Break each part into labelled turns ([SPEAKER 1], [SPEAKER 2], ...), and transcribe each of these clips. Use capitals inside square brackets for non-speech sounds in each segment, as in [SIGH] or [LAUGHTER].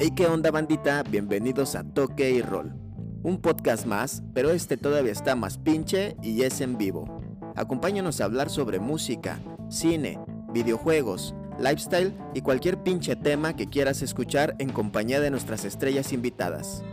[SPEAKER 1] Hey, ¿qué onda bandita? Bienvenidos a Toque y Roll. Un podcast más, pero este todavía está más pinche y es en vivo. Acompáñanos a hablar sobre música, cine, videojuegos, lifestyle y cualquier pinche tema que quieras escuchar en compañía de nuestras estrellas invitadas.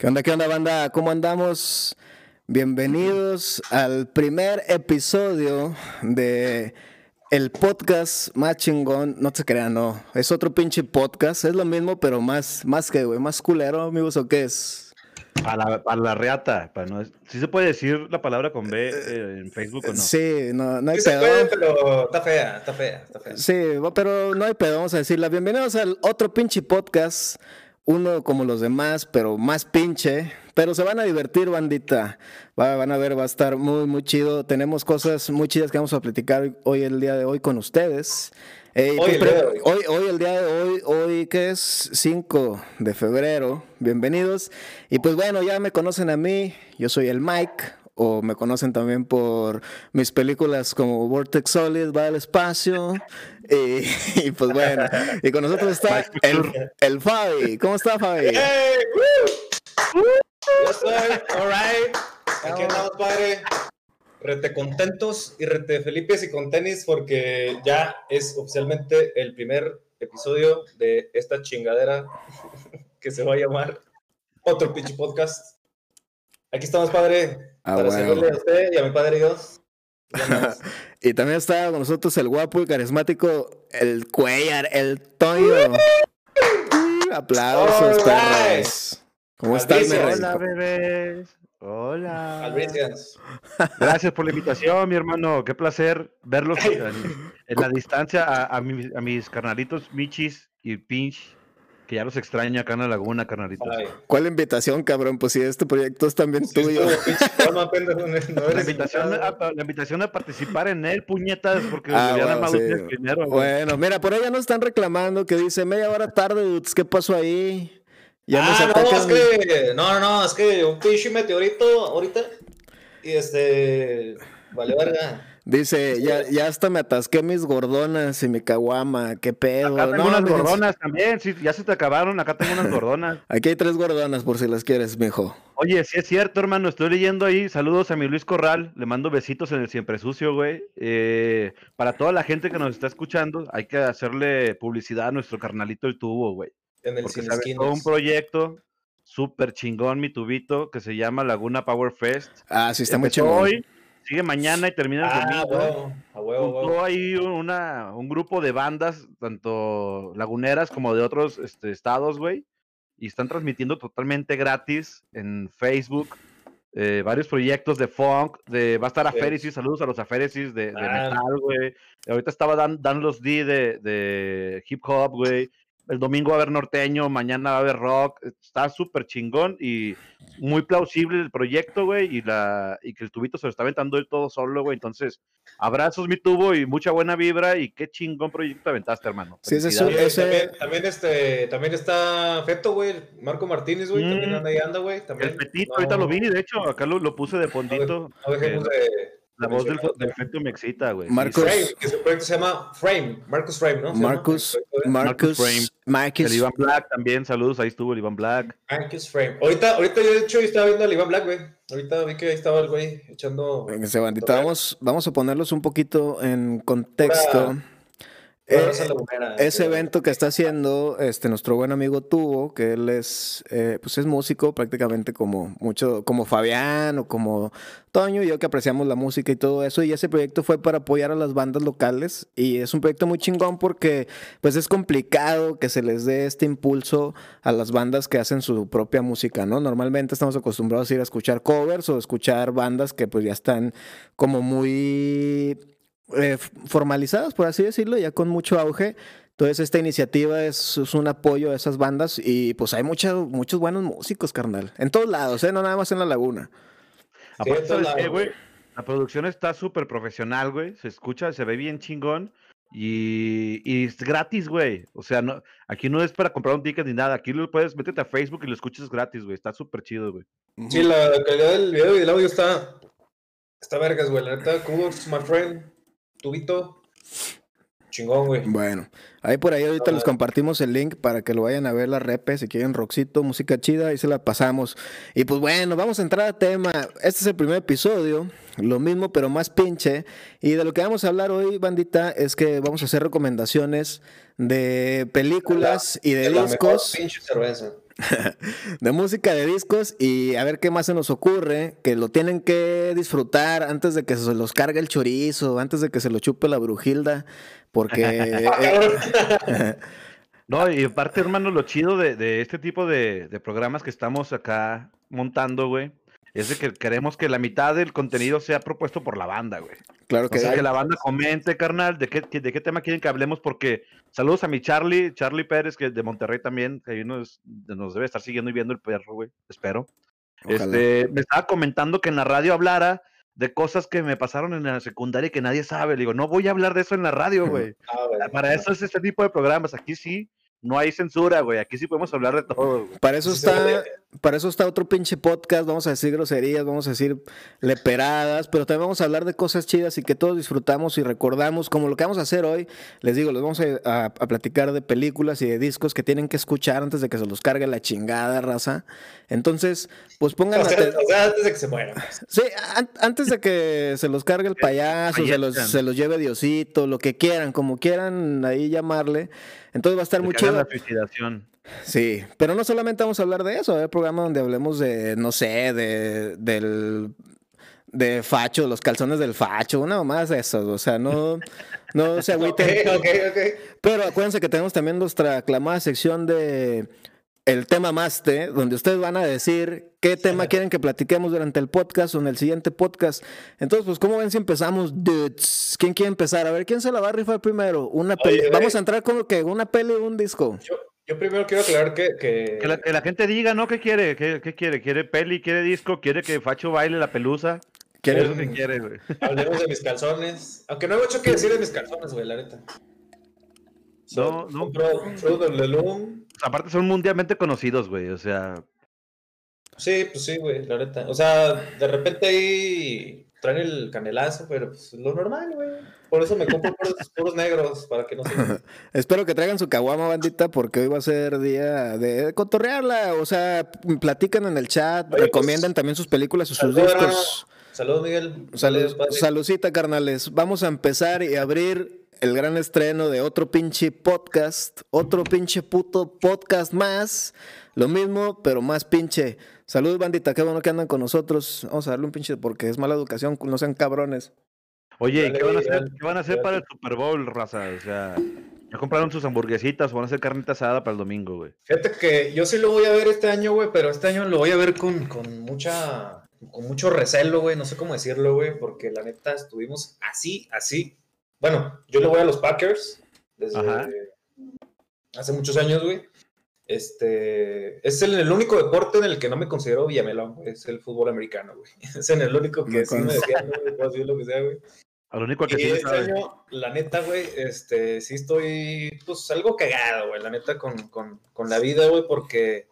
[SPEAKER 1] ¿Qué onda, qué onda, banda? ¿Cómo andamos? Bienvenidos al primer episodio de el podcast más chingón. No se crean, no. Es otro pinche podcast. Es lo mismo, pero más, más que, güey, más culero, amigos, ¿o qué es?
[SPEAKER 2] Para la, reata. Para no, ¿Sí se puede decir la palabra con B eh, en Facebook o no?
[SPEAKER 1] Sí, no, no hay
[SPEAKER 3] Sí se
[SPEAKER 1] pedo.
[SPEAKER 3] puede, pero está fea, está fea, está fea.
[SPEAKER 1] Sí, pero no hay pedo, vamos a decirla. Bienvenidos al otro pinche podcast. Uno como los demás, pero más pinche. Pero se van a divertir, bandita. Va- van a ver, va a estar muy, muy chido. Tenemos cosas muy chidas que vamos a platicar hoy, el día de hoy, con ustedes.
[SPEAKER 3] Hoy,
[SPEAKER 1] pues,
[SPEAKER 3] el día de
[SPEAKER 1] pre- hoy, hoy, el día de hoy, hoy que es 5 de febrero. Bienvenidos. Y pues bueno, ya me conocen a mí. Yo soy el Mike. O me conocen también por mis películas como Vortex Solid, va al espacio. Y, [LAUGHS] y pues bueno, y con nosotros está el, el Fabi. ¿Cómo está Fabi?
[SPEAKER 3] ¡Hey! ¡Woo! Yo soy, alright. Aquí andamos, padre. Rete contentos y rete felices y con tenis porque ya es oficialmente el primer episodio de esta chingadera que se va a llamar Otro Pinche Podcast. Aquí estamos, padre,
[SPEAKER 1] Ah,
[SPEAKER 3] para
[SPEAKER 1] bueno.
[SPEAKER 3] servirle a usted y a mi padre Dios. [LAUGHS]
[SPEAKER 1] Y también está con nosotros el guapo y carismático, el Cuellar, el Toño. Aplausos,
[SPEAKER 3] All
[SPEAKER 1] perros. ¿Cómo estás, mi
[SPEAKER 3] Albricias.
[SPEAKER 1] rey?
[SPEAKER 2] Hola, bebés. Hola.
[SPEAKER 3] Albricias.
[SPEAKER 2] Gracias por la invitación, mi hermano. Qué placer verlos en, en la distancia a, a mis, a mis carnalitos Michis y Pinch, que ya los extraño acá en la laguna, carnalitos.
[SPEAKER 3] Ay.
[SPEAKER 1] ¿Cuál invitación, cabrón? Pues si este proyecto es también
[SPEAKER 3] Sí,
[SPEAKER 1] tuyo.
[SPEAKER 3] no
[SPEAKER 2] La invitación, a, la invitación a participar en él, puñetas, porque
[SPEAKER 1] Ah, bueno, sí.
[SPEAKER 2] primero. güey.
[SPEAKER 1] Bueno, mira, por allá nos están reclamando que dice media hora tarde, dudes, ¿qué pasó ahí? Ya nos
[SPEAKER 3] ah, no, es que, no, no, no, es que un pinche meteorito ahorita y este, vale verga.
[SPEAKER 1] Dice, ya, ya hasta me atasqué mis gordonas y mi caguama, qué pedo.
[SPEAKER 2] Acá tengo
[SPEAKER 1] No,
[SPEAKER 2] unas gordonas también, sí, ya se te acabaron, acá tengo unas gordonas. [LAUGHS]
[SPEAKER 1] Aquí hay tres gordonas por si las quieres, mijo.
[SPEAKER 2] Oye, sí es cierto, hermano, estoy leyendo ahí, saludos a mi Luis Corral, le mando besitos en el siempre sucio, güey. Eh, para toda la gente que nos está escuchando, hay que hacerle publicidad a nuestro carnalito el tubo, güey.
[SPEAKER 3] En el
[SPEAKER 2] Porque
[SPEAKER 3] Sin
[SPEAKER 2] se aventó
[SPEAKER 3] Esquinas.
[SPEAKER 2] un proyecto súper chingón, mi tubito, que se llama Laguna Power Fest.
[SPEAKER 1] Ah, sí, está muy
[SPEAKER 2] Empezó
[SPEAKER 1] chingón.
[SPEAKER 2] hoy, sigue mañana y termina el
[SPEAKER 3] Ah,
[SPEAKER 2] domingo.
[SPEAKER 3] a huevo,
[SPEAKER 2] ahí una, un grupo de bandas, tanto laguneras como de otros este, estados, güey. Y están transmitiendo totalmente gratis en Facebook eh, varios proyectos de funk. De, va a estar. Aféresis, saludos a los Aféresis de, de
[SPEAKER 3] Ah.
[SPEAKER 2] metal, güey. Ahorita estaba Dan, Dan Los D de, de hip hop, güey. El domingo va a haber norteño, mañana va a haber rock. Está súper chingón y muy plausible el proyecto, güey. Y, la, y que el tubito se lo está aventando él todo solo, güey. Entonces, abrazos, mi tubo, y mucha buena vibra. Y qué chingón proyecto te aventaste, hermano.
[SPEAKER 1] Sí, ese es ese-
[SPEAKER 3] también, también, este, también está Feto, güey, Marco Martínez, güey, también
[SPEAKER 2] Mm.
[SPEAKER 3] anda ahí anda, güey, también.
[SPEAKER 2] El petito,
[SPEAKER 3] No-
[SPEAKER 2] ahorita lo vi, de hecho, acá lo, lo puse de
[SPEAKER 3] No,
[SPEAKER 2] fondito.
[SPEAKER 3] no dejemos
[SPEAKER 2] eh,
[SPEAKER 3] de...
[SPEAKER 2] La voz del, del feto me excita, güey. Sí.
[SPEAKER 3] Frame, que su proyecto se llama Frame, Marcus Frame, ¿no?
[SPEAKER 1] Marcus, Marcus,
[SPEAKER 2] Frame.
[SPEAKER 1] Marcus,
[SPEAKER 2] El Iván Black también, saludos, ahí estuvo el Iván Black.
[SPEAKER 3] Marcus Frame. Ahorita, ahorita yo de hecho yo estaba viendo al Iván Black, güey. Ahorita vi que ahí estaba el güey echando...
[SPEAKER 1] Bandita, vamos, vamos a ponerlos un poquito en contexto. Eh,
[SPEAKER 3] lagunera,
[SPEAKER 1] ese
[SPEAKER 3] que-
[SPEAKER 1] evento que está haciendo este nuestro buen amigo Tubo, que él es eh, pues es músico prácticamente como mucho como Fabián o como Toño y yo que apreciamos la música y todo eso y ese proyecto fue para apoyar a las bandas locales y es un proyecto muy chingón porque pues es complicado que se les dé este impulso a las bandas que hacen su propia música, ¿no? Normalmente estamos acostumbrados a ir a escuchar covers o escuchar bandas que pues ya están como muy eh, formalizadas, por así decirlo, ya con mucho auge. Entonces esta iniciativa es, es un apoyo a esas bandas y pues hay mucha- muchos buenos músicos, carnal. En todos lados, ¿eh? No nada más en la laguna.
[SPEAKER 2] Aparte, güey. La producción está súper profesional, güey. Se escucha, se ve bien chingón. Y, y es gratis, güey. O sea, no, aquí no es para comprar un ticket ni nada. Aquí lo puedes, métete a Facebook y lo escuchas gratis, güey. Está súper chido, güey.
[SPEAKER 3] Sí, la calidad del video y del audio está... Está vergas, güey. La neta, Cubos, my friend, Tubito. Chingón, güey.
[SPEAKER 1] Bueno, ahí por ahí ahorita les compartimos el link para que lo vayan a ver la repe, si quieren rockcito, música chida, ahí se la pasamos. Y pues bueno, vamos a entrar a tema. Este es el primer episodio, lo mismo pero más pinche. Y de lo que vamos a hablar hoy, bandita, es que vamos a hacer recomendaciones de películas y de
[SPEAKER 3] la mejor
[SPEAKER 1] discos.
[SPEAKER 3] pinche cerveza. [LAUGHS]
[SPEAKER 1] de música de discos y a ver qué más se nos ocurre, que lo tienen que disfrutar antes de que se los cargue el chorizo, antes de que se lo chupe la brujilda, porque eh, [LAUGHS]
[SPEAKER 2] No, y aparte, hermano, lo chido de, de este tipo de, de programas que estamos acá montando, güey, es de que queremos que la mitad del contenido sea propuesto por la banda, güey.
[SPEAKER 1] claro
[SPEAKER 2] O
[SPEAKER 1] que
[SPEAKER 2] sea, que la banda comente, carnal, de qué, de qué tema quieren que hablemos, porque saludos a mi Charlie, Charlie Pérez, que es de Monterrey también, que ahí nos, nos debe estar siguiendo y viendo el perro, güey, espero.
[SPEAKER 1] Ojalá.
[SPEAKER 2] Este, me estaba comentando que en la radio hablara de cosas que me pasaron en la secundaria y que nadie sabe. Le digo, no voy a hablar de eso en la radio, güey. [LAUGHS]
[SPEAKER 3] Ah, güey.
[SPEAKER 2] Para eso es este tipo de programas. Aquí sí, no hay censura, güey. Aquí sí podemos hablar de todo, güey.
[SPEAKER 1] Para eso está, para eso está otro pinche podcast, vamos a decir groserías, vamos a decir leperadas, pero también vamos a hablar de cosas chidas y que todos disfrutamos y recordamos, como lo que vamos a hacer hoy, les digo, les vamos a, a- a platicar de películas y de discos que tienen que escuchar antes de que se los cargue la chingada raza. Entonces, pues pongan
[SPEAKER 3] O sea, o sea, antes de que se muera. pues.
[SPEAKER 1] Sí, an- antes de que se los cargue el [LAUGHS] payaso, se los, se los lleve Diosito, lo que quieran, como quieran ahí llamarle. Entonces va a estar chido.
[SPEAKER 2] la suicidación.
[SPEAKER 1] Sí, pero no solamente vamos a hablar de eso, hay programa donde hablemos de, no sé, de, del, de facho, los calzones del facho, una más de eso, o sea, no, no se [LAUGHS] agüiten.
[SPEAKER 3] ok, ok.
[SPEAKER 1] Pero acuérdense que tenemos también nuestra aclamada sección de el tema maste, donde ustedes van a decir qué tema quieren que platiquemos durante el podcast o en el siguiente podcast. Entonces, pues, ¿cómo ven si empezamos, dudes? ¿Quién quiere empezar? A ver, ¿quién se la va a rifar primero? Una
[SPEAKER 3] Oye,
[SPEAKER 1] peli-. Vamos a entrar con lo que una peli o un disco.
[SPEAKER 3] Yo, yo primero quiero aclarar que, que,
[SPEAKER 2] Que la, que la gente diga, ¿no? ¿Qué quiere? ¿Qué, qué quiere? ¿Quiere peli? ¿Quiere disco? ¿Quiere que Facho baile la pelusa? ¿Qué
[SPEAKER 1] ¿Quieren-
[SPEAKER 2] es lo que quiere, güey?
[SPEAKER 3] hablemos de mis calzones. Aunque no hay mucho que decir de mis calzones, güey, la neta.
[SPEAKER 2] No, no. Aparte son mundialmente conocidos, güey. O sea,
[SPEAKER 3] Sí, pues sí, güey, la neta. O sea, de repente ahí traen el canelazo, pero pues lo normal, güey. Por eso me compro puros, [LAUGHS] puros negros, para que no se... [LAUGHS]
[SPEAKER 1] Espero que traigan su caguama, bandita, porque hoy va a ser día de cotorrearla. O sea, platican en el chat,
[SPEAKER 3] Oye, pues,
[SPEAKER 1] recomiendan también sus películas o sus
[SPEAKER 3] Saludos,
[SPEAKER 1] discos.
[SPEAKER 3] Saludos, Miguel.
[SPEAKER 1] Salud,
[SPEAKER 3] padre.
[SPEAKER 1] saludcita, carnales. Vamos a empezar y abrir el gran estreno de otro pinche podcast, otro pinche puto podcast más. Lo mismo, pero más pinche. Salud, bandita, qué bueno que andan con nosotros. Vamos a darle un pinche porque es mala educación, no sean cabrones.
[SPEAKER 2] Oye, ¿y
[SPEAKER 3] Dale,
[SPEAKER 2] ¿qué van a hacer,
[SPEAKER 3] dale,
[SPEAKER 2] qué van a hacer para el Super Bowl, raza? O sea, ¿ya compraron sus hamburguesitas o van a hacer carnita asada para el domingo, güey?
[SPEAKER 3] Fíjate que yo sí lo voy a ver este año, güey, pero este año lo voy a ver con, con mucha, con mucho recelo, güey, no sé cómo decirlo, güey, porque la neta estuvimos así, así. Bueno, yo le voy a los Packers desde
[SPEAKER 2] Ajá.
[SPEAKER 3] hace muchos años, güey. Este, es el, el único deporte en el que no me considero villamelón, güey, es el fútbol americano, güey. [LAUGHS] Es en el único que sí me defiendo, güey, puedo decir lo que sea, güey.
[SPEAKER 2] A lo único que
[SPEAKER 3] Y
[SPEAKER 2] sí
[SPEAKER 3] este
[SPEAKER 2] sabe.
[SPEAKER 3] año, la neta, güey, este, sí estoy, pues, algo cagado, güey, la neta, con, con, con la vida, güey, porque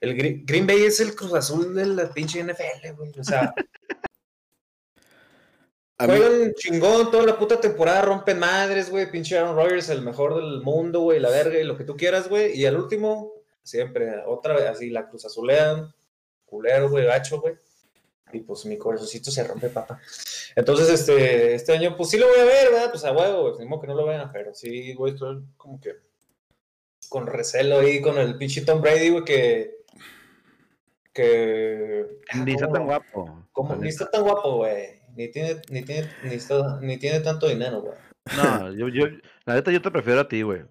[SPEAKER 3] el Gre- Green Bay es el Cruz Azul de la pinche NFL, güey, o sea, [LAUGHS] juegan chingón toda la puta temporada, rompen madres, güey, pinche Aaron Rodgers, el mejor del mundo, güey, la verga y lo que tú quieras, güey, y al último, siempre, otra vez, así, la Cruz Azulean, culero, güey, gacho, güey. Y pues mi corazoncito se rompe, papá. Entonces, este, este año, pues sí lo voy a ver, ¿verdad? Pues a huevo, güey, ni modo que no lo vean, pero sí, güey, estoy como que con recelo ahí con el pinche Tom Brady, güey, que. que.
[SPEAKER 2] Ni está tan guapo.
[SPEAKER 3] Como, ni está tan guapo, güey. Ni tiene, ni tiene, ni está- ni tiene tanto dinero, güey.
[SPEAKER 2] No, yo, yo, la neta, yo te prefiero a ti, güey.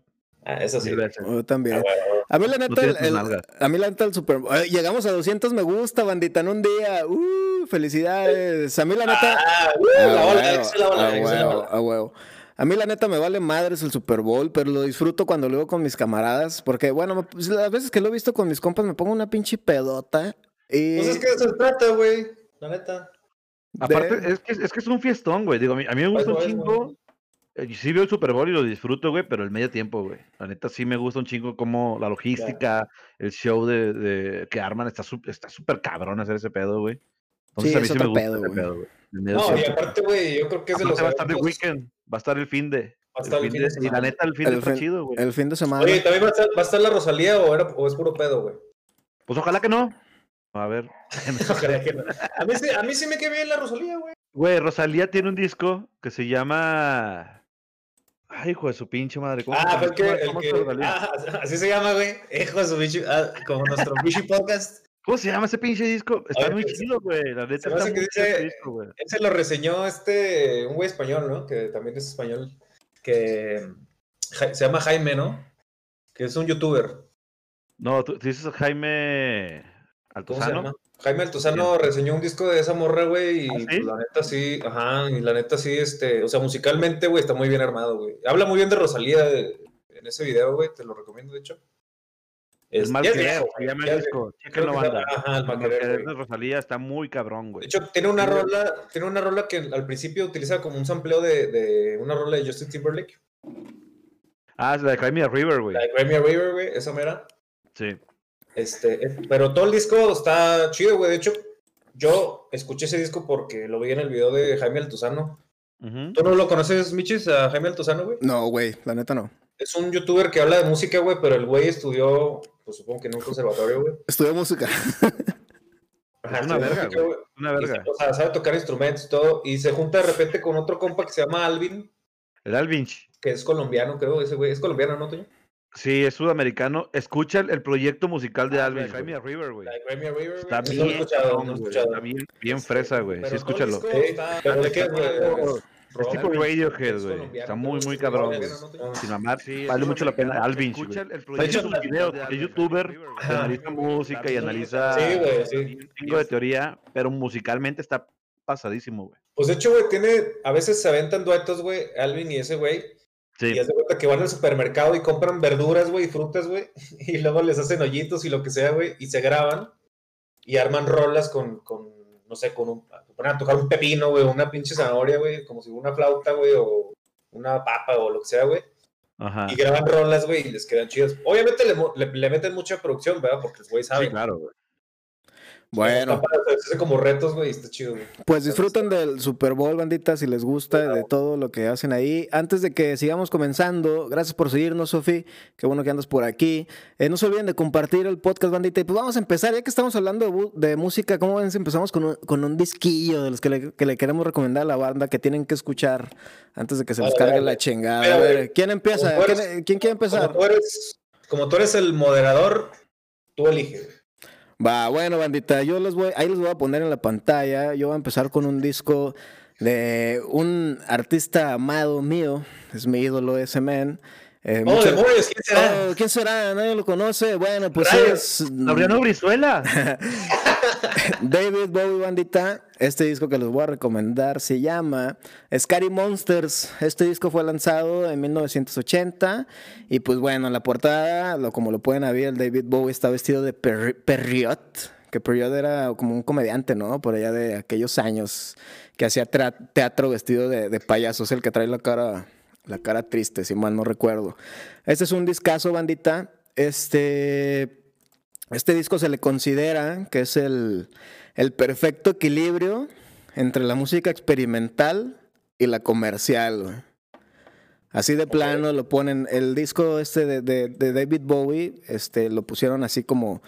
[SPEAKER 3] Ah, eso sí.
[SPEAKER 1] Yo también.
[SPEAKER 3] Ah,
[SPEAKER 1] A mí la neta, el- el- a mí la neta el Super Bowl- eh, Llegamos a 200 me gusta, bandita, en un día. Uh, felicidades. A mí la neta...
[SPEAKER 3] Ah, uh,
[SPEAKER 1] A
[SPEAKER 3] la bola,
[SPEAKER 1] huevo,
[SPEAKER 3] esa es la bola,
[SPEAKER 1] a
[SPEAKER 3] la
[SPEAKER 1] huevo, a mí la neta me vale madres el Super Bowl, pero lo disfruto cuando lo veo con mis camaradas, porque bueno, pues, las veces que lo he visto con mis compas me pongo una pinche pedota y
[SPEAKER 3] Pues es que eso se trata, güey. La neta.
[SPEAKER 2] Aparte,
[SPEAKER 1] de-
[SPEAKER 2] es, que, es que es un fiestón, güey. Digo, a mí, a mí me gusta un chingo.
[SPEAKER 3] güey.
[SPEAKER 2] eh, Sí veo el Super Bowl y lo disfruto, güey, pero el medio tiempo, güey. La neta sí me gusta un chingo como la logística, el show de, de- que arman, está súper está súper cabrón hacer ese pedo, güey. Entonces
[SPEAKER 1] Sí,
[SPEAKER 2] a mí
[SPEAKER 1] es
[SPEAKER 2] sí me gusta
[SPEAKER 1] pedo,
[SPEAKER 2] ese pedo, güey. El medio
[SPEAKER 3] No, y aparte, güey, yo creo que es de los.
[SPEAKER 2] Va a estar el
[SPEAKER 3] eventos-
[SPEAKER 2] weekend, va a estar el fin de.
[SPEAKER 3] Va a estar el fin de
[SPEAKER 2] y la neta, el fin
[SPEAKER 1] El
[SPEAKER 2] de está chido, güey.
[SPEAKER 1] el fin de semana.
[SPEAKER 3] Oye, ¿también va a estar, va a estar la Rosalía o, era- o es puro pedo, güey?
[SPEAKER 2] Pues ojalá que no. A ver. [LAUGHS] [LAUGHS]
[SPEAKER 3] A mí, sí, a mí sí me quedé bien la Rosalía, güey.
[SPEAKER 2] Güey, Rosalía tiene un disco que se llama. Ay, hijo de su pinche madre. ¿cómo
[SPEAKER 3] Ah, fue el que.
[SPEAKER 2] ¿Cómo-
[SPEAKER 3] El
[SPEAKER 2] cómo
[SPEAKER 3] que
[SPEAKER 2] se Rosalía?
[SPEAKER 3] ah, así se llama, güey. Hijo de su bicho. ah, como nuestro [LAUGHS] bicho podcast.
[SPEAKER 2] ¿Cómo se llama ese pinche disco? Está muy
[SPEAKER 3] pues,
[SPEAKER 2] chido, güey. La neta está muy
[SPEAKER 3] dice-
[SPEAKER 2] disco, güey.
[SPEAKER 3] Ese lo reseñó este. Un güey español, ¿no? Que también es español. Que. Ja- Se llama Jaime, ¿no? Que es un youtuber.
[SPEAKER 2] No, tú tú dices Jaime
[SPEAKER 3] ¿Cómo se
[SPEAKER 2] Altozano.
[SPEAKER 3] Jaime Altozano reseñó un disco de esa morra, güey, y
[SPEAKER 2] ¿Ah, sí?
[SPEAKER 3] pues, la neta sí, ajá, y la neta sí, este, o sea, musicalmente, güey, está muy bien armado, güey. Habla muy bien de Rosalía de- en ese video, güey, te lo recomiendo, de hecho.
[SPEAKER 2] El
[SPEAKER 3] Es-
[SPEAKER 2] mal
[SPEAKER 3] ya es
[SPEAKER 2] querer,
[SPEAKER 3] viejo,
[SPEAKER 2] se llama el disco. banda.
[SPEAKER 3] Ajá, el
[SPEAKER 2] El
[SPEAKER 3] mal
[SPEAKER 2] mal
[SPEAKER 3] querer,
[SPEAKER 2] de Rosalía está muy cabrón,
[SPEAKER 3] De
[SPEAKER 2] güey.
[SPEAKER 3] hecho, tiene una
[SPEAKER 2] Sí,
[SPEAKER 3] rola, tiene una rola que al principio utiliza como un sampleo de, de una rola de Justin Timberlake,
[SPEAKER 2] Ah, es la de Jaime River, güey.
[SPEAKER 3] la de Grammy River, güey, esa mera.
[SPEAKER 2] Sí.
[SPEAKER 3] Este, es- pero todo el disco está chido, güey. De hecho, yo escuché ese disco porque lo vi en el video de Jaime Altozano.
[SPEAKER 2] Ujú.
[SPEAKER 3] ¿Tú no lo conoces, Michis, a Jaime Altozano, güey?
[SPEAKER 1] No, güey, la neta no.
[SPEAKER 3] Es un youtuber que habla de música, güey, pero el güey estudió, pues supongo que en un conservatorio, güey.
[SPEAKER 1] Estudió música. [LAUGHS]
[SPEAKER 3] Ajá,
[SPEAKER 2] una verga,
[SPEAKER 3] música,
[SPEAKER 2] güey. Una
[SPEAKER 3] se-
[SPEAKER 2] verga.
[SPEAKER 3] o sea, sabe tocar instrumentos y todo. Y se junta de repente con otro compa que se llama Alvin,
[SPEAKER 2] El Alvinch.
[SPEAKER 3] que es colombiano, creo, ese güey. Es colombiano, ¿no, Toño?
[SPEAKER 2] Sí, es sudamericano. Escucha el, el proyecto musical de
[SPEAKER 3] Ah,
[SPEAKER 2] Alvin. Jaime River, güey.
[SPEAKER 3] De.
[SPEAKER 2] Está bien,
[SPEAKER 3] escuchado, no
[SPEAKER 2] está bien, bien fresa, güey. Sí, escúchalo.
[SPEAKER 3] disco está- ¿Pero de es,
[SPEAKER 2] tipo. Radiohead, güey. Está muy, muy cabrón,
[SPEAKER 3] ¿no,
[SPEAKER 2] güey. Sin mamar,
[SPEAKER 4] Sí,
[SPEAKER 2] vale mucho la pena. Alvin,
[SPEAKER 4] Escucha el
[SPEAKER 2] De
[SPEAKER 4] proyecto de
[SPEAKER 2] es
[SPEAKER 4] Alvin,
[SPEAKER 2] youtuber, que analiza música y analiza
[SPEAKER 3] Sí, güey, sí.
[SPEAKER 2] un de teoría, pero musicalmente está pasadísimo, güey.
[SPEAKER 3] Pues de hecho, güey, tiene. A veces se aventan duetos, güey, Alvin y ese güey.
[SPEAKER 2] Sí.
[SPEAKER 3] Y haz de cuenta que van al supermercado y compran verduras, güey, y frutas, güey. [LAUGHS] Y luego les hacen hoyitos y lo que sea, güey. Y se graban y arman rolas con, con no sé, con un. Ponen a tocar un pepino, güey, una pinche zanahoria, güey, como si una flauta, güey, o una papa o lo que sea, güey.
[SPEAKER 2] Ajá.
[SPEAKER 3] Y graban rolas, güey, y les quedan chidas. Obviamente le, le- le meten mucha producción, ¿verdad? Porque los güey
[SPEAKER 2] Sí,
[SPEAKER 3] saben.
[SPEAKER 2] claro, güey.
[SPEAKER 1] Bueno.
[SPEAKER 3] Como retos, güey, está chido, güey.
[SPEAKER 1] Pues disfruten del Super Bowl, bandita, si les gusta, de todo lo que hacen ahí. Antes de que sigamos comenzando, gracias por seguirnos, Sofi. Qué bueno que andas por aquí. Eh, no se olviden de compartir el podcast, bandita. Y pues vamos a empezar, ya que estamos hablando de, música, ¿cómo ven si empezamos con un, con un disquillo de los que le, que le queremos recomendar a la banda que tienen que escuchar antes de que se les cargue la chingada?
[SPEAKER 3] Mira,
[SPEAKER 1] A ver, ¿quién empieza?
[SPEAKER 3] tú
[SPEAKER 1] ¿Quién, quiere empezar?
[SPEAKER 3] Como tú eres, como tú eres el moderador, tú eliges.
[SPEAKER 1] Va, bueno, bandita, yo les voy, ahí les voy a poner en la pantalla. Yo voy a empezar con un disco de un artista amado mío, es mi ídolo ese man. Eh,
[SPEAKER 3] Oh,
[SPEAKER 1] mucho-
[SPEAKER 3] demonios, ¿quién será?
[SPEAKER 1] Oh, ¿Quién será? Nadie lo conoce. Bueno, pues es
[SPEAKER 4] Laureano Brizuela. [LAUGHS]
[SPEAKER 1] David Bowie Bandita. Este disco que les voy a recomendar se llama Scary Monsters. Este disco fue lanzado en 1980 y pues bueno, en la portada, lo, como lo pueden ver, el David Bowie está vestido de Perri- Perriot, que Perriot era como un comediante, ¿no? Por allá de aquellos años que hacía teatro vestido de, de payaso, es el que trae la cara, la cara triste, si mal no recuerdo. Este es un discazo, bandita. Este, este disco se le considera que es el, el perfecto equilibrio entre la música experimental y la comercial. güey. Así de plano lo ponen. El disco este de, de- de David Bowie, este, lo pusieron así como,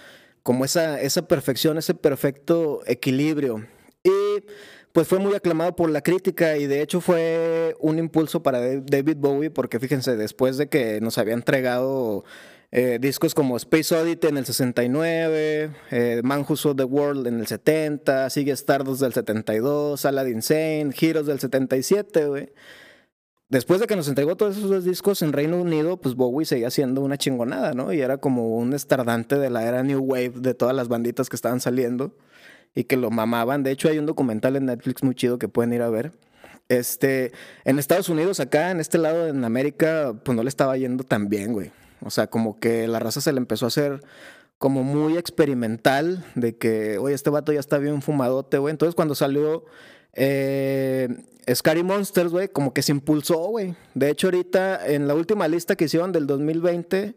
[SPEAKER 1] como esa, esa perfección, ese perfecto equilibrio. Y pues fue muy aclamado por la crítica y de hecho fue un impulso para Da- David Bowie porque fíjense, después de que nos había entregado eh, discos como Space Oddity en el 69, eh, Man Who Sold the World en el 70, Sigue Stardust del 72, Aladdin Sane, Heroes del 77, güey. Después de que nos entregó todos esos discos en Reino Unido, pues Bowie seguía siendo una chingonada, ¿no? Y era como un estardante de la era New Wave de todas las banditas que estaban saliendo y que lo mamaban. De hecho, hay un documental en Netflix muy chido que pueden ir a ver. Este, en Estados Unidos, acá, en este lado, en América, pues no le estaba yendo tan bien, güey. O sea, como que la raza se le empezó a hacer como muy experimental, de que, oye, este vato ya está bien fumadote, güey. Entonces, cuando salió eh, Scary Monsters, güey, como que se impulsó, güey. De hecho, ahorita, en la última lista que hicieron del 2020,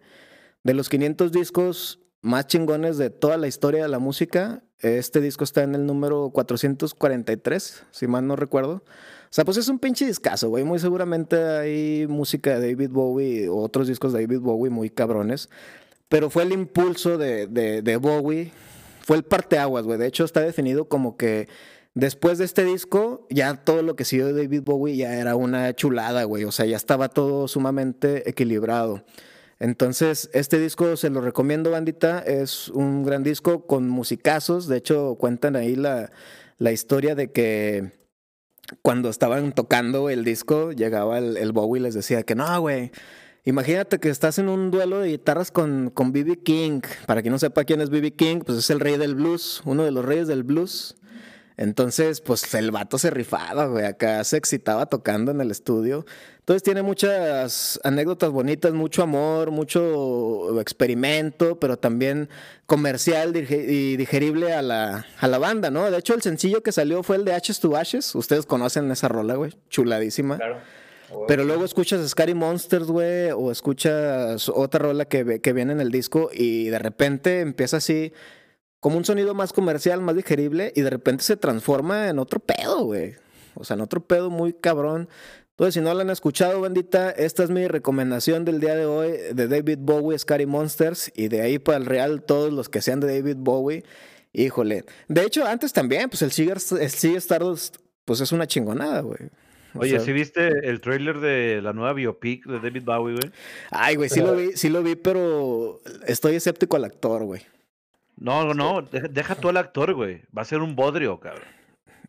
[SPEAKER 1] de los 500 discos más chingones de toda la historia de la música, este disco está en el número 443, si mal no recuerdo. O sea, pues es un pinche discazo, güey. Muy seguramente hay música de David Bowie o otros discos de David Bowie muy cabrones. Pero fue el impulso de, de, de Bowie, fue el parteaguas, güey. De hecho, está definido como que después de este disco, ya todo lo que siguió de David Bowie ya era una chulada, güey. O sea, ya estaba todo sumamente equilibrado. Entonces, este disco se lo recomiendo, bandita. Es un gran disco con musicazos. De hecho, cuentan ahí la, la historia de que cuando estaban tocando el disco, llegaba el, el Bowie y les decía que no, güey. Imagínate que estás en un duelo de guitarras con con B.B. King. Para quien no sepa quién es B.B. King, pues es el rey del blues, uno de los reyes del blues. Entonces, pues el vato se rifaba, güey. Acá se excitaba tocando en el estudio. Entonces tiene muchas anécdotas bonitas, mucho amor, mucho experimento, pero también comercial y digerible a la, a la banda, ¿no? De hecho, el sencillo que salió fue el de Ashes to Ashes. Ustedes conocen esa rola, güey. Chuladísima.
[SPEAKER 3] Claro.
[SPEAKER 1] Pero luego escuchas Scary Monsters, güey, o escuchas otra rola que, que viene en el disco y de repente empieza así como un sonido más comercial, más digerible y de repente se transforma en otro pedo, güey. O sea, en otro pedo muy cabrón. Entonces, si no la han escuchado, bandita, esta es mi recomendación del día de hoy de David Bowie, Scary Monsters y de ahí para el real todos los que sean de David Bowie. Híjole. De hecho, antes también, pues el Cigar Stardust, pues es una chingonada, güey. O
[SPEAKER 4] Oye,
[SPEAKER 1] sea-
[SPEAKER 4] ¿sí viste el tráiler de la nueva biopic de David Bowie, güey?
[SPEAKER 1] Ay, güey, sí lo vi, sí lo vi, pero estoy escéptico al actor, güey.
[SPEAKER 4] No, no, deja, deja tú al actor, güey. Va a ser un bodrio, cabrón.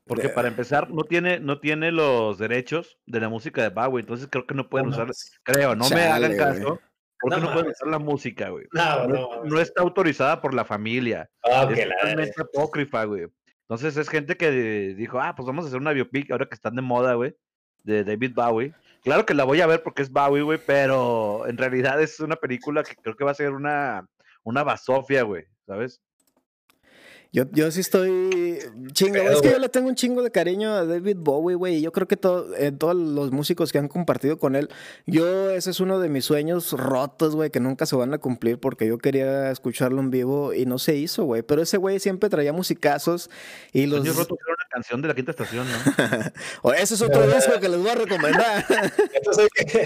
[SPEAKER 4] Porque para empezar, no tiene, no tiene los derechos de la música de Bowie, entonces creo que no pueden
[SPEAKER 3] No
[SPEAKER 4] usar, creo, no me hagan caso, porque
[SPEAKER 3] No
[SPEAKER 4] no, pueden usar la música, güey.
[SPEAKER 3] No,
[SPEAKER 4] No,
[SPEAKER 3] no.
[SPEAKER 4] está autorizada por la familia.
[SPEAKER 3] Ah,
[SPEAKER 4] es
[SPEAKER 3] la-
[SPEAKER 4] totalmente apócrifa, güey. Entonces es gente que dijo, ah, pues vamos a hacer una biopic ahora que están de moda, güey, de David Bowie. Claro que la voy a ver porque es Bowie, güey, pero en realidad es una película que creo que va a ser una, una basofia, güey, ¿sabes?
[SPEAKER 1] Yo, yo sí estoy chingo. Es que yo le tengo un chingo de cariño a David Bowie, güey. y Yo creo que todo, eh, todos los músicos que han compartido con él, yo ese es uno de mis sueños rotos, güey, que nunca se van a cumplir porque yo quería escucharlo en vivo y no se hizo, güey. Pero ese güey siempre traía musicazos y los...
[SPEAKER 4] Sueño roto era una canción de la quinta estación, ¿no? [LAUGHS]
[SPEAKER 1] O ese es otro [LAUGHS] disco que les voy a recomendar. [LAUGHS]
[SPEAKER 3] Entonces hay que,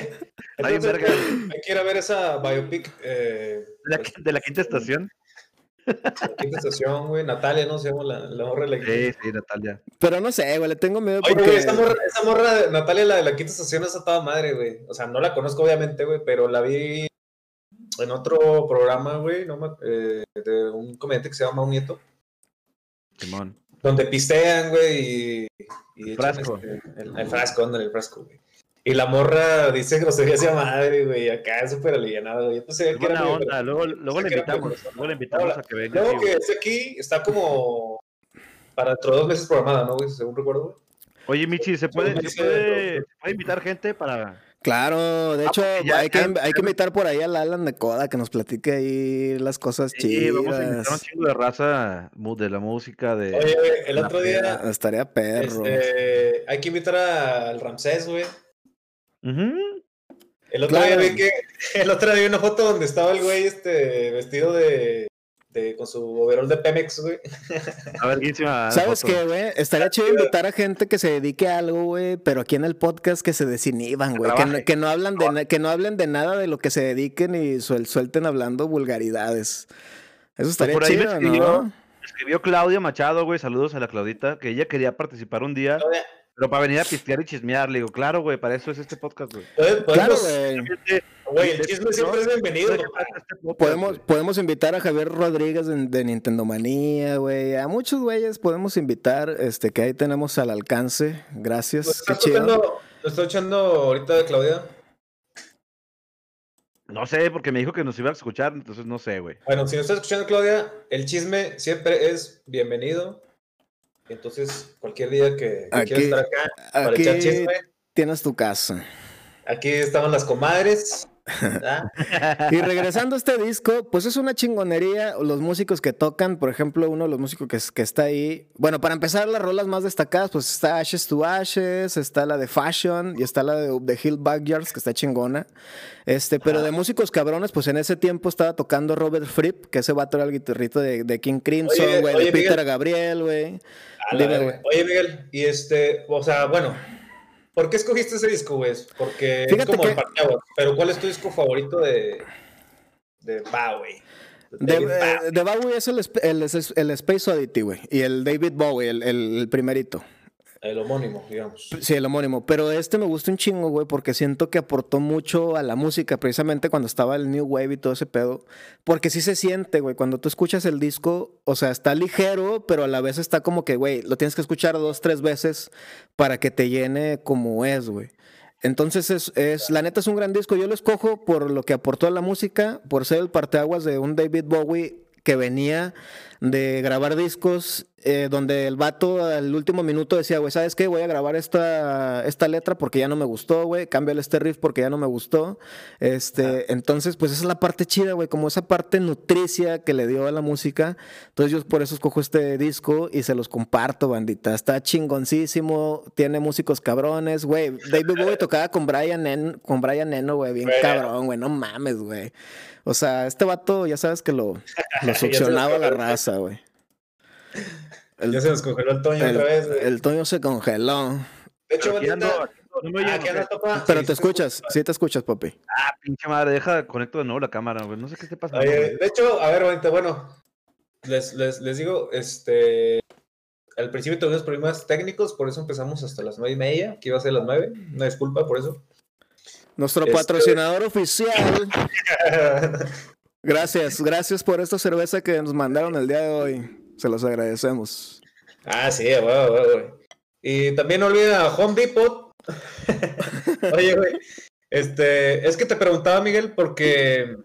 [SPEAKER 3] entonces hay
[SPEAKER 4] verga.
[SPEAKER 3] que- hay que ir a ver esa biopic eh,
[SPEAKER 4] De la,
[SPEAKER 3] pues,
[SPEAKER 4] de la quinta estación.
[SPEAKER 3] La quinta estación, güey. Natalia, ¿no? Se llama la, la morra de la quinta
[SPEAKER 4] Sí, sí, Natalia.
[SPEAKER 1] Pero no sé, güey, le tengo miedo
[SPEAKER 3] Oye,
[SPEAKER 1] porque...
[SPEAKER 3] güey, esa morra, esa morra de Natalia, la de la quinta estación, es toda madre, güey. O sea, no la conozco, obviamente, güey, pero la vi en otro programa, güey, no me- eh, de un comediante que se llama Un Nieto,
[SPEAKER 4] Simón.
[SPEAKER 3] donde pistean, güey, y. y echan,
[SPEAKER 4] Frasco.
[SPEAKER 3] este, el, el frasco, ándale, el frasco, güey. Y la morra dice groserías de madre, güey, acá es súper alivianado, güey. Yo pensé que era
[SPEAKER 4] onda. Luego, luego le invitamos. Luego le invitamos a que venga.
[SPEAKER 3] Luego
[SPEAKER 4] aquí,
[SPEAKER 3] que esté aquí, está como para dentro de dos meses programada, ¿no, güey? Según recuerdo, güey.
[SPEAKER 4] Oye, Michi, ¿se puede, se puede, se puede invitar gente para.
[SPEAKER 1] Claro, de
[SPEAKER 4] Ah,
[SPEAKER 1] hecho, hay, que,
[SPEAKER 4] ya-
[SPEAKER 1] hay que invitar por ahí al Alan de Coda que nos platique ahí las cosas
[SPEAKER 4] Sí, vamos a invitar a un
[SPEAKER 1] chidas.
[SPEAKER 4] chingo de raza de la música, de.
[SPEAKER 3] Oye, güey, el otro día
[SPEAKER 1] Estaría perro.
[SPEAKER 3] este, hay que invitar al Ramsés, güey. El otro
[SPEAKER 1] Claro.
[SPEAKER 3] día vi que [LAUGHS] el otro día vi una foto donde estaba el güey este vestido de, de con su overall de Pemex, güey.
[SPEAKER 4] A ver, guísima.
[SPEAKER 1] ¿Sabes
[SPEAKER 4] foto.
[SPEAKER 1] qué, güey? Estaría chido invitar a gente que se dedique a algo, güey, pero aquí en el podcast que se desinhiban, güey. Que, no-
[SPEAKER 4] trabaje.
[SPEAKER 1] que no hablan de que no hablen de nada de lo que se dediquen y suel- suelten hablando vulgaridades. Eso estaría
[SPEAKER 4] por ahí me
[SPEAKER 1] chido,
[SPEAKER 4] escribió-
[SPEAKER 1] ¿no?
[SPEAKER 4] Escribió Claudia Machado, güey. Saludos a la Claudita, que ella quería participar un día, pero para venir a pistear y chismear. Le digo, claro, güey, para eso es este podcast, güey.
[SPEAKER 3] Entonces,
[SPEAKER 1] Claro,
[SPEAKER 3] podemos-
[SPEAKER 1] güey.
[SPEAKER 3] El chisme siempre es bienvenido.
[SPEAKER 4] ¿de qué este
[SPEAKER 1] Podemos, podemos invitar a Javier Rodríguez de, de Nintendo Manía, güey. A muchos güeyes podemos invitar, este, que ahí tenemos al alcance.
[SPEAKER 3] ¿Lo
[SPEAKER 1] Gracias. Qué
[SPEAKER 3] estás
[SPEAKER 1] chido.
[SPEAKER 3] escuchando, lo estoy echando ahorita de Claudia?
[SPEAKER 4] No sé, porque me dijo que nos iba a escuchar, entonces no sé, güey.
[SPEAKER 3] Bueno, si nos estás escuchando, Claudia, el chisme siempre es bienvenido. Entonces, cualquier día que, quieras estar acá para echar chisme,
[SPEAKER 1] tienes tu casa.
[SPEAKER 3] aquí estaban las comadres. [LAUGHS]
[SPEAKER 1] Y regresando a este disco, pues es una chingonería. Los músicos que tocan, por ejemplo, uno de los músicos que, que está ahí. Bueno, para empezar, las rolas más destacadas, pues está Ashes to Ashes, está la de Fashion y está la de The Hill Backyards, que está chingona. Este, pero de músicos cabrones, pues en ese tiempo estaba tocando Robert Fripp, que ese vato era el guitarrito de, de King Crimson, güey, de Peter
[SPEAKER 3] Miguel.
[SPEAKER 1] Gabriel, güey.
[SPEAKER 3] Oye, Miguel, y este, o sea, bueno, ¿por qué escogiste ese disco, güey? Porque
[SPEAKER 1] Fíjate
[SPEAKER 3] es como
[SPEAKER 1] que-
[SPEAKER 3] el parteaguas, pero ¿cuál es tu disco favorito de, de Bowie?
[SPEAKER 1] De, eh, de Bowie es el, el, el Space Oddity, güey. Y el David Bowie, el- el primerito.
[SPEAKER 3] El homónimo, digamos.
[SPEAKER 1] Sí, el homónimo. Pero este me gusta un chingo, güey, porque siento que aportó mucho a la música, precisamente cuando estaba el New Wave y todo ese pedo. Porque sí se siente, güey, cuando tú escuchas el disco, o sea, está ligero, pero a la vez está como que, güey, lo tienes que escuchar dos, tres veces para que te llene como es, güey. Entonces es, es, la neta es un gran disco. Yo lo escojo por lo que aportó a la música, por ser el parteaguas de un David Bowie que venía de grabar discos eh, donde el vato al último minuto decía, güey, ¿sabes qué? Voy a grabar esta, esta letra porque ya no me gustó, güey. Cámbiale este riff porque ya no me gustó. Este, entonces, pues esa es la parte chida, güey, como esa parte nutricia que le dio a la música. Entonces yo por eso escojo este disco y se los comparto, bandita. Está chingoncísimo, tiene músicos cabrones, güey. David Bowie [LAUGHS] tocaba con Brian, Eno, con Brian Eno, güey, bien
[SPEAKER 3] Bueno.
[SPEAKER 1] cabrón, güey, no mames, güey. O sea, este vato, ya sabes que lo, lo [LAUGHS] succionaba la
[SPEAKER 3] los-
[SPEAKER 1] güey. El,
[SPEAKER 3] ya se nos congeló el Toño
[SPEAKER 1] el-
[SPEAKER 3] otra vez, güey.
[SPEAKER 1] el Toño se congeló.
[SPEAKER 3] De hecho,
[SPEAKER 4] ando, ando, no me oyen,
[SPEAKER 3] aquí anda
[SPEAKER 4] ¿o qué?
[SPEAKER 3] topa.
[SPEAKER 1] Pero
[SPEAKER 3] Sí,
[SPEAKER 1] te escuchas, sí te escuchas, papi.
[SPEAKER 4] Ah, pinche madre, deja, conecto de nuevo la cámara, güey. No sé qué.
[SPEAKER 3] Oye,
[SPEAKER 4] güey.
[SPEAKER 3] de hecho, a ver, ahorita, bueno, les, les, les digo, este, al principio tuvimos problemas técnicos, por eso empezamos hasta las nueve y media, que iba a ser las nueve, una disculpa por eso.
[SPEAKER 1] Nuestro
[SPEAKER 3] Este-
[SPEAKER 1] patrocinador oficial. [LAUGHS] Gracias, gracias por esta cerveza que nos mandaron el día de hoy. Se los agradecemos.
[SPEAKER 3] ah, sí, güey, güey. Y también no a Home Depot. [LAUGHS] Oye, güey, este, es que te preguntaba, Miguel, porque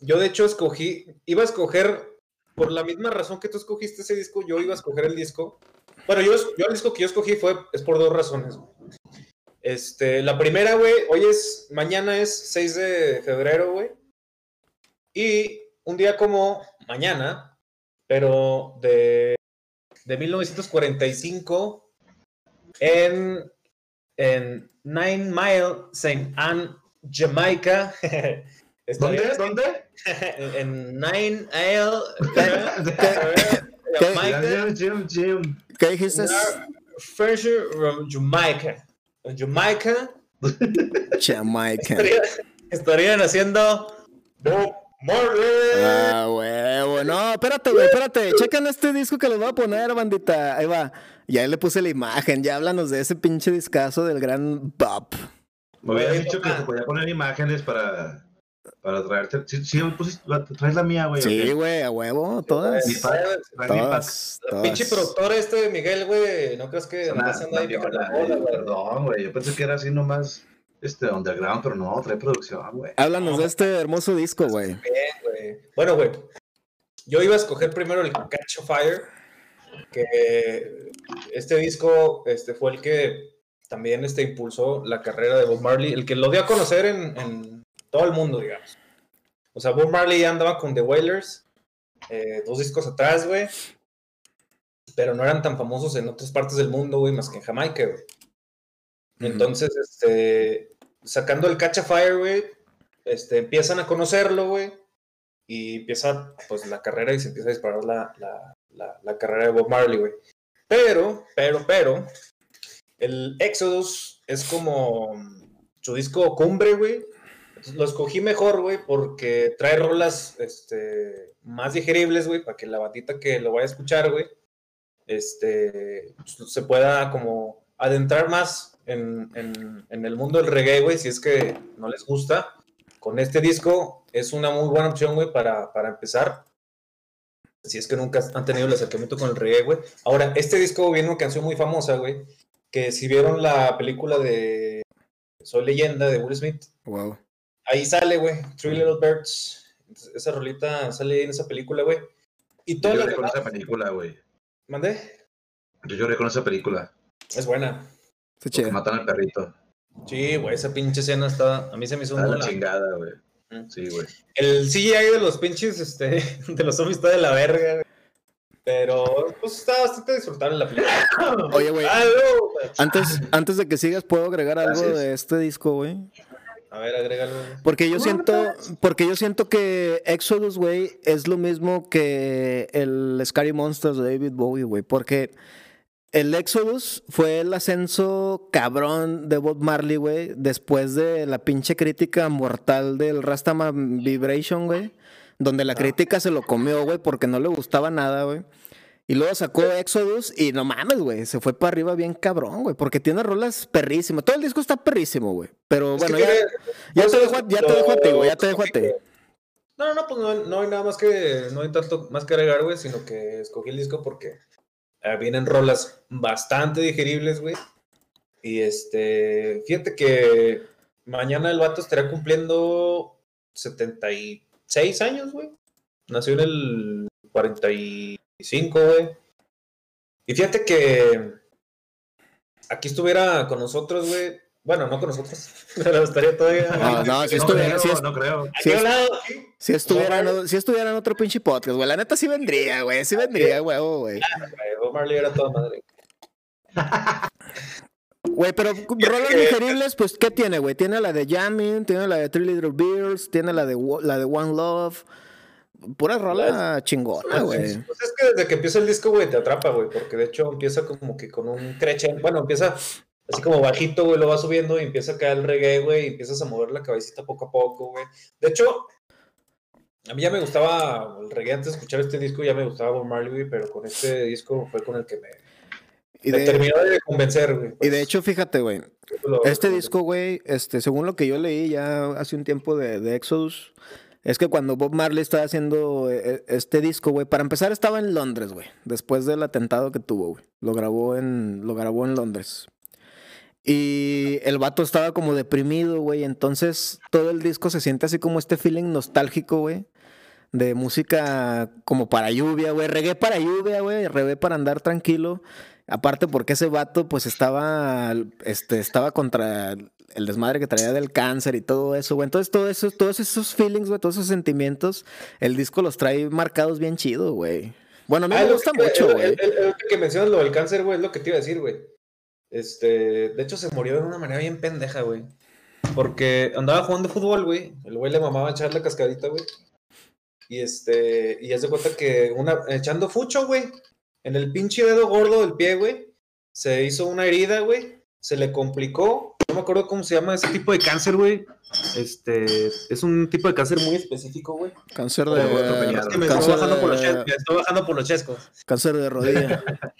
[SPEAKER 3] yo de hecho escogí, iba a escoger, por la misma razón que tú escogiste ese disco, yo iba a escoger el disco. Bueno, yo, el disco que yo escogí fue, es por dos razones. Este, la primera, güey, hoy es, mañana es 6 de febrero, güey. Y un día como mañana, pero de, de 1945 en, en Nine Mile, St. Anne, Jamaica. [LAUGHS]
[SPEAKER 2] ¿Dónde? ¿Dónde? [LAUGHS]
[SPEAKER 3] en Nine
[SPEAKER 1] ¿Qué?
[SPEAKER 3] Jamaica,
[SPEAKER 2] Jim, Jim.
[SPEAKER 1] ¿Qué dijiste?
[SPEAKER 3] Fraser, Jamaica. Jamaica [LAUGHS]
[SPEAKER 1] Jamaica.
[SPEAKER 3] estaría- estarían haciendo Bob Marley.
[SPEAKER 1] Ah, huevo. No, espérate, güey, espérate. Chequen este disco que les voy a poner, bandita. Ahí va. Ya le puse la imagen. Ya háblanos de ese pinche discazo del gran Bob.
[SPEAKER 2] Me habías
[SPEAKER 3] Güey,
[SPEAKER 2] dicho que se podía poner imágenes para, para traerte. Sí, sí, me pusiste- la- traes la mía, güey.
[SPEAKER 1] Sí,
[SPEAKER 2] ¿o
[SPEAKER 1] güey, a huevo. Todas.
[SPEAKER 2] Mi pack.
[SPEAKER 1] Todas. todas.
[SPEAKER 3] Pinche productor este de Miguel, güey. No crees que nomás anda
[SPEAKER 2] una
[SPEAKER 3] ahí bola, güey.
[SPEAKER 2] Perdón, güey. Yo pensé que era así nomás este, underground, pero no, trae producción, güey.
[SPEAKER 1] Háblanos de este hermoso disco, güey.
[SPEAKER 3] Bueno, güey. Yo iba a escoger primero el Catch of Fire, que este disco este, fue el que también este, impulsó la carrera de Bob Marley, el que lo dio a conocer en, en todo el mundo, digamos. O sea, Bob Marley ya andaba con The Wailers, eh, dos discos atrás, güey, pero no eran tan famosos en otras partes del mundo, güey, más que en Jamaica, güey. Entonces, este, sacando el Catch a Fire, güey, este, empiezan a conocerlo, güey, y empieza, pues, la carrera y se empieza a disparar la, la, la, la carrera de Bob Marley, güey. Pero, pero, pero, el Exodus es como su disco cumbre, güey. Lo escogí mejor, güey, porque trae rolas, este, más digeribles, güey, para que la batita que lo vaya a escuchar, güey, este, pues, se pueda como adentrar más en, en- en el mundo del reggae, güey, si es que no les gusta. Con este disco es una muy buena opción, güey, para, para empezar. Si es que nunca han tenido el acercamiento con el reggae, güey. Ahora, este disco viene una canción muy famosa, güey, que si vieron la película de Soy Leyenda de Will Smith,
[SPEAKER 1] Wow.
[SPEAKER 3] ahí sale, güey, Three Little Birds. Esa rolita sale ahí en esa película, güey. Y
[SPEAKER 2] Yo
[SPEAKER 3] todo lo
[SPEAKER 2] lloré con esa película, güey.
[SPEAKER 3] ¿mandé?
[SPEAKER 2] Yo lloré con esa película.
[SPEAKER 3] Es buena.
[SPEAKER 1] Está chido.
[SPEAKER 2] matan al perrito.
[SPEAKER 3] Sí, güey, esa pinche escena está. A mí se me hizo
[SPEAKER 2] A
[SPEAKER 3] muy
[SPEAKER 2] la chingada, güey. Sí, güey.
[SPEAKER 3] El CGI de los pinches, este, [LAUGHS] de los zombies está de la verga, güey. Pero, pues está bastante disfrutable la película. [LAUGHS]
[SPEAKER 1] Oye, güey. Antes, antes de que sigas, ¿puedo agregar algo
[SPEAKER 2] Gracias.
[SPEAKER 1] de este disco, güey?
[SPEAKER 3] A ver, agrégalo.
[SPEAKER 1] Porque yo siento, porque yo siento que Exodus, güey, es lo mismo que el Scary Monsters de David Bowie, güey. Porque el Exodus fue el ascenso cabrón de Bob Marley, güey, después de la pinche crítica mortal del Rastaman Vibration, güey. Donde la crítica se lo comió, güey, porque no le gustaba nada, güey. Y luego sacó Exodus y no mames, güey, se fue para arriba bien cabrón, güey, porque tiene rolas perrísimas. Todo el disco está perrísimo, güey. Pero
[SPEAKER 3] Es
[SPEAKER 1] bueno, ya,
[SPEAKER 3] tiene-
[SPEAKER 1] ya te dejo, a- ya te dejo a ti, güey, ya te dejo a ti.
[SPEAKER 3] No, no, no, pues no, no hay nada más que, no hay tanto más que agregar, güey, sino que escogí el disco porque vienen rolas bastante digeribles, güey. Y este, fíjate que mañana el vato estará cumpliendo 76 años, güey. Nació en el 45, güey. Y fíjate que aquí estuviera con nosotros, güey. Bueno, no con nosotros, [LAUGHS] pero estaría todavía.
[SPEAKER 1] No, no, si
[SPEAKER 2] no
[SPEAKER 1] estuviera,
[SPEAKER 2] creo,
[SPEAKER 1] si es-
[SPEAKER 2] no creo.
[SPEAKER 1] Si es- estuviera, en- si estuviera en otro pinche podcast, güey, la neta sí vendría, güey, sí vendría, güey, güey.
[SPEAKER 3] Güey, Bob Marley era toda madre. [LAUGHS]
[SPEAKER 1] Güey, pero rolas digeribles, pues, ¿qué tiene, güey? Tiene la de Jamming, tiene la de Three Little Beers, tiene la de, la de One Love. Pura rola chingona, güey.
[SPEAKER 3] Pues es que desde que empieza el disco, güey, te atrapa, güey, porque de hecho empieza como que con un crescendo, bueno, empieza así como bajito, güey, lo va subiendo y empieza a caer el reggae, güey, y empiezas a mover la cabecita poco a poco, güey. De hecho, a mí ya me gustaba el reggae antes de escuchar este disco, ya me gustaba Bob Marley, güey, pero con este disco fue con el que me,
[SPEAKER 1] Y
[SPEAKER 3] me
[SPEAKER 1] de,
[SPEAKER 3] terminó de convencer, güey.
[SPEAKER 1] y de hecho, fíjate, güey, Este
[SPEAKER 3] lo-
[SPEAKER 1] disco, güey, este, según lo que yo leí ya hace un tiempo de, de Exodus, es que cuando Bob Marley estaba haciendo eh, este disco, güey, para empezar estaba en Londres, güey, después del atentado que tuvo, güey. Lo grabó en, lo grabó en Londres. Y el vato estaba como deprimido, güey, entonces todo el disco se siente así como este feeling nostálgico, güey. De música como para lluvia, güey. Reggae para lluvia, güey. Reggae para andar tranquilo. Aparte porque ese vato pues estaba, este, estaba contra el desmadre que traía del cáncer y todo eso, güey. Entonces todo eso, todos esos feelings, güey, todos esos sentimientos, el disco los trae marcados bien chido, güey. Bueno, a mí
[SPEAKER 3] Ah,
[SPEAKER 1] me gusta
[SPEAKER 3] que-
[SPEAKER 1] mucho, güey.
[SPEAKER 3] que mencionas lo del cáncer, güey, es lo que te iba a decir, güey. Este, de hecho, se murió de una manera bien pendeja, güey. Porque andaba jugando fútbol, güey. El güey le mamaba echar la cascadita, güey. Y este, y haz de cuenta que una, echando fucho, güey, en el pinche dedo gordo del pie, güey, se hizo una herida, güey. Se le complicó. No me acuerdo cómo se llama ese tipo de cáncer, güey. Este, es un tipo de cáncer muy específico, güey.
[SPEAKER 1] Cáncer
[SPEAKER 2] Pero,
[SPEAKER 1] de,
[SPEAKER 2] atropellado.
[SPEAKER 3] Es que me estoy bajando por los chescos. Me estoy bajando por los chescos.
[SPEAKER 1] cáncer de rodilla. [LAUGHS]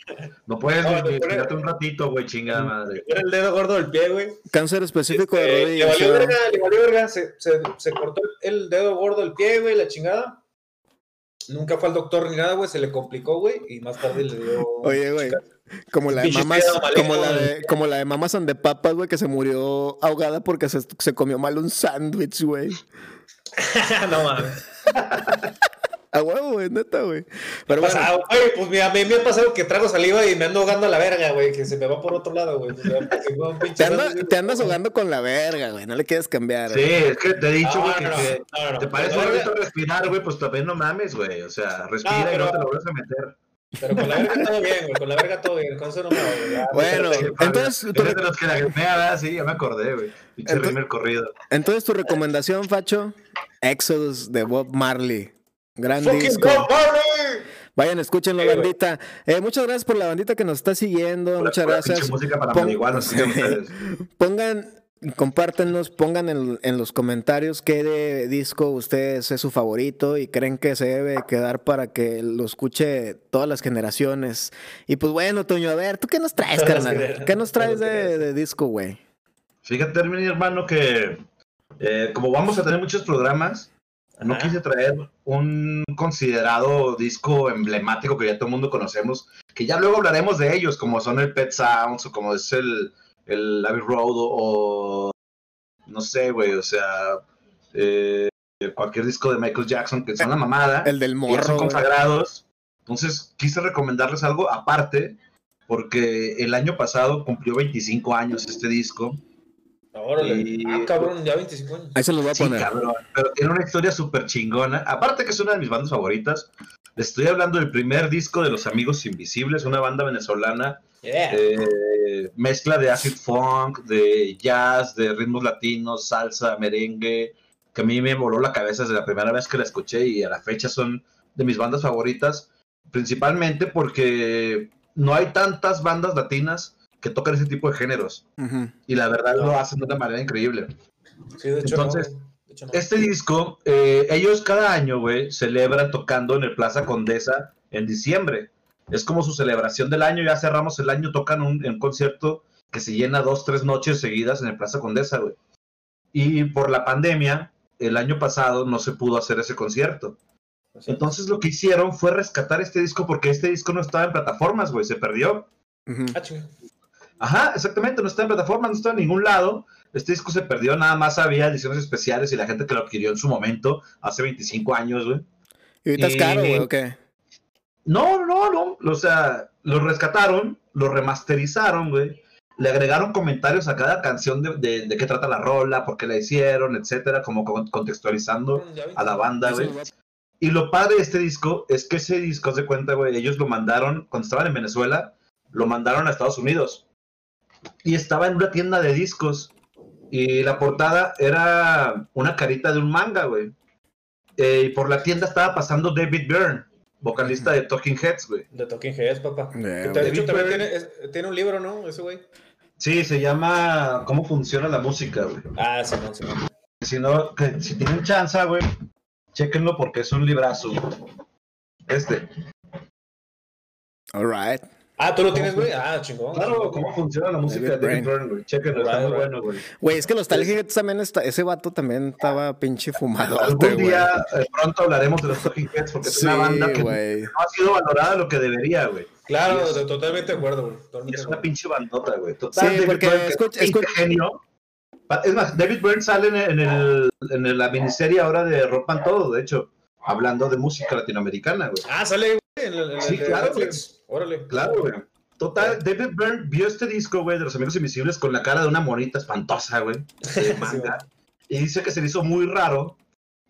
[SPEAKER 2] No puedes
[SPEAKER 3] No,
[SPEAKER 2] estirarte un ratito, güey, chingada madre.
[SPEAKER 3] Era el dedo gordo del pie, güey.
[SPEAKER 1] cáncer específico
[SPEAKER 3] Este,
[SPEAKER 1] de
[SPEAKER 3] le
[SPEAKER 1] rodilla.
[SPEAKER 3] valió
[SPEAKER 1] o sea,
[SPEAKER 3] verga, le valió verga, se, se, se cortó el dedo gordo del pie, güey, la chingada. Nunca fue al doctor ni nada, güey, se le complicó, güey, y más tarde le dio. [LAUGHS]
[SPEAKER 1] Oye, güey. Como la de mamás, como la de, como la de mamás de papas, güey, que se murió ahogada porque se, se comió mal un sándwich, güey. [LAUGHS]
[SPEAKER 3] no mames.
[SPEAKER 1] A huevo, güey, neta, güey. Pero bueno,
[SPEAKER 3] Pasado, güey, pues mira, a mí me ha pasado que trago saliva y me ando ahogando a la verga, güey, que se me va por otro lado, güey.
[SPEAKER 1] Te, anda-
[SPEAKER 3] sándwich,
[SPEAKER 1] te andas ahogando con la verga, güey. No le quieres cambiar.
[SPEAKER 2] Sí, es que te he dicho,
[SPEAKER 3] No,
[SPEAKER 2] güey, que,
[SPEAKER 3] no,
[SPEAKER 2] que te parece bonito respirar, güey, pues también no mames, güey. O sea, respira
[SPEAKER 3] No,
[SPEAKER 2] y no te lo vuelves a meter.
[SPEAKER 3] Pero con la verga todo bien, güey, con la verga todo bien, con eso no me ya.
[SPEAKER 1] Bueno, entonces, tú-
[SPEAKER 2] Eres de los que la gripea, sí, ya me acordé, güey. Pinche corrido.
[SPEAKER 1] Entonces, tu recomendación, Facho, Exodus de Bob Marley. Gran disco. Vayan, escúchenlo,
[SPEAKER 3] Sí,
[SPEAKER 1] bandita. Eh, muchas gracias por la bandita que nos está siguiendo.
[SPEAKER 2] Pura-
[SPEAKER 1] muchas
[SPEAKER 2] pura
[SPEAKER 1] gracias.
[SPEAKER 2] música para
[SPEAKER 1] Pon-. [LAUGHS] Pongan, compártenos, pongan en, en los comentarios qué de disco ustedes es su favorito y creen que se debe quedar para que lo escuche todas las generaciones. Y pues bueno, Toño, a ver, ¿tú qué nos traes, [LAUGHS] carnal? ¿Qué nos traes de disco, güey?
[SPEAKER 2] Fíjate, mi hermano, que eh, como vamos a tener muchos programas, no quise traer un considerado disco emblemático que ya todo el mundo conocemos, que ya luego hablaremos de ellos, como son el Pet Sounds o como es el, el Abbey Road o, o no sé, güey, o sea, eh, cualquier disco de Michael Jackson que son la mamada.
[SPEAKER 1] El del morro.
[SPEAKER 2] son consagrados. Entonces quise recomendarles algo aparte, porque el año pasado cumplió 25 años este disco.
[SPEAKER 3] Órale.
[SPEAKER 2] Y-
[SPEAKER 3] Ah, cabrón, ya 25 años.
[SPEAKER 1] Ahí se los voy a
[SPEAKER 2] Sí,
[SPEAKER 1] poner.
[SPEAKER 2] cabrón, pero tiene una historia súper chingona. Aparte que es una de mis bandas favoritas. Les estoy hablando del primer disco de Los Amigos Invisibles, una banda venezolana,
[SPEAKER 3] Yeah.
[SPEAKER 2] eh, mezcla de acid funk, de jazz, de ritmos latinos, salsa, merengue, que a mí me voló la cabeza desde la primera vez que la escuché y a la fecha son de mis bandas favoritas, principalmente porque no hay tantas bandas latinas que tocan ese tipo de géneros y la verdad lo hacen de una manera increíble.
[SPEAKER 3] Sí, de hecho,
[SPEAKER 2] entonces,
[SPEAKER 3] no, de hecho no.
[SPEAKER 2] Este disco, eh, ellos cada año, güey, celebran tocando en el Plaza Condesa en diciembre. Es como su celebración del año, ya cerramos el año, tocan un, un concierto que se llena dos, tres noches seguidas en el Plaza Condesa, güey. Y por la pandemia, el año pasado no se pudo hacer ese concierto. Entonces lo que hicieron fue rescatar este disco porque este disco no estaba en plataformas, güey, se perdió.
[SPEAKER 1] Ujú.
[SPEAKER 3] Ah, chinga.
[SPEAKER 2] Ajá, exactamente, no está en plataformas, no está en ningún lado. Este disco se perdió, nada más había ediciones especiales y la gente que lo adquirió en su momento, hace 25 años, güey.
[SPEAKER 1] ¿Y ahorita es caro, güey, o qué?
[SPEAKER 2] No, no, no, o sea, lo rescataron, lo remasterizaron, güey. Le agregaron comentarios a cada canción de, de, de qué trata la rola, por qué la hicieron, etcétera, como con- contextualizando a la banda, güey. Y lo padre de este disco es que ese disco, se cuenta, güey, ellos lo mandaron, cuando estaban en Venezuela, lo mandaron a Estados Unidos. Y estaba en una tienda de discos. Y la portada era una carita de un manga, güey. Eh, y por la tienda estaba pasando David Byrne, vocalista de Talking Heads, güey.
[SPEAKER 3] De Talking Heads, papá.
[SPEAKER 1] Yeah,
[SPEAKER 3] Que también tiene, es- tiene un libro, ¿no? Ese güey.
[SPEAKER 2] Sí, se llama ¿Cómo funciona la música, güey?
[SPEAKER 3] Ah, sí, no, sí. no.
[SPEAKER 2] Si no, que si tienen chance, güey, chéquenlo porque es un librazo. Este.
[SPEAKER 1] All right.
[SPEAKER 3] Ah, ¿tú lo tienes, güey? Ah, chingón.
[SPEAKER 2] Claro, ¿cómo funciona la música de
[SPEAKER 1] David
[SPEAKER 2] David Byrne, güey? Chéquenlo, está muy
[SPEAKER 3] right.
[SPEAKER 2] bueno, güey.
[SPEAKER 1] Güey, es que los Talheads también está, ese vato también estaba pinche fumado.
[SPEAKER 2] Algún día eh, pronto hablaremos de los Talking Heads porque es
[SPEAKER 1] Sí,
[SPEAKER 2] una banda que no ha sido valorada lo que debería, güey.
[SPEAKER 3] Claro,
[SPEAKER 2] Y es-
[SPEAKER 3] de- totalmente de acuerdo, güey.
[SPEAKER 2] Es una pinche bandota, güey.
[SPEAKER 1] Sí,
[SPEAKER 2] Total, David
[SPEAKER 1] porque
[SPEAKER 2] Byrne,
[SPEAKER 1] escucha- escucha-
[SPEAKER 2] genio. Es más, David Byrne sale en, en el, en la miniserie ahora de Rompan Todo, de hecho, hablando de música latinoamericana, güey.
[SPEAKER 3] Ah, sale, güey, en el, en
[SPEAKER 2] Sí, claro.
[SPEAKER 3] Órale.
[SPEAKER 2] Claro, güey. Total, David Byrne vio este disco, güey, de los Amigos Invisibles con la cara de una monita espantosa, güey, de [LAUGHS] manga. y dice que se le hizo muy raro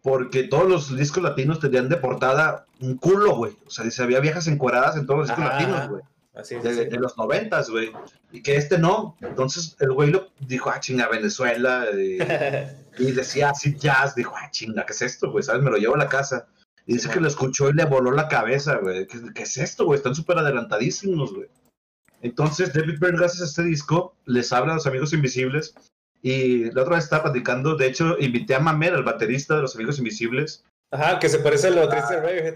[SPEAKER 2] porque todos los discos latinos tenían de portada un culo, güey. O sea, dice, había viejas encueradas en todos los discos
[SPEAKER 3] Ajá,
[SPEAKER 2] latinos, güey.
[SPEAKER 3] Así es.
[SPEAKER 2] De,
[SPEAKER 3] sí.
[SPEAKER 2] de los noventas, güey. Y que este no. Entonces el güey lo dijo, ah, chinga, Venezuela. Y, [LAUGHS] y decía así jazz. Dijo, ah, chinga, ¿qué es esto, güey? ¿Sabes? Me lo llevo a la casa. Y dice
[SPEAKER 3] Sí,
[SPEAKER 2] que lo escuchó y le voló la cabeza, güey. ¿Qué, qué es esto, güey? Están súper adelantadísimos, güey. Entonces David Byrne, gracias a este disco, les habla a los Amigos Invisibles. Y la otra vez estaba platicando, de hecho, invité a Mamer, el baterista de los Amigos Invisibles,
[SPEAKER 3] Ajá, que se parece al baterista de Radiohead.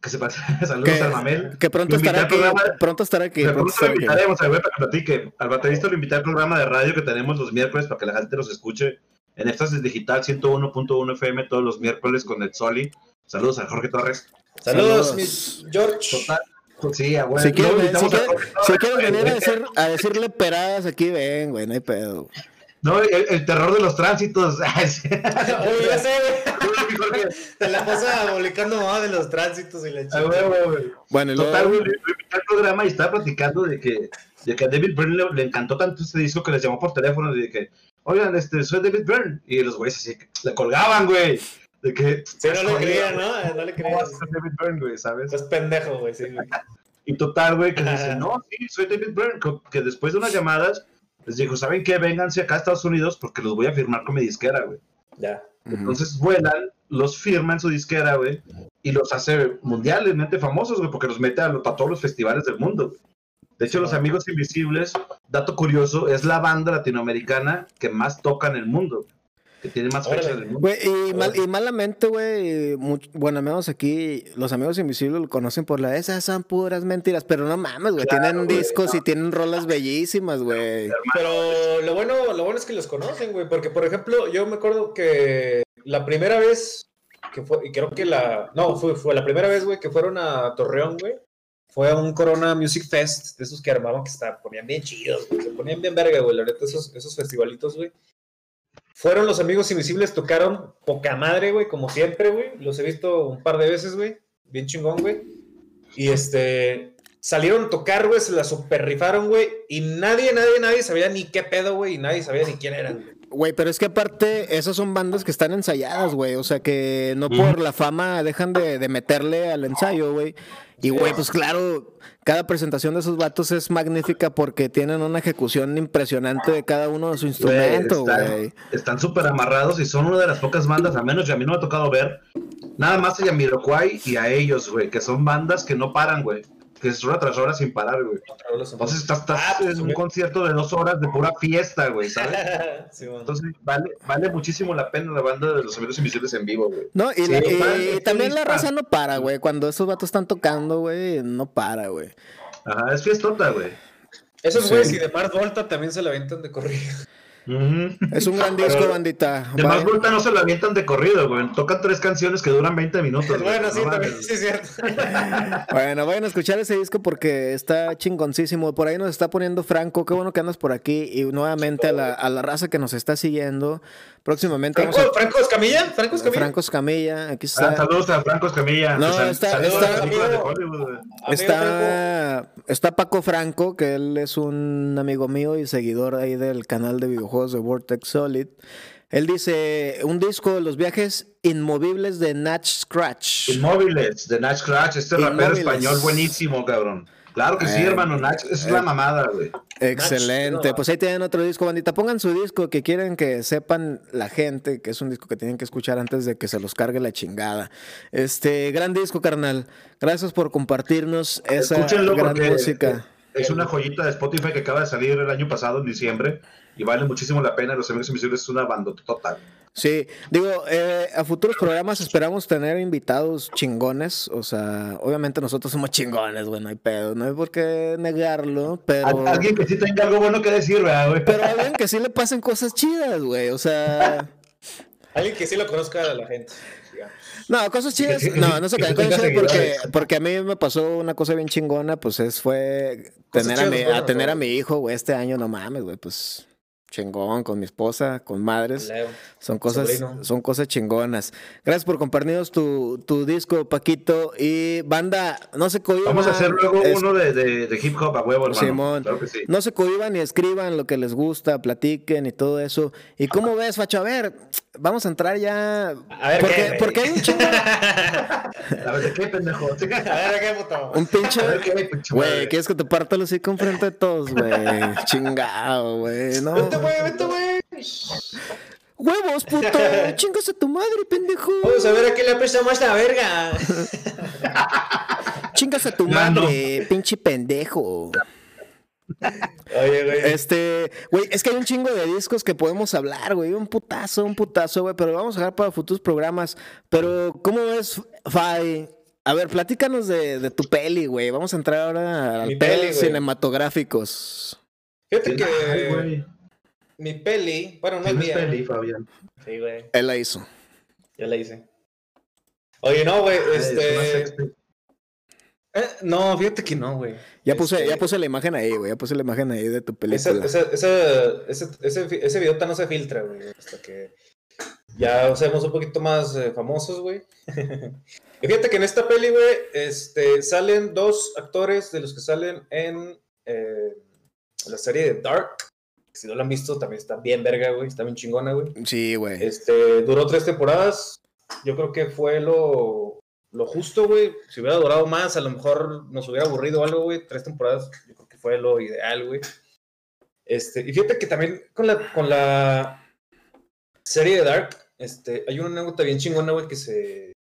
[SPEAKER 2] que se parece, [LAUGHS] saludos
[SPEAKER 1] Que,
[SPEAKER 2] a Mamel.
[SPEAKER 1] que pronto
[SPEAKER 2] Lo
[SPEAKER 1] estará
[SPEAKER 2] al
[SPEAKER 1] aquí.
[SPEAKER 2] programa-
[SPEAKER 1] Pronto estará aquí. Pronto
[SPEAKER 2] pronto lo
[SPEAKER 1] estará aquí.
[SPEAKER 2] invitaremos a ver para que platique. Al baterista lo invité al programa de radio que tenemos los miércoles para que la gente nos escuche en Éxtasis Digital 101.1 FM todos los miércoles con el Soli. Saludos a Jorge Torres.
[SPEAKER 3] Saludos,
[SPEAKER 1] Saludos.
[SPEAKER 3] George.
[SPEAKER 2] Total. Sí, a bueno.
[SPEAKER 1] Si
[SPEAKER 2] No, a güey.
[SPEAKER 1] venir a, decir, a [LAUGHS] decirle peradas aquí, ven, güey, no hay pedo.
[SPEAKER 2] No, el, el terror de los tránsitos. [LAUGHS]
[SPEAKER 3] Oye, ya sé, Te la pasa publicando más de los tránsitos y la
[SPEAKER 2] a
[SPEAKER 3] chica.
[SPEAKER 2] huevo, güey.
[SPEAKER 1] Bueno,
[SPEAKER 2] Total,
[SPEAKER 1] luego,
[SPEAKER 2] güey, invité al programa y estaba platicando de que, de que a David Byrne le, le encantó tanto este disco que les llamó por teléfono y de que, oigan, este, soy David Byrne. Y los güeyes así, que le colgaban, güey. De que,
[SPEAKER 3] Sí, no le
[SPEAKER 2] "Joder,
[SPEAKER 3] creía, ¿no? No le
[SPEAKER 2] ¿Cómo vas
[SPEAKER 3] creía.
[SPEAKER 2] a ser David Byrne, güey, sabes?
[SPEAKER 3] Es pendejo, güey, sí, güey. [LAUGHS]
[SPEAKER 2] Y total, güey, que dice, no, sí, soy David Byrne. Que después de unas llamadas les dijo, ¿saben qué? Vénganse acá a Estados Unidos porque los voy a firmar con mi disquera, güey.
[SPEAKER 3] Ya.
[SPEAKER 2] Entonces vuelan, los firma en su disquera, güey, y los hace mundialmente famosos, güey, porque los mete a, lo- a todos los festivales del mundo. güey. De hecho, Los. Amigos Invisibles, dato curioso, es la banda latinoamericana que más toca en el mundo, que tiene más fechas en el mundo.
[SPEAKER 1] Güey, y, mal- y malamente, güey, bueno, al menos aquí, los amigos invisibles lo conocen por la esas son puras mentiras, pero no mames, güey,
[SPEAKER 2] Claro,
[SPEAKER 1] tienen discos y tienen rolas bellísimas, güey.
[SPEAKER 3] Pero lo bueno, lo bueno es que los conocen, güey. Porque, por ejemplo, yo me acuerdo que la primera vez que fue, y creo que la. No, fue, fue la primera vez, güey, que fueron a Torreón, güey. Fue a un Corona Music Fest, de esos que armaban que ponían bien chidos, güey. Se ponían bien verga, güey. La neta, esos, esos festivalitos, güey. Fueron los amigos invisibles, tocaron poca madre, güey, como siempre, güey. Los he visto un par de veces, güey. Bien chingón, güey. Y este. Salieron a tocar, güey, se la super rifaron, güey. Y nadie, nadie, nadie sabía ni qué pedo, güey. Y nadie sabía ni quién eran, güey.
[SPEAKER 1] Güey, pero es que aparte, esas son bandas que están ensayadas, güey. O sea, que no por la fama dejan de, de meterle al ensayo, güey. Y, güey, pues claro, cada presentación de esos vatos es magnífica porque tienen una ejecución impresionante de cada uno de su instrumento,
[SPEAKER 2] están-
[SPEAKER 1] güey.
[SPEAKER 2] Están súper amarrados y son una de las pocas bandas, a menos que a mí no me ha tocado ver, nada más a Yamiroquai y a ellos, güey, que son bandas que no paran, güey. Que es hora tras hora sin parar, güey. Entonces estás, estás
[SPEAKER 3] Ah, pues,
[SPEAKER 2] en un
[SPEAKER 3] güey.
[SPEAKER 2] concierto de dos horas de pura fiesta, güey, ¿sabes? [LAUGHS]
[SPEAKER 3] Sí.
[SPEAKER 2] Entonces vale, vale muchísimo la pena la banda de los Amigos Invisibles en vivo, güey.
[SPEAKER 1] No, y,
[SPEAKER 2] Sí,
[SPEAKER 1] la- y
[SPEAKER 2] padre,
[SPEAKER 1] también la raza no para, güey. Cuando esos vatos están tocando, güey, no para, güey.
[SPEAKER 2] Ajá, es fiestota, güey.
[SPEAKER 3] Esos
[SPEAKER 1] Sí.
[SPEAKER 3] güeyes y de Mars Volta también se la aventan de corrido.
[SPEAKER 1] Es un gran disco,
[SPEAKER 3] Pero-
[SPEAKER 1] bandita.
[SPEAKER 2] De más vuelta no se lo avientan de corrido, güey. Tocan tres canciones que duran 20 minutos. güey.
[SPEAKER 3] Bueno, sí,
[SPEAKER 2] No
[SPEAKER 3] también, sí es cierto. [LAUGHS]
[SPEAKER 1] Bueno, vayan a escuchar ese disco porque está chingoncísimo. Por ahí nos está poniendo Franco. Qué bueno que andas por aquí. Y nuevamente a la, a la raza que nos está siguiendo. Próximamente vamos
[SPEAKER 3] ¿Franco,
[SPEAKER 1] a.
[SPEAKER 3] Franco Escamilla? ¿Franco Escamilla?
[SPEAKER 1] Franco Escamilla, aquí
[SPEAKER 2] Ah,
[SPEAKER 1] está.
[SPEAKER 2] saludos a Franco Escamilla.
[SPEAKER 1] No,
[SPEAKER 2] sal-
[SPEAKER 1] está- está-
[SPEAKER 2] de. Hollywood.
[SPEAKER 1] Está, está Paco Franco, que él es un amigo mío y seguidor ahí del canal de videojuegos de Vortex Solid. Él dice, un disco de los viajes inmovibles de Natch Scratch.
[SPEAKER 2] Inmóviles, de Natch Scratch, este rapero
[SPEAKER 1] Inmóviles.
[SPEAKER 2] español buenísimo, cabrón. Claro que sí,
[SPEAKER 1] Eh,
[SPEAKER 2] hermano, Natch es la mamada, güey.
[SPEAKER 1] Excelente. Pues ahí tienen otro disco, bandita. Pongan su disco que quieren que sepan la gente que es un disco que tienen que escuchar antes de que se los cargue la chingada. Este, gran disco, carnal. Gracias por compartirnos esa
[SPEAKER 2] Escúchenlo
[SPEAKER 1] gran
[SPEAKER 2] porque
[SPEAKER 1] música.
[SPEAKER 2] es una joyita de Spotify que acaba de salir el año pasado, en diciembre, y vale muchísimo la pena. Los Amigos Invisibles es una banda total.
[SPEAKER 1] Sí, digo, eh, a futuros programas esperamos tener invitados chingones. O sea, obviamente nosotros somos chingones, güey, no hay pedo, no hay por qué negarlo, pero.
[SPEAKER 2] Al- Alguien que sí tenga algo bueno que decir, ¿verdad, güey?
[SPEAKER 1] Pero alguien que sí le pasen cosas chidas, güey. O sea.
[SPEAKER 3] Alguien que sí lo conozca a la gente. digamos.
[SPEAKER 1] No, cosas chidas. No, no se caen
[SPEAKER 2] tenga
[SPEAKER 1] eso porque, porque a mí me pasó una cosa bien chingona, pues es fue
[SPEAKER 3] Cosas
[SPEAKER 1] tener a mi,
[SPEAKER 3] chidas, bueno,
[SPEAKER 1] a tener a mi hijo, güey, este año, no mames, güey, pues chingón, con mi esposa, con madres.
[SPEAKER 3] Leo.
[SPEAKER 1] Son cosas,
[SPEAKER 3] Sobrino.
[SPEAKER 1] son cosas chingonas. Gracias por compartirnos tu, tu disco, Paquito. Y banda, no se cohiban.
[SPEAKER 2] Vamos a hacer luego
[SPEAKER 1] es-
[SPEAKER 2] uno de, de, de hip hop a huevo, hermano.
[SPEAKER 1] Simón.
[SPEAKER 2] Claro que sí.
[SPEAKER 1] No se cohiban y escriban lo que les gusta, platiquen y todo eso. ¿Y cómo ves, Facho? A ver, vamos a entrar ya.
[SPEAKER 3] A ver,
[SPEAKER 1] porque,
[SPEAKER 3] ¿qué,
[SPEAKER 1] porque hay un chingo. [LAUGHS]
[SPEAKER 2] A ver, ¿de qué pendejo? [LAUGHS]
[SPEAKER 3] A ver, ¿qué puto?
[SPEAKER 1] Un pinche.
[SPEAKER 2] A ver, ¿qué, pinche
[SPEAKER 1] Güey? ¿quieres que te parta los hocico enfrente de todos, güey? [LAUGHS] Chingado, güey. No.
[SPEAKER 3] Vete, güey, vete, güey.
[SPEAKER 1] Huevos, puto. [LAUGHS] Chingas a tu madre, pendejo.
[SPEAKER 3] Vamos a ver a quién le apesta más la verga. [LAUGHS]
[SPEAKER 1] Chingas a tu
[SPEAKER 2] no.
[SPEAKER 1] madre, pinche pendejo.
[SPEAKER 3] Oye, güey.
[SPEAKER 1] Este, güey, es que hay un chingo de discos que podemos hablar, güey. Un putazo, un putazo, güey. Pero vamos a dejar para futuros programas. Pero, ¿cómo ves, Fai? A ver, platícanos de, de tu peli, güey. Vamos a entrar ahora al
[SPEAKER 3] peli,
[SPEAKER 1] cinematográficos.
[SPEAKER 3] Fíjate que
[SPEAKER 2] Ay, güey.
[SPEAKER 3] Mi peli, bueno, no es mía.
[SPEAKER 2] peli, Fabián.
[SPEAKER 3] Sí, güey.
[SPEAKER 1] Él la hizo.
[SPEAKER 3] Ya la hice. Oye, no, güey, este. eh, no, fíjate que no, güey.
[SPEAKER 1] Ya puse,
[SPEAKER 3] Este,
[SPEAKER 1] ya puse la imagen ahí, güey. Ya puse la imagen ahí de tu película.
[SPEAKER 3] ese, ese, ese, ese, ese videota no se filtra, güey. Hasta que ya seamos un poquito más eh, famosos, güey. [LAUGHS] y fíjate que en esta peli, güey, este, salen dos actores de los que salen en eh, la serie de Dark. Si no la han visto, también está bien verga, güey. Está bien chingona, güey.
[SPEAKER 1] Sí, güey.
[SPEAKER 3] Este, duró tres temporadas. Yo creo que fue lo, lo justo, güey. Si hubiera durado más, a lo mejor nos hubiera aburrido algo, güey. Tres temporadas, yo creo que fue lo ideal, güey. Este, y fíjate que también con la, con la serie de Dark, este, hay una anécdota bien chingona, güey, que se.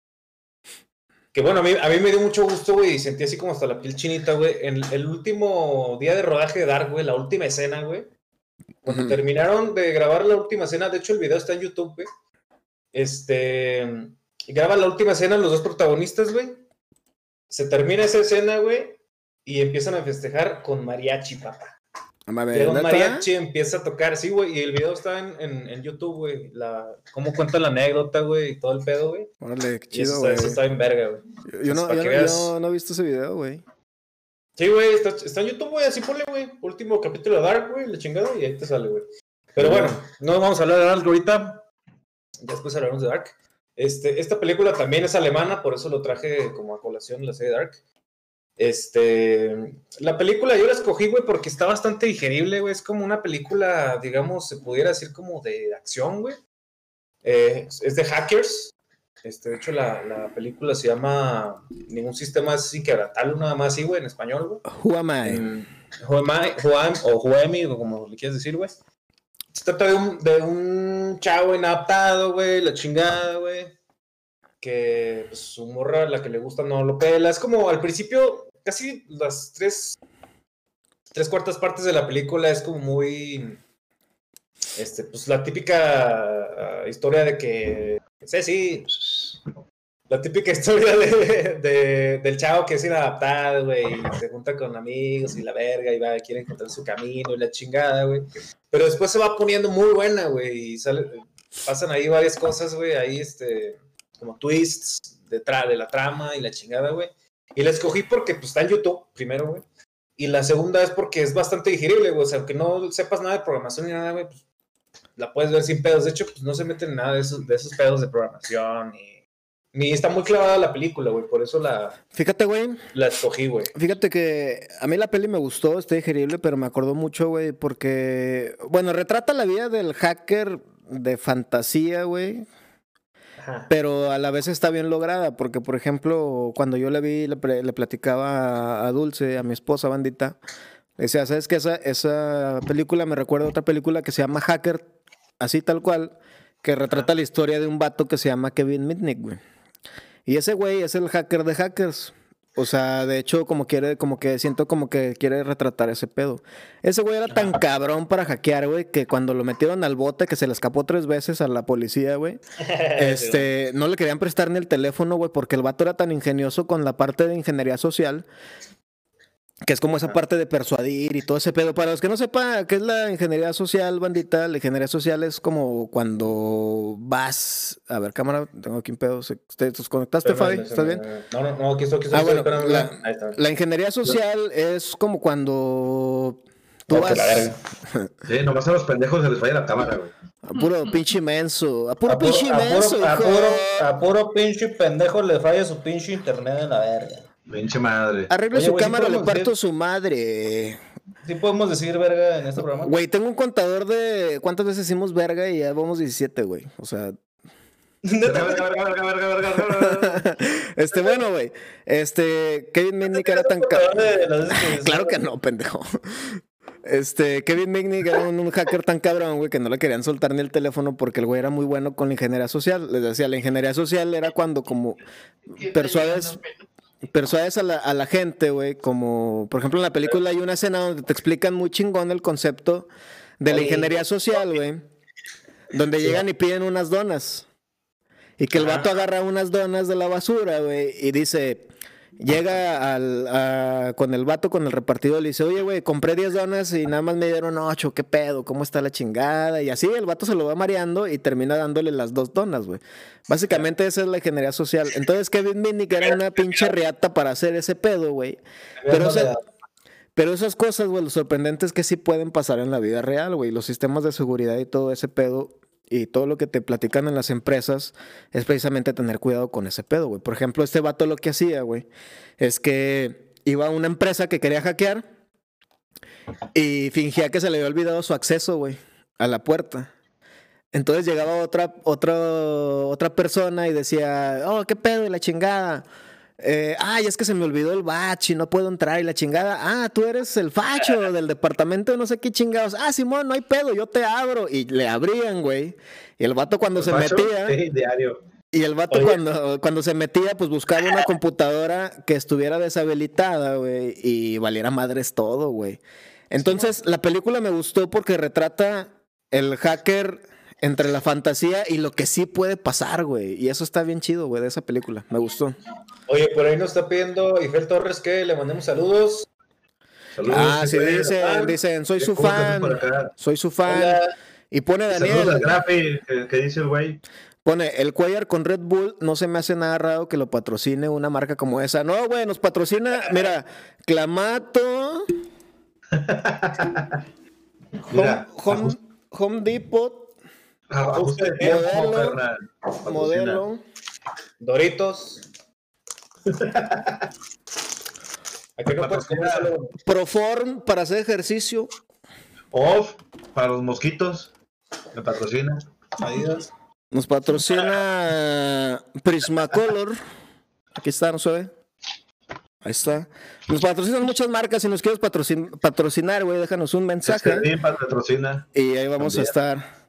[SPEAKER 3] Que bueno, a mí, a mí me dio mucho gusto, güey, y sentí así como hasta la piel chinita, güey. En el último día de rodaje de Dark, güey, la última escena, güey. Cuando terminaron de grabar la última escena, de hecho el video está en YouTube, güey. Este. Graban la última escena los dos protagonistas, güey. Se termina esa escena, güey. Y empiezan a festejar con mariachi, papá.
[SPEAKER 1] Ver,
[SPEAKER 3] un mariachi, empieza a tocar, sí, güey. Y el video está en, en, en YouTube, güey. La, cómo cuentan la anécdota, güey, y todo el pedo, güey.
[SPEAKER 1] Órale, qué chido, güey.
[SPEAKER 3] eso está bien verga, güey.
[SPEAKER 1] Yo, yo no, yo, no- yo no he visto ese video, güey.
[SPEAKER 3] Sí, güey, está, está en YouTube, güey, así ponle, güey. Último capítulo de Dark, güey, la chingada, y ahí te sale, güey. Pero bueno, no vamos a hablar de Dark ahorita. Después hablaremos de Dark. Este, esta película también es alemana, por eso lo traje como a colación la serie Dark. Este, la película yo la escogí, güey, porque está bastante digerible, güey. Es como una película, digamos, se pudiera decir como de acción, güey. Eh, es de hackers. Este, de hecho, la, la película se llama Ningún sistema es inquebrantable, nada más así, güey, en español, güey.
[SPEAKER 1] I?
[SPEAKER 3] Who am- o Whoemi, o como le quieras decir, güey. Se trata de un, de un chavo inadaptado, güey, la chingada, güey. Que pues, su morra, la que le gusta, no lo pela. Es como al principio, casi las tres, tres cuartas partes de la película es como muy. Este, pues la típica ah, historia de que. Sí, sí. La típica historia de, de- del chavo que es inadaptado, güey, y se junta con amigos y la verga, y va, quiere encontrar su camino y la chingada, güey. Pero después se va poniendo muy buena, güey, y pasan ahí varias cosas, güey, ahí, este, como twists detrás de la trama y la chingada, güey. Y la escogí porque, pues, está en YouTube, primero, güey. Y la segunda es porque es bastante digerible, güey, o sea, aunque no sepas nada de programación ni nada, güey, pues, la puedes ver sin pedos. De hecho, pues, no se meten en nada de esos, de esos pedos de programación, ni... Ni está muy clavada la película, güey. Por eso la,
[SPEAKER 1] Fíjate, güey.
[SPEAKER 3] la escogí, güey.
[SPEAKER 1] Fíjate que a mí la peli me gustó, está digerible, pero me acordó mucho, güey, porque, bueno, retrata la vida del hacker de fantasía, güey,
[SPEAKER 3] Ajá.
[SPEAKER 1] pero a la vez está bien lograda, porque, por ejemplo, cuando yo la vi, le, platicaba a Dulce, a mi esposa bandita, decía, ¿sabes qué? Esa, esa película me recuerda a otra película que se llama Hacker, así tal cual, que retrata la historia de un vato que se llama Kevin Mitnick, güey. Y ese güey es el hacker de hackers. O sea, de hecho, como quiere, como que siento como que quiere retratar ese pedo. Ese güey era tan cabrón para hackear, güey, que cuando lo metieron al bote, que se le escapó tres veces a la policía, [LAUGHS] güey. Este, no le querían prestar ni el teléfono, güey, porque el vato era tan ingenioso con la parte de ingeniería social, que es como esa parte de persuadir y todo ese pedo. Para los que no sepan qué es la ingeniería social, bandita, la ingeniería social es como cuando vas. A ver, cámara, tengo aquí un pedo. ¿Se- ¿Te te conectaste, Fabi? ¿Estás bien?
[SPEAKER 3] No, no, no, aquí estoy, aquí estoy.
[SPEAKER 1] Ah, bueno, la,
[SPEAKER 3] espérame. Ahí está.
[SPEAKER 1] la ingeniería social es como cuando Tú
[SPEAKER 3] que
[SPEAKER 1] vas
[SPEAKER 3] la verga.
[SPEAKER 2] Sí, nomás a los pendejos se les falla la cámara, güey.
[SPEAKER 1] a puro pinche inmenso. A puro
[SPEAKER 5] A puro,
[SPEAKER 1] pinche
[SPEAKER 5] a puro-
[SPEAKER 1] inmenso,
[SPEAKER 5] a puro- a puro pinche pendejo le falla su pinche internet en la verga.
[SPEAKER 2] Pinche madre.
[SPEAKER 1] Arregle
[SPEAKER 5] Oye,
[SPEAKER 1] su
[SPEAKER 5] güey, ¿sí
[SPEAKER 1] cámara, le parto
[SPEAKER 5] decir?
[SPEAKER 1] su madre.
[SPEAKER 5] ¿Sí podemos decir verga en este programa?
[SPEAKER 1] Güey, tengo un contador de cuántas veces hicimos verga y ya vamos 17, güey. O sea,
[SPEAKER 2] Verga, verga, verga, verga, verga, verga, verga. [LAUGHS]
[SPEAKER 1] este, bueno, güey. Este, Kevin Mitnick era tan ca-
[SPEAKER 5] De las veces que-
[SPEAKER 1] Claro que no, pendejo. Este, Kevin Mitnick era un, un hacker tan cabrón, güey, que no le querían soltar ni el teléfono porque el güey era muy bueno con la ingeniería social. Les decía, la ingeniería social era cuando como persuades, persuades a la, a la gente, güey, como, por ejemplo, en la película hay una escena donde te explican muy chingón el concepto de la ingeniería social, güey, donde llegan y piden unas donas. Y que el vato agarra unas donas de la basura, güey, y dice, llega al, con el vato, con el repartidor, le dice, oye, güey, compré 10 donas y nada más me dieron 8, ¿qué pedo? ¿Cómo está la chingada? Y así el vato se lo va mareando y termina dándole las dos donas, güey. Básicamente esa es la ingeniería social. Entonces Kevin Mitnick era una pinche riata para hacer ese pedo, güey. Pero, pero esas cosas, güey, lo sorprendente es que sí pueden pasar en la vida real, güey. Los sistemas de seguridad y todo ese pedo y todo lo que te platican en las empresas es precisamente tener cuidado con ese pedo, güey. Por ejemplo, este vato lo que hacía, güey, es que iba a una empresa que quería hackear y fingía que se le había olvidado su acceso, güey, a la puerta. Entonces llegaba otra, otra, otra persona y decía, oh, qué pedo, y la chingada. Eh, ay, es que se me olvidó el batch y no puedo entrar y la chingada. Ah, tú eres el facho [LAUGHS] del departamento de no sé qué chingados. Ah, Simón, no hay pedo, yo te abro. Y le abrían, güey. Y el vato cuando se metía,
[SPEAKER 2] Sí, diario.
[SPEAKER 1] y el vato
[SPEAKER 3] Oye.
[SPEAKER 1] cuando, cuando se metía, pues buscaba una [LAUGHS] computadora que estuviera deshabilitada, güey, y valiera madres todo, güey. Entonces, la película me gustó porque retrata el hacker entre la fantasía y lo que sí puede pasar, güey. Y eso está bien chido, güey, de esa película. Me gustó.
[SPEAKER 3] Oye, por ahí nos está pidiendo Ifel Torres que le mandemos saludos.
[SPEAKER 2] Saludos,
[SPEAKER 1] Ah, sí, dicen, dicen, soy su
[SPEAKER 2] ¿Cómo estás
[SPEAKER 1] fan, soy su fan.
[SPEAKER 3] Hola.
[SPEAKER 1] Y pone
[SPEAKER 2] Saludos
[SPEAKER 1] Daniel,
[SPEAKER 2] Grafi, que, que dice el güey.
[SPEAKER 1] pone, el Cuellar con Red Bull no se me hace nada raro que lo patrocine una marca como esa. No, güey, nos patrocina, mira, Clamato, [LAUGHS]
[SPEAKER 2] Mira,
[SPEAKER 1] Home, Home- Home Depot,
[SPEAKER 2] ajuste de
[SPEAKER 1] Modelo.
[SPEAKER 2] tiempo, carnal.
[SPEAKER 1] Modelo.
[SPEAKER 3] Doritos. [LAUGHS] Aquí no puedes comer solo.
[SPEAKER 1] Proform para hacer ejercicio.
[SPEAKER 2] Off, para los mosquitos. Me patrocina.
[SPEAKER 3] Adidas.
[SPEAKER 1] Nos patrocina Prismacolor. Aquí está, no se ve. Ahí está. Nos patrocinan muchas marcas. Si nos quieres patrocin- patrocinar, güey, déjanos un mensaje.
[SPEAKER 2] Este, patrocina.
[SPEAKER 1] Y ahí vamos a estar.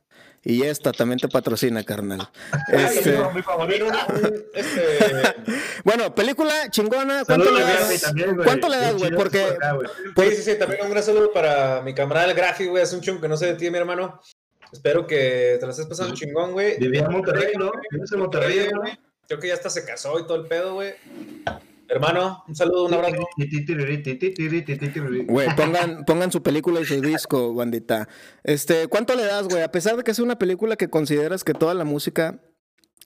[SPEAKER 1] Y esta también te patrocina, carnal. [LAUGHS] Este,
[SPEAKER 3] este,
[SPEAKER 1] bueno, película chingona. ¿Cuánto
[SPEAKER 2] Saludos
[SPEAKER 1] le das?
[SPEAKER 2] también, güey.
[SPEAKER 1] ¿Cuánto le das, güey? Porque
[SPEAKER 2] por acá, güey.
[SPEAKER 1] Por-
[SPEAKER 3] Sí, sí, sí, también un gran saludo para mi camarada el Grafi, güey. Hace un chungo que no sé de ti, mi hermano. Espero que te la estés pasando chingón, güey.
[SPEAKER 2] Vivía en Monterrey, ¿no? Vives en Monterrey,
[SPEAKER 3] güey. Creo que ya hasta se casó y todo el pedo, güey. Hermano, un saludo, un abrazo.
[SPEAKER 1] Güey, pongan, pongan su película y su disco, bandita. Este, ¿cuánto le das, güey? A pesar de que es una película que consideras que toda la música,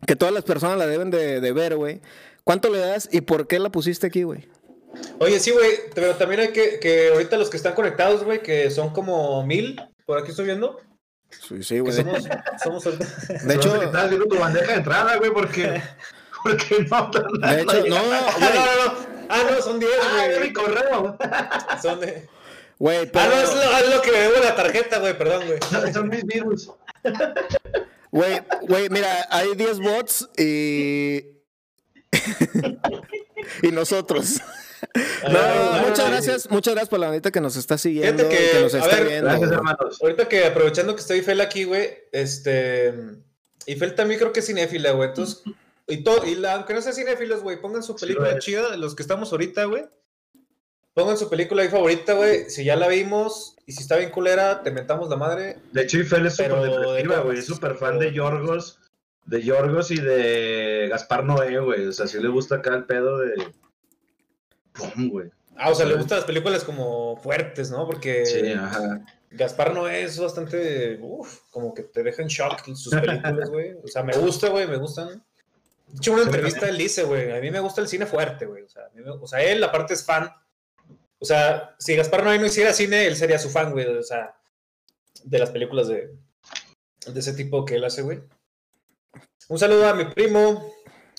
[SPEAKER 1] que todas las personas la deben de, de ver, güey. ¿Cuánto le das y por qué la pusiste aquí, güey?
[SPEAKER 3] Oye, sí, güey, pero también hay que, que ahorita los que están conectados, güey, que son como mil, por aquí estoy viendo,
[SPEAKER 1] Sí, sí, güey.
[SPEAKER 3] somos, somos
[SPEAKER 1] De hecho,
[SPEAKER 2] estás viendo tu bandeja de entrada, güey, porque. Porque no.
[SPEAKER 1] de hecho, no, [LAUGHS]
[SPEAKER 3] Ah,
[SPEAKER 1] güey.
[SPEAKER 3] no, no, no. Ah, no, son 10,
[SPEAKER 2] Ah, de mi
[SPEAKER 3] güey.
[SPEAKER 2] correo.
[SPEAKER 3] Son de...
[SPEAKER 1] Güey,
[SPEAKER 3] Ah,
[SPEAKER 1] pero,
[SPEAKER 3] no, es lo, es lo que me debo la tarjeta, güey, perdón, güey.
[SPEAKER 2] Son- Son mis virus.
[SPEAKER 1] güey, güey, mira, hay 10 bots y... [LAUGHS] y nosotros. No,
[SPEAKER 3] Ay,
[SPEAKER 1] muchas
[SPEAKER 3] ay,
[SPEAKER 1] gracias, muchas gracias por la bandita que nos está siguiendo,
[SPEAKER 3] Fíjate que,
[SPEAKER 1] que, nos
[SPEAKER 3] a
[SPEAKER 1] está
[SPEAKER 3] ver,
[SPEAKER 1] viendo.
[SPEAKER 2] Gracias,
[SPEAKER 1] güey.
[SPEAKER 2] hermanos.
[SPEAKER 3] Ahorita que aprovechando que estoy Fel aquí, güey, este. Y Fel también creo que es cinéfila, güey. Entonces, y todo, y la, aunque no sea cinéfilos, güey, pongan su película chida, de los que estamos ahorita, güey. Pongan su película ahí favorita, güey. Si ya la vimos y si está bien culera, te mentamos la madre.
[SPEAKER 2] De hecho, Ifel es súper
[SPEAKER 3] de
[SPEAKER 2] depresiva, güey. Es súper fan de Yorgos. De Yorgos y de Gaspar Noé, güey. O sea, sí le gusta acá el pedo de. Pum, güey.
[SPEAKER 3] Ah, o sea, le gustan las películas como fuertes, ¿no? Porque
[SPEAKER 2] Sí, ajá.
[SPEAKER 3] Gaspar no es bastante. Uf, como que te deja en shock sus películas, güey. O sea, me gusta, güey, me gustan. De hecho, una entrevista él dice, güey, a mí me gusta el cine fuerte, güey. O sea, o sea, él aparte es fan O sea, si Gaspar Noé no hiciera cine, él sería su fan, güey. O sea, de las películas de, de ese tipo que él hace, güey. Un saludo a mi primo,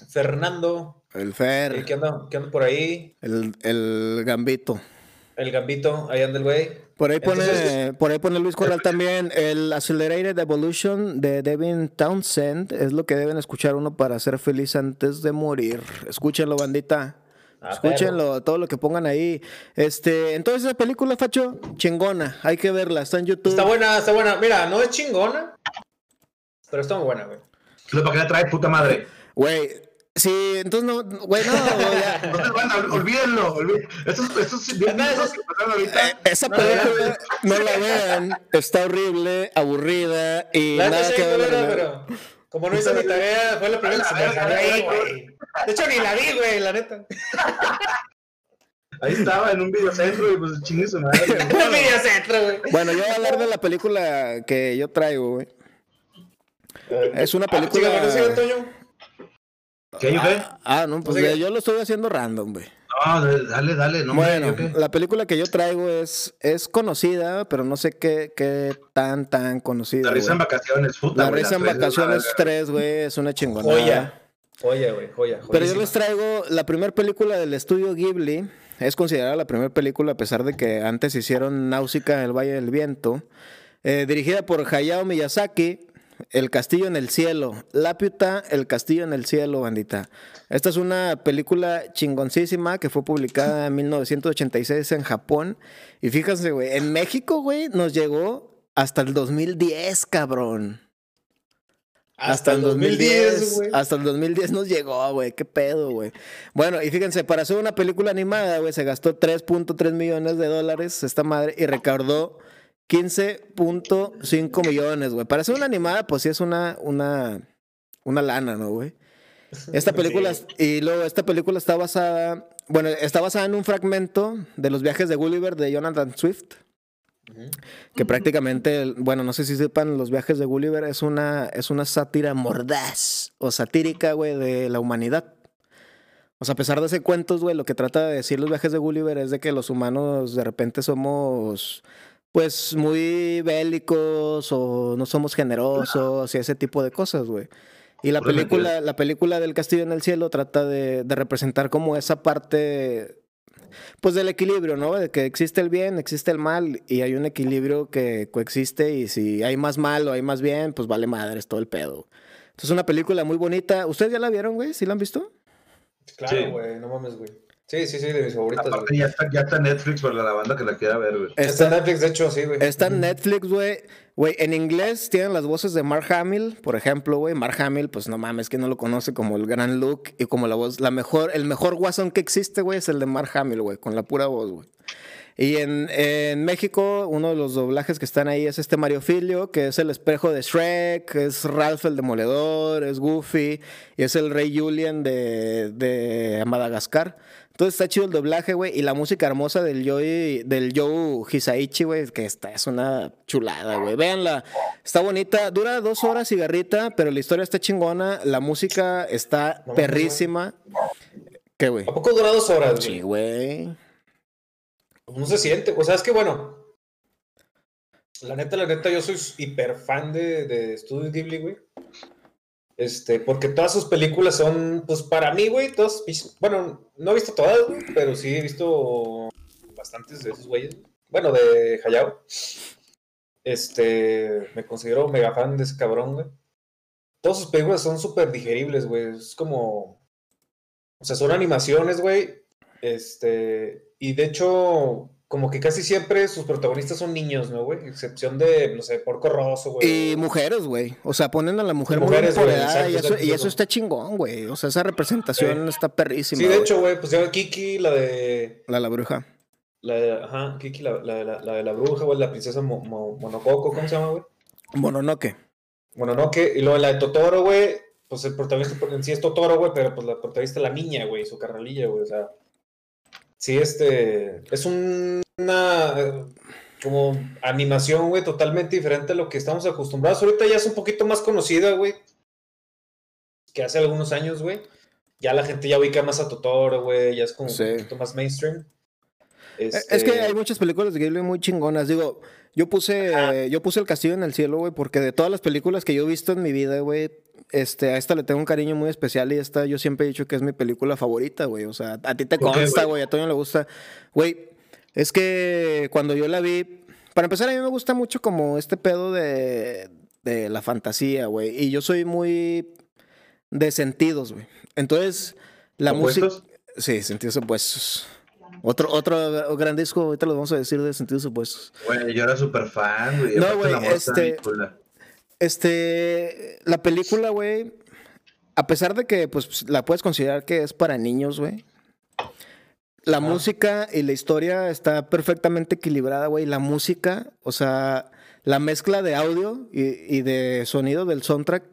[SPEAKER 3] Fernando,
[SPEAKER 1] El
[SPEAKER 3] eh,
[SPEAKER 1] Fer,
[SPEAKER 3] que anda, que anda por ahí.
[SPEAKER 1] el, el Gambito.
[SPEAKER 3] El Gambito, ahí anda el güey.
[SPEAKER 1] Por ahí pone,
[SPEAKER 3] Entonces-
[SPEAKER 1] por ahí pone Luis Corral también. El Accelerated Evolution de Devin Townsend es lo que deben escuchar uno para ser feliz antes de morir. Escúchenlo, bandita.
[SPEAKER 3] Ah,
[SPEAKER 1] Escúchenlo, todo lo que pongan ahí. Este, entonces esa película, Facho, chingona. Hay que verla, está en YouTube.
[SPEAKER 3] Está buena, está buena. Mira, no es chingona, pero está muy buena, güey.
[SPEAKER 2] ¿Para qué la trae puta madre?
[SPEAKER 1] Güey, sí, entonces no, güey, no, [LAUGHS] ya.
[SPEAKER 2] Entonces, bueno, olvídenlo. olvídenlo. Estos, estos 10 minutos que pasaron ahorita.
[SPEAKER 1] Eh, Esa película, no la vean, está horrible, aburrida y
[SPEAKER 3] La
[SPEAKER 1] nada que ver.
[SPEAKER 3] pero como no hice mi tarea, fue la primera que se me ahí, güey. De hecho, ni la vi, güey, la neta.
[SPEAKER 2] Ahí estaba en un videocentro y pues chingue su madre. [LAUGHS]
[SPEAKER 3] Un videocentro, güey.
[SPEAKER 1] Bueno, yo voy a hablar de la película que yo traigo, güey. Es una película.
[SPEAKER 3] Chica, ¿no sigue, Toño?
[SPEAKER 2] ¿Qué, yo qué?
[SPEAKER 1] Ah, no, pues yo lo estoy haciendo random, güey.
[SPEAKER 2] No, dale, dale, no.
[SPEAKER 1] Bueno, la película que yo traigo es, es conocida, pero no sé qué, qué tan, tan conocida.
[SPEAKER 2] La risa en vacaciones, puta.
[SPEAKER 1] La risa en vacaciones
[SPEAKER 2] la-
[SPEAKER 1] 3, güey, es una chingonada.
[SPEAKER 3] Joya. Joya, güey, joya.
[SPEAKER 1] Pero yo
[SPEAKER 3] joyísima.
[SPEAKER 1] les traigo la primera película del estudio Ghibli. Es considerada la primera película, a pesar de que antes hicieron Náusica en el Valle del Viento. Eh, dirigida por Hayao Miyazaki. El Castillo en el Cielo. Laputa, El Castillo en el Cielo, bandita. Esta es una película chingoncísima que fue publicada en 1986 en Japón. Y fíjense, güey, en México, güey, nos llegó hasta el 2010, cabrón. Hasta el 2010,
[SPEAKER 3] güey.
[SPEAKER 1] hasta el 2010 nos llegó, güey. Qué pedo, güey. Bueno, y fíjense, para hacer una película animada, güey, se gastó 3.3 millones de dólares esta madre y recaudó 15.5 millones, güey. Para hacer una animada, pues sí es una, una, una lana, ¿no, güey? Esta película, y luego esta película está basada, bueno, está basada en un fragmento de los viajes de Gulliver de Jonathan Swift. Que prácticamente, bueno, no sé si sepan, los viajes de Gulliver es una, es una sátira mordaz o satírica, güey, de la humanidad. O sea, a pesar de ese cuentos, güey, lo que trata de decir los viajes de Gulliver es de que los humanos de repente somos, pues, muy bélicos o no somos generosos y ese tipo de cosas, güey. Y la película, la película del Castillo en el Cielo trata de, de representar como esa parte pues del equilibrio, ¿no? De que existe el bien, existe el mal y hay un equilibrio que coexiste y si hay más mal o hay más bien, pues vale madres todo el pedo. Entonces es una película muy bonita. ¿Ustedes ya la vieron, güey? ¿Sí la han visto?
[SPEAKER 3] Claro,
[SPEAKER 2] Sí.
[SPEAKER 3] güey, no mames, güey. Sí, sí, sí, de mis favoritas,
[SPEAKER 2] Aparte ya está, ya está Netflix para la banda que la quiera ver, güey.
[SPEAKER 3] Está en
[SPEAKER 1] Está,
[SPEAKER 3] Netflix, de hecho, sí, güey.
[SPEAKER 1] está en Netflix, güey. Güey, en inglés tienen las voces de Mark Hamill, por ejemplo, güey. Mark Hamill, pues no mames, que no lo conoce como el gran Luke y como la voz, la mejor, el mejor guasón que existe, güey, es el de Mark Hamill, güey, con la pura voz, güey. Y en, en México, uno de los doblajes que están ahí es este Mario Filio, que es el espejo de Shrek, es Ralph el Demoledor, es Goofy, y es el Rey Julian de, de Madagascar. Entonces está chido el doblaje, güey, y la música hermosa del Joey, del Joe Hisaichi, güey, que está, es una chulada, güey. Véanla, está bonita, dura dos horas cigarrita, pero la historia está chingona, la música está perrísima. ¿Qué, güey?
[SPEAKER 3] ¿A poco dura dos horas, güey?
[SPEAKER 1] Sí, güey.
[SPEAKER 3] No se siente. O sea, es que bueno. La neta, la neta, yo soy hiper fan de, de Studio Ghibli, güey. Este, porque todas sus películas son, pues para mí, güey, todas, bueno, no he visto todas, güey, pero sí he visto bastantes de esos güeyes. güey. Bueno, de Hayao. Este, me considero mega fan de ese cabrón, güey. Todas sus películas son súper digeribles, güey. Es como, o sea, son animaciones, güey. Este, y de hecho, como que casi siempre sus protagonistas son niños, ¿no, güey? Excepción de, no sé, Porco Rosso, güey.
[SPEAKER 1] Y mujeres, güey. O sea, ponen a la mujer
[SPEAKER 3] Y
[SPEAKER 1] muy
[SPEAKER 3] mujeres, güey,
[SPEAKER 1] y,
[SPEAKER 3] exacto,
[SPEAKER 1] eso,
[SPEAKER 3] exacto,
[SPEAKER 1] y eso está chingón, güey. O sea, esa representación está perrísima.
[SPEAKER 3] Sí, de hecho, güey, pues llama Kiki, la de.
[SPEAKER 1] La, la bruja.
[SPEAKER 3] La de ajá, Kiki, la, la, la, la de la bruja, güey, la princesa Mo- Mo- Monococo, ¿cómo se llama, güey?
[SPEAKER 1] Mononoke.
[SPEAKER 3] Mononoke. Y luego la de Totoro, güey, pues el protagonista en sí es Totoro, güey, pero pues la protagonista es la niña, güey, su carnalilla, güey, o sea. Sí, este. Es un- una. Como animación, güey, totalmente diferente a lo que estamos acostumbrados. Ahorita ya es un poquito más conocida, güey. Que hace algunos años, güey. Ya la gente ya ubica más a Totoro, güey. Ya es como
[SPEAKER 1] Sí.
[SPEAKER 3] un poquito más mainstream.
[SPEAKER 1] Eh,
[SPEAKER 3] Este,
[SPEAKER 1] Es que hay muchas películas de Ghibli muy chingonas. Digo, yo puse, yo puse El Castillo en el Cielo, güey, porque de todas las películas que yo he visto en mi vida, güey, este, a esta le tengo un cariño muy especial y esta yo siempre he dicho que es mi película favorita, güey. O sea, a ti te
[SPEAKER 2] ¿Por qué,
[SPEAKER 1] consta,
[SPEAKER 2] güey?
[SPEAKER 1] a Toño le gusta. Güey, es que cuando yo la vi, para empezar, a mí me gusta mucho como este pedo de, de la fantasía, güey. Y yo soy muy de sentidos, güey. Entonces, la música... Sí, sentidos opuestos. Otro, otro gran disco, ahorita lo vamos a decir de sentidos opuestos.
[SPEAKER 2] Güey, yo era súper fan, güey.
[SPEAKER 1] No, güey, este-
[SPEAKER 2] chula.
[SPEAKER 1] Este, la película, güey, a pesar de que pues la puedes considerar que es para niños, güey. La música y la historia está perfectamente equilibrada, güey. La música, o sea, la mezcla de audio y, y de sonido del soundtrack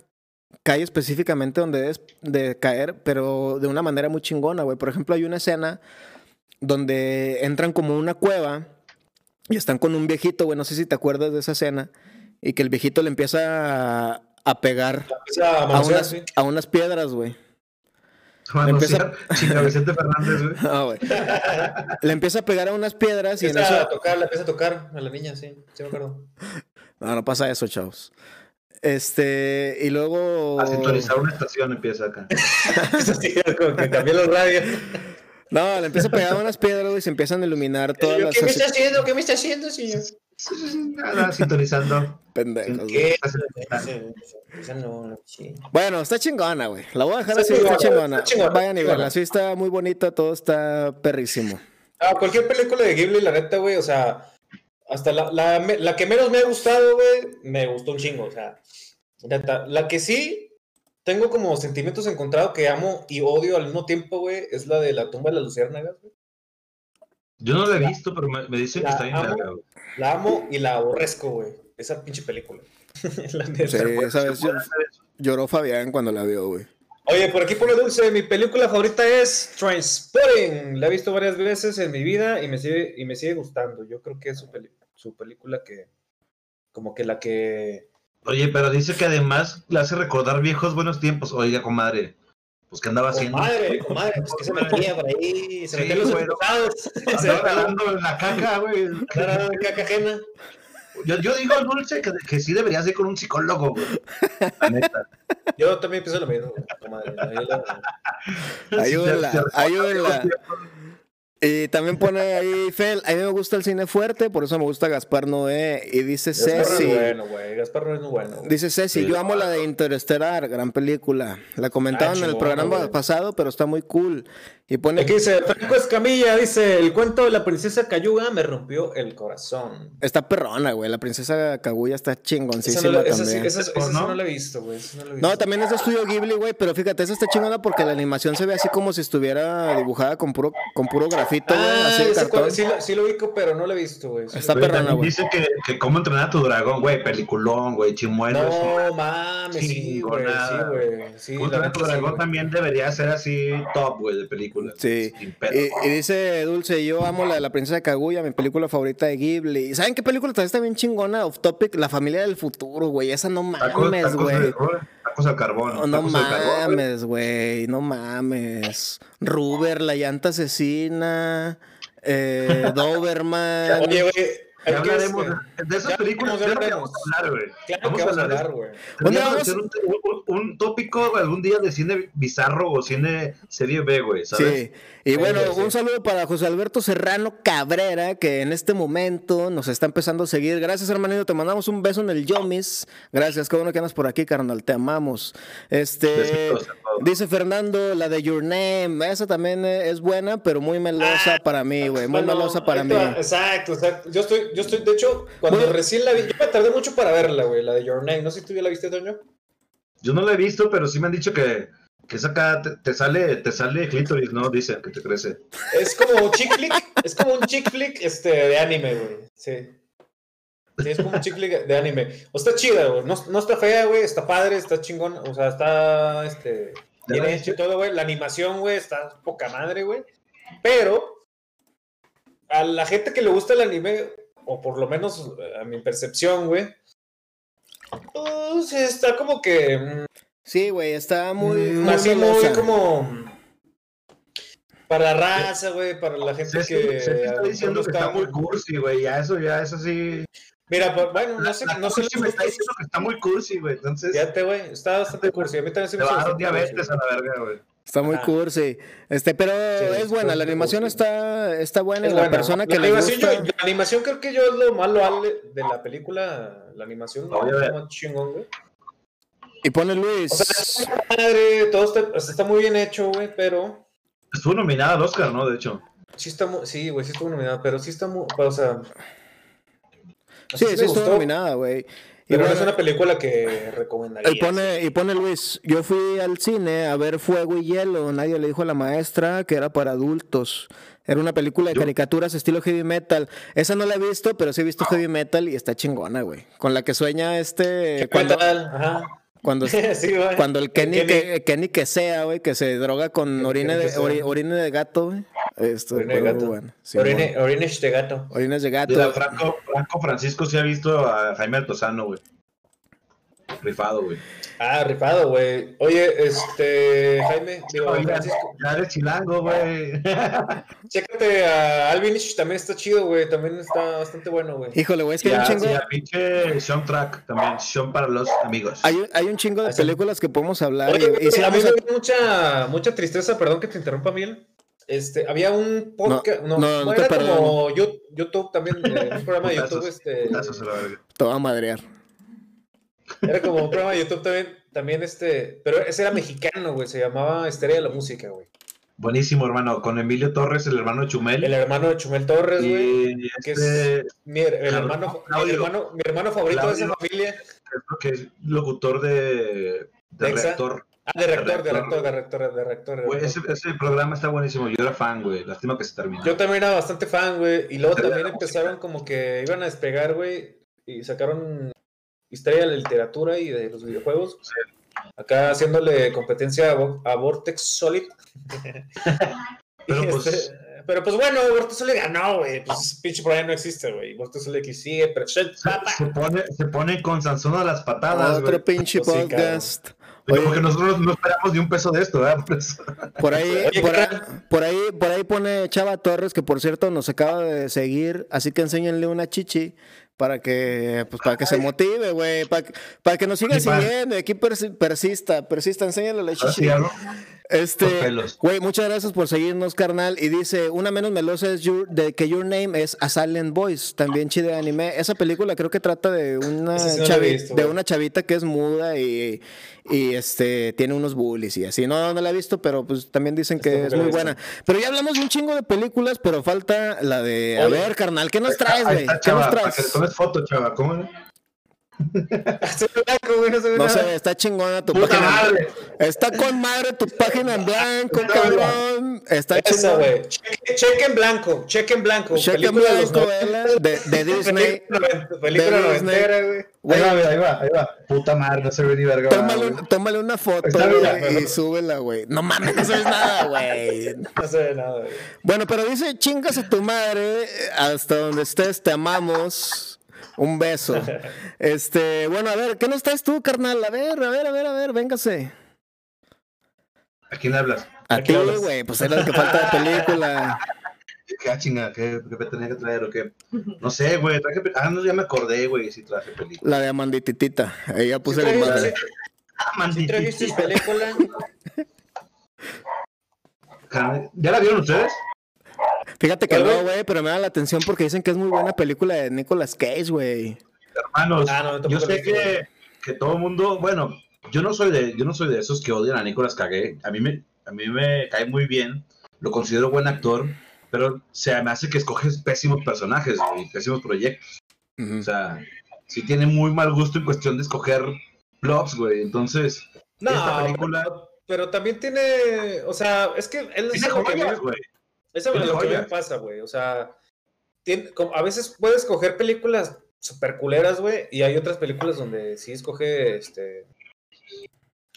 [SPEAKER 1] cae específicamente donde debes de caer, pero de una manera muy chingona, güey. Por ejemplo, hay una escena donde entran como una cueva y están con un viejito, güey. No sé si te acuerdas de esa escena. Y que el viejito le empieza a, a pegar
[SPEAKER 3] Empieza a
[SPEAKER 1] a
[SPEAKER 3] manosear,
[SPEAKER 1] unas,
[SPEAKER 3] sí.
[SPEAKER 1] a unas piedras, güey. Empieza-
[SPEAKER 2] Vicente Fernández, güey.
[SPEAKER 1] No, [LAUGHS] güey. Le empieza a pegar a unas piedras y en
[SPEAKER 3] Empieza a
[SPEAKER 1] eso.
[SPEAKER 3] tocar, le empieza a tocar a la niña, sí, sí me acuerdo.
[SPEAKER 1] No, no pasa eso, chavos. Este, y luego.
[SPEAKER 2] A sintonizar una estación empieza acá.
[SPEAKER 3] Eso [LAUGHS] sí, es como que cambió los radios.
[SPEAKER 1] No, le empieza a pegar a unas piedras güey, y se empiezan a iluminar todas
[SPEAKER 3] Yo,
[SPEAKER 1] las.
[SPEAKER 3] ¿Qué me está haciendo? ¿Qué me está haciendo, señor?
[SPEAKER 2] Nada, sintonizando.
[SPEAKER 1] Pendejos. Bueno, está chingona, güey. La voy a dejar así, está
[SPEAKER 3] chingona, está chingona,
[SPEAKER 1] Vayan y verla. Sí, está muy bonita, todo está perrísimo.
[SPEAKER 3] Ah, cualquier película de Ghibli, la neta, güey, o sea, hasta la, la, que menos me ha gustado, güey, me gustó un chingo, o sea, neta, la que sí tengo como sentimientos encontrados que amo y odio al mismo tiempo, güey, es la de la tumba de las luciérnagas, güey.
[SPEAKER 2] Yo no la he visto, pero me, me dicen que
[SPEAKER 3] La
[SPEAKER 2] está bien
[SPEAKER 3] amo.
[SPEAKER 2] verga, güey.
[SPEAKER 3] La amo y la aborrezco, güey, esa pinche película. [LAUGHS] La neta.
[SPEAKER 1] Sí, esa vez yo- lloró Fabián cuando la vio, güey.
[SPEAKER 3] Oye, por aquí pone Dulce, mi película favorita es Transporting. La he visto varias veces en mi vida y me sigue, y me sigue gustando. Yo creo que es su, peli- su película que, como que la que...
[SPEAKER 2] Oye, pero dice que además le hace recordar viejos buenos tiempos. Oiga, comadre, pues ¿qué andaba haciendo?
[SPEAKER 3] Comadre, comadre, pues que se metía por ahí, se
[SPEAKER 2] Sí,
[SPEAKER 3] metía los
[SPEAKER 2] güey.
[SPEAKER 3] expulsados, [LAUGHS] se
[SPEAKER 2] nadando en la caca, güey.
[SPEAKER 3] Andaba dando caca ajena.
[SPEAKER 2] Yo, yo digo, Dulce, que, que sí deberías ir con un psicólogo, güey. La neta.
[SPEAKER 3] Yo también pienso lo mismo, comadre. Ahí la-
[SPEAKER 1] Ayúdenla,
[SPEAKER 2] Te- te-
[SPEAKER 1] ayúdenla. Y también pone ahí, Fel, a mí me gusta el cine fuerte, por eso me gusta Gaspar Noé. Y dice
[SPEAKER 3] Gaspar no es
[SPEAKER 1] Ceci,
[SPEAKER 3] bueno, güey. Gaspar no es muy bueno.
[SPEAKER 1] dice Ceci,
[SPEAKER 2] Sí,
[SPEAKER 1] yo amo la de Interestelar, gran película. La comentaban
[SPEAKER 3] Ah,
[SPEAKER 1] en el programa pasado, pero está muy cool. Y pone,
[SPEAKER 3] Aquí dice, Franco Escamilla, dice, el cuento de la princesa Cayuga me rompió el corazón.
[SPEAKER 1] está perrona, güey. La princesa Kaguya está
[SPEAKER 3] Esa
[SPEAKER 1] chingoncísima
[SPEAKER 3] no, la- esa sí-
[SPEAKER 1] también.
[SPEAKER 3] esa- esa sí
[SPEAKER 2] ¿no?
[SPEAKER 3] no la he visto, güey. esa no la he visto.
[SPEAKER 1] No, también es de estudio Ghibli, güey, pero fíjate, esa está chingona porque la animación se ve así como si estuviera dibujada con puro, con puro grafito, güey,
[SPEAKER 3] Ah,
[SPEAKER 1] así cartón.
[SPEAKER 3] cual- sí, lo, sí lo ubico, pero no lo he visto, güey. Sí
[SPEAKER 1] Está perrona, güey.
[SPEAKER 2] Dice que, que cómo entrenar a tu dragón, güey. Peliculón, güey. Chimuelo.
[SPEAKER 3] No mames, sí, güey. Sí, güey. Sí,
[SPEAKER 2] Cómo
[SPEAKER 3] la
[SPEAKER 2] entrenar a tu
[SPEAKER 3] sí,
[SPEAKER 2] dragón también debería ser así top, güey, de películas.
[SPEAKER 1] Sí.
[SPEAKER 2] Pedo.
[SPEAKER 1] Y, y dice Dulce, yo amo la de la princesa Kaguya, mi película favorita de Ghibli. ¿Y ¿Saben qué película también está bien chingona? Off topic, La familia del futuro, güey. Esa no mames, güey.
[SPEAKER 2] tacos al carbón.
[SPEAKER 1] No, mames, güey. No mames. Ruber, la llanta asesina. Eh, [LAUGHS] Doberman.
[SPEAKER 3] Oye, güey.
[SPEAKER 2] Ya hablaremos
[SPEAKER 3] este,
[SPEAKER 2] de, de esas
[SPEAKER 3] ya
[SPEAKER 2] películas. Ya vamos a hablar, güey.
[SPEAKER 3] Claro que vamos a hablar, güey.
[SPEAKER 2] Deberíamos
[SPEAKER 1] vamos-
[SPEAKER 2] hacer un, un- un tópico algún día de cine bizarro o cine serie B, güey, ¿sabes?
[SPEAKER 1] Sí, y bueno,
[SPEAKER 3] sí.
[SPEAKER 1] un saludo para José Alberto Serrano Cabrera, que en este momento nos está empezando a seguir. Gracias, hermanito, te mandamos un beso en el Yomis. Gracias, qué bueno que andas por aquí, carnal, te amamos. Este, dice Fernando, la de Your Name, esa también eh, es buena, pero muy melosa para mí, güey, muy
[SPEAKER 3] Bueno,
[SPEAKER 1] melosa para mí.
[SPEAKER 3] Exacto, exacto. Yo estoy, yo estoy, de hecho, cuando
[SPEAKER 1] Bueno.
[SPEAKER 3] recién la vi, yo me tardé mucho para verla, güey, la de Your Name. No sé si tú ya la viste, Toño.
[SPEAKER 2] Yo no la he visto, pero sí me han dicho que, que esa acá te, te sale, te sale clítoris, ¿no? Dicen que te crece.
[SPEAKER 3] Es como chick flick, es como un chick flick este, de anime, güey. Sí. Sí, es como un chick flick de anime. O está chida, güey. No, no está fea, güey. Está padre, está chingón. O sea, está este.
[SPEAKER 2] ¿Ya
[SPEAKER 3] Bien hecho y todo, güey. La animación, güey, está poca madre, güey. Pero a la gente que le gusta el anime, o por lo menos eh, a mi percepción, güey, pues está como que. mm,
[SPEAKER 1] Sí, güey, está muy,
[SPEAKER 3] Mm,
[SPEAKER 1] muy
[SPEAKER 3] así
[SPEAKER 1] melosa.
[SPEAKER 3] muy como. Para la raza, güey, para la gente que.
[SPEAKER 2] Ceci
[SPEAKER 3] a
[SPEAKER 2] está diciendo que está muy cursi, güey. Ya eso, ya eso sí.
[SPEAKER 3] Mira, pues, bueno, no sé,
[SPEAKER 2] La
[SPEAKER 3] no sé los
[SPEAKER 2] me está diciendo que está muy cursi, güey. Entonces,
[SPEAKER 3] Fíjate, güey, está bastante cursi. A mí también se
[SPEAKER 2] te
[SPEAKER 3] me
[SPEAKER 2] va a dar diabetes a la verga, güey.
[SPEAKER 1] Está muy
[SPEAKER 3] Ajá.
[SPEAKER 1] cursi. Este, pero es
[SPEAKER 3] es
[SPEAKER 1] buena, la animación está, está buena.
[SPEAKER 3] Es
[SPEAKER 1] y la
[SPEAKER 3] buena.
[SPEAKER 1] persona que
[SPEAKER 3] la
[SPEAKER 1] le
[SPEAKER 3] animación,
[SPEAKER 1] gusta.
[SPEAKER 3] yo- la animación creo que yo es lo loable de la película. La animación está más chingón, güey.
[SPEAKER 1] Y pone Luis.
[SPEAKER 3] O sea, está madre, todo está, o sea, está muy bien hecho, güey, pero
[SPEAKER 2] Estuvo nominada al Oscar, ¿no? De hecho.
[SPEAKER 3] sí está muy, sí, güey, sí estuvo nominada, pero sí está muy, o sea,
[SPEAKER 1] sí,
[SPEAKER 3] me
[SPEAKER 1] sí, estuvo
[SPEAKER 3] gustó,
[SPEAKER 1] nominada, güey. Y
[SPEAKER 3] Pero no
[SPEAKER 1] bueno,
[SPEAKER 3] es una película que recomendaría.
[SPEAKER 1] Y pone, y pone Luis, yo fui al cine a ver Fuego y Hielo, nadie le dijo a la maestra que era para adultos. Era una película de
[SPEAKER 2] Yo-
[SPEAKER 1] caricaturas estilo heavy metal. Esa no la he visto, pero sí he visto heavy metal y está chingona, güey. Con la que sueña este...
[SPEAKER 3] ¿Qué
[SPEAKER 1] Cuando,
[SPEAKER 3] tal? Ajá.
[SPEAKER 1] Cuando, [LAUGHS]
[SPEAKER 3] sí,
[SPEAKER 1] cuando el Kenny,
[SPEAKER 3] Kenny.
[SPEAKER 1] Que, Kenny que sea, güey, que se droga con orina de, ori- orina de gato, güey. Esto,
[SPEAKER 3] Orine de gato.
[SPEAKER 1] bueno. Sí,
[SPEAKER 3] Orine,
[SPEAKER 1] bueno.
[SPEAKER 3] orine de gato.
[SPEAKER 1] Orinas de gato.
[SPEAKER 2] Franco, Franco Francisco sí ha visto a Jaime Altozano, güey. Rifado, güey.
[SPEAKER 3] Ah, rifado, güey. Oye, este, Jaime, digo,
[SPEAKER 2] Ya,
[SPEAKER 3] Francisco,
[SPEAKER 2] ya eres chilango, güey. [LAUGHS]
[SPEAKER 3] chécate a Alvinich, también está chido, güey, también está bastante bueno, güey.
[SPEAKER 1] Híjole, güey, es que hay un
[SPEAKER 2] Ya,
[SPEAKER 1] chingo...
[SPEAKER 2] sí, a pinche Sean Track también. Sean para los amigos.
[SPEAKER 1] Hay, un- hay un chingo de películas que podemos hablar.
[SPEAKER 3] Oye,
[SPEAKER 1] y- y si
[SPEAKER 3] a mí me dio mucha, mucha tristeza, perdón que te interrumpa, Miguel. Este, había un podcast, no,
[SPEAKER 1] no, no te
[SPEAKER 3] era como YouTube también, eh, un programa de YouTube, este,
[SPEAKER 2] putazos a la verga.
[SPEAKER 1] Te va a madrear.
[SPEAKER 3] Era como un programa de YouTube también, también este, pero ese era mexicano, güey, se llamaba Estrella de la Música, güey.
[SPEAKER 2] Buenísimo, hermano. Con Emilio Torres, el hermano de Chumel.
[SPEAKER 3] El hermano de Chumel Torres, güey.
[SPEAKER 2] y
[SPEAKER 3] que
[SPEAKER 2] este,
[SPEAKER 3] Mi, el
[SPEAKER 2] Claudio-
[SPEAKER 3] hermano, mi,
[SPEAKER 2] Claudio-
[SPEAKER 3] hermano, mi hermano favorito de esa
[SPEAKER 2] Claudio-
[SPEAKER 3] familia.
[SPEAKER 2] que es locutor de, de reactor.
[SPEAKER 3] Ah, de rector, de
[SPEAKER 2] Reactor.
[SPEAKER 3] rector, de rector, de rector.
[SPEAKER 2] Güey, ese, ese programa está buenísimo. Yo era fan, güey. Lástima que se terminó.
[SPEAKER 3] Yo también era bastante fan, güey. Y luego también empezaron como que iban a despegar, güey. Y sacaron historia de la literatura y de los videojuegos. Acá haciéndole competencia a, Vo- a Vortex Solid. [LAUGHS]
[SPEAKER 2] Pero, pues-
[SPEAKER 3] este- pero pues bueno, Vortex Solid ganó, güey. Pues pinche por ahí no existe, güey. Vortex Solid que sigue presente. papá.
[SPEAKER 2] Se pone, se pone con Sansón a las patadas,
[SPEAKER 1] Otro
[SPEAKER 2] güey.
[SPEAKER 1] pinche
[SPEAKER 3] Pues sí,
[SPEAKER 1] podcast.
[SPEAKER 2] Pero
[SPEAKER 1] Oye,
[SPEAKER 2] porque nosotros no esperamos ni un peso de esto, ¿verdad? Por eso.
[SPEAKER 1] por ahí,
[SPEAKER 3] Oye,
[SPEAKER 1] por,
[SPEAKER 3] ¿qué
[SPEAKER 1] ahí, por ahí, por ahí pone Chava Torres, que por cierto nos acaba de seguir, así que enséñenle una chichi para que, pues, para que se motive, güey, para, que- para que nos siga siguiendo, y aquí persi- persista, persista, enséñale la chichi. Este, güey, muchas gracias por seguirnos, carnal. Y dice, una menos melosa es your- de que Your Name es A Silent Voice, también chida de anime. Esa película creo que trata de una,
[SPEAKER 3] sí no la he
[SPEAKER 1] chavi-
[SPEAKER 3] visto,
[SPEAKER 1] de una chavita que es muda y, y este tiene unos bullies y así. No, no la he visto, pero pues también dicen que
[SPEAKER 3] tampoco
[SPEAKER 1] es muy buena. Pero ya hablamos de un chingo de películas, pero falta la de... A
[SPEAKER 3] Oye.
[SPEAKER 1] ver, carnal, ¿qué nos traes, güey? ¿Qué nos
[SPEAKER 2] chava, para que le
[SPEAKER 1] traes?
[SPEAKER 2] tomes foto, chava. ¿Cómo? no?
[SPEAKER 3] Se ve blanco, güey, no se ve
[SPEAKER 1] No
[SPEAKER 3] nada.
[SPEAKER 1] sé, está chingona tu
[SPEAKER 2] ¡Puta
[SPEAKER 1] página.
[SPEAKER 2] madre!
[SPEAKER 1] Está con madre tu página en blanco,
[SPEAKER 2] Está
[SPEAKER 1] cabrón. Está
[SPEAKER 3] Esa, güey. Cheque, cheque en blanco, cheque en blanco.
[SPEAKER 1] Cheque en
[SPEAKER 3] película de los
[SPEAKER 1] blanco, de, de [LAUGHS] Disney.
[SPEAKER 3] Película
[SPEAKER 1] de Disney.
[SPEAKER 3] noventera, güey.
[SPEAKER 1] Güey,
[SPEAKER 2] Ahí va, ahí va, ahí va. Puta madre, no se ve ni verga.
[SPEAKER 1] tómale, tómale una foto
[SPEAKER 2] Está
[SPEAKER 1] güey,
[SPEAKER 2] bien.
[SPEAKER 1] y súbela, güey. No mames, no sabes nada, [LAUGHS] güey.
[SPEAKER 3] No se ve nada, güey.
[SPEAKER 1] Bueno, pero dice, chingas a tu madre, hasta donde estés, te amamos. Un beso. [LAUGHS] Este, bueno, a ver, ¿qué nos traes tú, carnal? A ver, a ver, a ver, a ver, véngase.
[SPEAKER 2] ¿A quién le hablas?
[SPEAKER 1] A
[SPEAKER 3] ¿A
[SPEAKER 1] ti, güey, pues era lo que falta de película.
[SPEAKER 2] ¿Qué [LAUGHS] ah, chinga? ¿Qué, qué me tenía que traer o qué? No sé, güey. Traje. Ah, no, ya me acordé, güey. Sí, traje película.
[SPEAKER 1] La de Amandititita. Ahí ya puse
[SPEAKER 3] ¿Sí trajiste-
[SPEAKER 1] madre.
[SPEAKER 2] Ah,
[SPEAKER 3] ¿Sí trajiste
[SPEAKER 2] manditita.
[SPEAKER 3] película? [LAUGHS]
[SPEAKER 2] ¿Ya la vieron ustedes?
[SPEAKER 1] Fíjate que
[SPEAKER 3] ¿Cuál,
[SPEAKER 1] no,
[SPEAKER 3] güey?
[SPEAKER 1] pero me da la atención porque dicen que es muy buena película de Nicolas Cage, güey.
[SPEAKER 2] Hermanos,
[SPEAKER 3] Ah, no,
[SPEAKER 2] yo sé que, que todo el mundo, bueno, yo no soy de, yo no soy de esos que odian a Nicolas Cage. A mí me, a mí me cae muy bien, lo considero buen actor, pero se me hace que escoges pésimos personajes y pésimos proyectos. O sea, sí tiene muy mal gusto en cuestión de escoger plots, güey. Entonces,
[SPEAKER 3] No,
[SPEAKER 2] esta película
[SPEAKER 3] pero, pero también tiene, o sea, es que él
[SPEAKER 2] tiene
[SPEAKER 3] es mí
[SPEAKER 2] joyas,
[SPEAKER 3] me-
[SPEAKER 2] güey.
[SPEAKER 3] Eso es lo que me pasa, güey. O sea, tiene- como- a veces puedes escoger películas super culeras, güey, y hay otras películas donde sí escoge este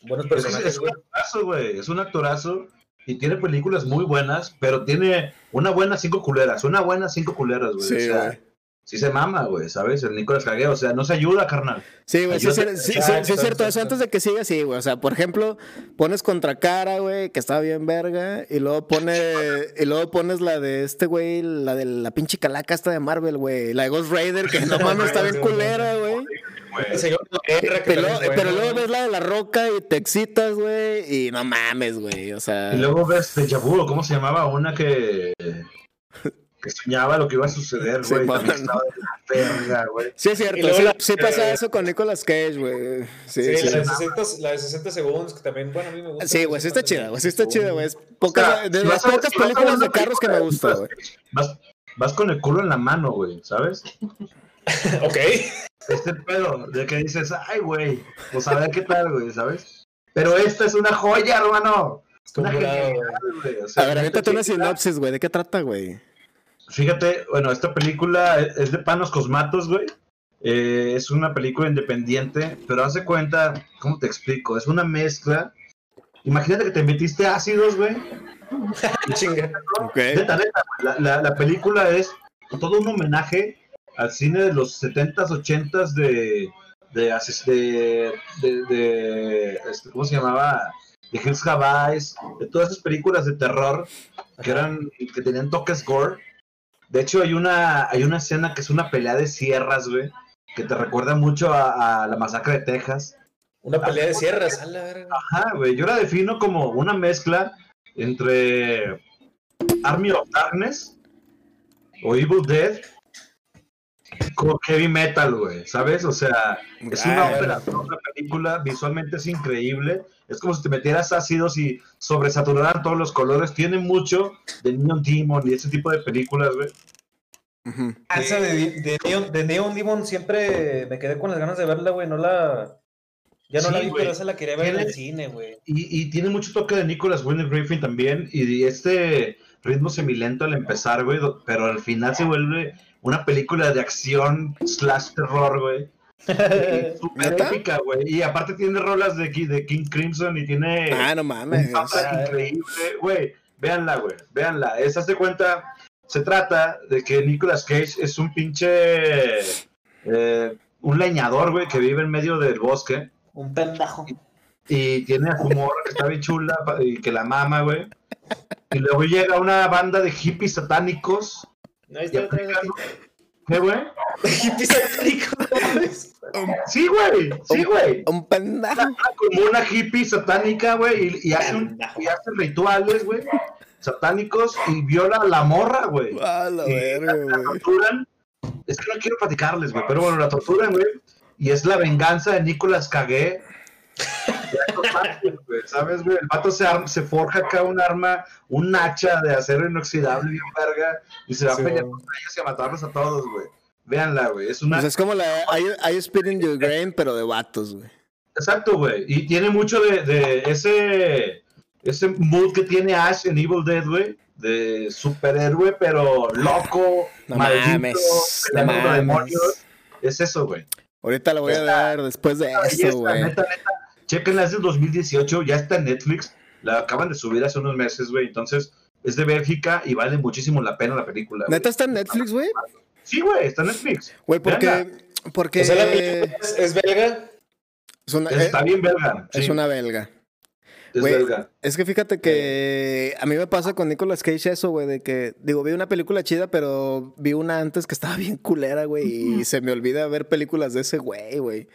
[SPEAKER 3] buenos
[SPEAKER 2] Es, que es
[SPEAKER 3] personajes,
[SPEAKER 2] un actorazo, güey. Es un actorazo y tiene películas muy buenas, pero tiene una buena cinco culeras, una buena cinco culeras, güey.
[SPEAKER 1] Sí,
[SPEAKER 2] o sea,
[SPEAKER 1] güey.
[SPEAKER 2] Sí se mama, güey, ¿sabes? El Nicolas Cage, o sea, no se ayuda, carnal.
[SPEAKER 1] Sí, güey, sí, sí, sí, sí, sí es cierto. Eso antes de que siga así, güey. O sea, por ejemplo, pones Contracara, güey, que está bien verga. Y luego pone, y luego pones la de este güey, la de la pinche calaca esta de Marvel, güey. La de Ghost Raider, que no [LAUGHS] mames, está bien culera, güey.
[SPEAKER 3] De que
[SPEAKER 1] Pero, luego ves la de la roca y te excitas, güey. Y no mames, güey. O sea.
[SPEAKER 2] Y luego ves Vu, ¿cómo se llamaba? Una que, que soñaba lo que iba a suceder,
[SPEAKER 1] Sí,
[SPEAKER 2] güey.
[SPEAKER 1] man.
[SPEAKER 2] también estaba de la verga, güey.
[SPEAKER 1] Sí, es cierto. Sí,
[SPEAKER 3] la-
[SPEAKER 1] sí pasa
[SPEAKER 3] eh,
[SPEAKER 1] eso con Nicolas Cage, güey. Sí,
[SPEAKER 3] Sí,
[SPEAKER 1] sí.
[SPEAKER 3] la, de 60, la de 60 segundos, que también, bueno, a mí me gusta.
[SPEAKER 1] Sí, güey, sí está chida, güey. Sí está chida, güey. Es pocas,
[SPEAKER 2] O sea,
[SPEAKER 1] de
[SPEAKER 2] si
[SPEAKER 1] las pocas
[SPEAKER 2] si
[SPEAKER 1] películas de carros que me gusta, güey.
[SPEAKER 2] Vas, vas con el culo en la mano, güey, ¿sabes? [LAUGHS]
[SPEAKER 3] Ok.
[SPEAKER 2] Este pedo de que dices, ay, güey, pues a ver qué tal, güey, ¿sabes? Pero esta es una joya, hermano. Una
[SPEAKER 3] güey.
[SPEAKER 2] güey. O sea,
[SPEAKER 1] A ver,
[SPEAKER 2] neta,
[SPEAKER 1] aviéntate una sinopsis, güey. ¿De qué trata, güey?
[SPEAKER 2] Fíjate, bueno, esta película es de Panos Cosmatos, güey. Eh, es una película independiente, pero hace cuenta, ¿cómo te explico? Es una mezcla. Imagínate que te metiste ácidos, güey. [LAUGHS] La, la- la película es todo un homenaje al cine de los 70s, 80s de. de, de, de, de- este, ¿Cómo se llamaba? De Hills Have Eyes, de todas esas películas de terror que eran que tenían toques gore. De hecho, hay una, hay una escena que es una pelea de sierras, güey, que te recuerda mucho a, a la masacre de Texas.
[SPEAKER 3] Una pelea de sierras, a la verga.
[SPEAKER 2] Ajá, güey. Yo la defino como una mezcla entre Army of Darkness o Evil Dead con heavy metal, güey. ¿Sabes? O sea, es una
[SPEAKER 1] Ah,
[SPEAKER 2] ópera, una película, visualmente es increíble. Es como si te metieras ácidos y sobresaturaran todos los colores. Tiene mucho de Neon Demon y ese tipo de películas, güey.
[SPEAKER 5] Ah, Esa de, de, Neon, de Neon Demon siempre me quedé con las ganas de verla, güey. No la. Ya no
[SPEAKER 2] Sí,
[SPEAKER 5] la vi,
[SPEAKER 2] güey.
[SPEAKER 5] pero esa la quería ver en el cine, güey.
[SPEAKER 2] Y, y tiene mucho toque de Nicholas Winding Griffin también. Y este ritmo semilento al empezar, güey. Pero al final se vuelve una película de acción slash terror, güey. [LAUGHS] épica, güey. Y aparte tiene rolas de, de King Crimson y tiene
[SPEAKER 1] Ah, no
[SPEAKER 2] un
[SPEAKER 1] mames.
[SPEAKER 2] soundtrack increíble. Güey, véanla, güey. Véanla. Esa de cuenta. Se trata de que Nicolas Cage es un pinche. eh, un leñador, güey, que vive en medio del bosque
[SPEAKER 5] Un pendejo.
[SPEAKER 2] y tiene a su morra que está bien chula y que la mama, güey. Y luego llega una banda de hippies satánicos.
[SPEAKER 3] Ahí
[SPEAKER 2] y aplican- ¿Qué, güey?
[SPEAKER 3] aquí. Hippie satánico, no mames.
[SPEAKER 2] Sí, güey. Sí, güey.
[SPEAKER 1] Un pendejo.
[SPEAKER 2] Como una hippie satánica, güey, y, y hace, un- y hace rituales, güey, satánicos y viola a la morra, güey.
[SPEAKER 1] A la
[SPEAKER 2] Y
[SPEAKER 1] verga,
[SPEAKER 2] la torturan. Es que no quiero platicarles, güey, pero bueno, la torturan, güey. Y es la venganza de Nicolas Cagué. ¿Sabes, güey? El vato se, arma- se forja acá un arma, un hacha de acero inoxidable, bien verga, y se va
[SPEAKER 3] Sí,
[SPEAKER 2] a pelear contra ellos y a matarlos a todos, güey. Véanla, güey. Es una.
[SPEAKER 1] Pues es como la I, I Spit in Your Grain, pero de vatos, güey.
[SPEAKER 2] Exacto, güey. Y tiene mucho de, de ese, ese mood que tiene Ash en Evil Dead, güey. De superhéroe, pero loco,
[SPEAKER 1] No
[SPEAKER 2] maldito,
[SPEAKER 1] mames, no mames.
[SPEAKER 2] demonios. Es eso, güey.
[SPEAKER 1] Ahorita la voy a ver después de eso, güey.
[SPEAKER 2] neta, neta. Chequenla, es del 2018, ya está en Netflix. La acaban de subir hace unos meses, güey. Entonces, es de Bélgica y vale muchísimo la pena la película. güey.
[SPEAKER 1] ¿Neta está en Netflix, güey?
[SPEAKER 2] Sí, güey, está en Netflix.
[SPEAKER 1] Güey, porque... Porque
[SPEAKER 3] O sea, la película es, es belga.
[SPEAKER 1] es una, eh,
[SPEAKER 2] Está bien belga.
[SPEAKER 1] es
[SPEAKER 2] sí,
[SPEAKER 1] una belga.
[SPEAKER 2] es
[SPEAKER 1] güey.
[SPEAKER 2] belga.
[SPEAKER 1] Es que fíjate que a mí me pasa con Nicolas Cage eso, güey, de que, digo, vi una película chida, pero vi una antes que estaba [LAUGHS] bien culera, güey, y se me olvida ver películas de ese güey, güey.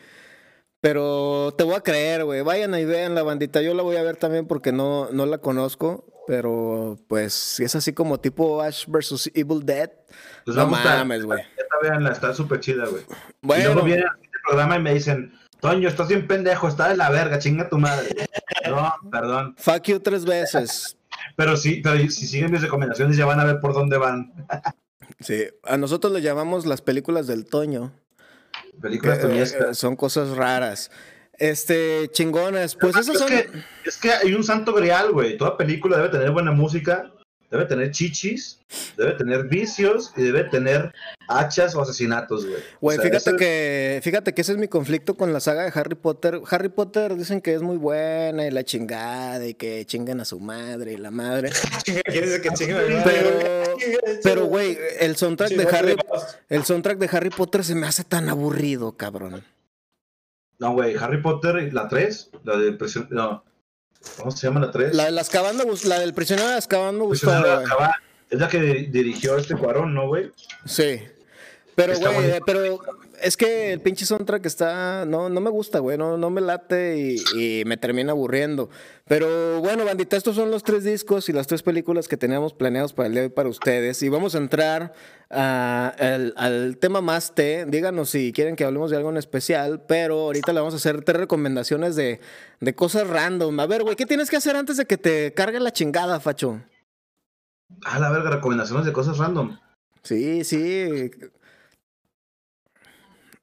[SPEAKER 1] Pero te voy a creer, güey. Vayan y vean la bandita. Yo la voy a ver también porque no, no la conozco. Pero, pues, si es así como tipo Ash vs. Evil Dead.
[SPEAKER 2] Les
[SPEAKER 1] no mames, güey.
[SPEAKER 2] Veanla, está súper chida, güey. Y
[SPEAKER 1] Bueno,
[SPEAKER 2] luego viene al programa y me dicen, Toño, estás bien pendejo, está de la verga, chinga tu madre. No, [LAUGHS] perdón.
[SPEAKER 1] fuck you tres veces.
[SPEAKER 2] Pero sí, pero si siguen mis recomendaciones ya van a ver por dónde van.
[SPEAKER 1] Sí, a nosotros le llamamos las películas del Toño.
[SPEAKER 2] Películas
[SPEAKER 1] Eh, eh, son cosas raras. Este, chingonas. Pues esas
[SPEAKER 2] Es
[SPEAKER 1] son.
[SPEAKER 2] que, es que hay un santo grial, güey. Toda película debe tener buena música, debe tener chichis, debe tener vicios y debe tener hachas o asesinatos, güey.
[SPEAKER 1] Güey,
[SPEAKER 2] O sea,
[SPEAKER 1] fíjate
[SPEAKER 2] eso-
[SPEAKER 1] que, fíjate que ese es mi conflicto con la saga de Harry Potter. Harry Potter dicen que es muy buena y la chingada y que chinguen a su madre y la madre.
[SPEAKER 3] Chinga, [LAUGHS] ¿Quieres que chingue?
[SPEAKER 1] Pero, pero, güey, el soundtrack de Harry, el soundtrack de Harry Potter se me hace tan aburrido, cabrón.
[SPEAKER 2] No, güey, Harry Potter, la 3, la de presión, no. ¿Cómo se llama la 3?
[SPEAKER 1] La de las me gustó, la del prisionero de Azkaban me gustó.
[SPEAKER 2] Es la que di- dirigió este Cuarón, ¿no, güey?
[SPEAKER 1] Sí. Pero, güey,
[SPEAKER 2] bonito.
[SPEAKER 1] pero es que el pinche soundtrack está. No, no me gusta, güey. No, no me late y, y me termina aburriendo. Pero bueno, bandita, estos son los tres discos y las tres películas que teníamos planeados para el día de hoy para ustedes. Y vamos a entrar a- al, al tema más T. Díganos si quieren que hablemos de algo en especial. Pero ahorita le vamos a hacer tres recomendaciones de, de cosas random. A ver, güey, ¿qué tienes que hacer antes de que te cargue la chingada, Facho?
[SPEAKER 2] Ah, la verga, recomendaciones de cosas random.
[SPEAKER 1] Sí, sí.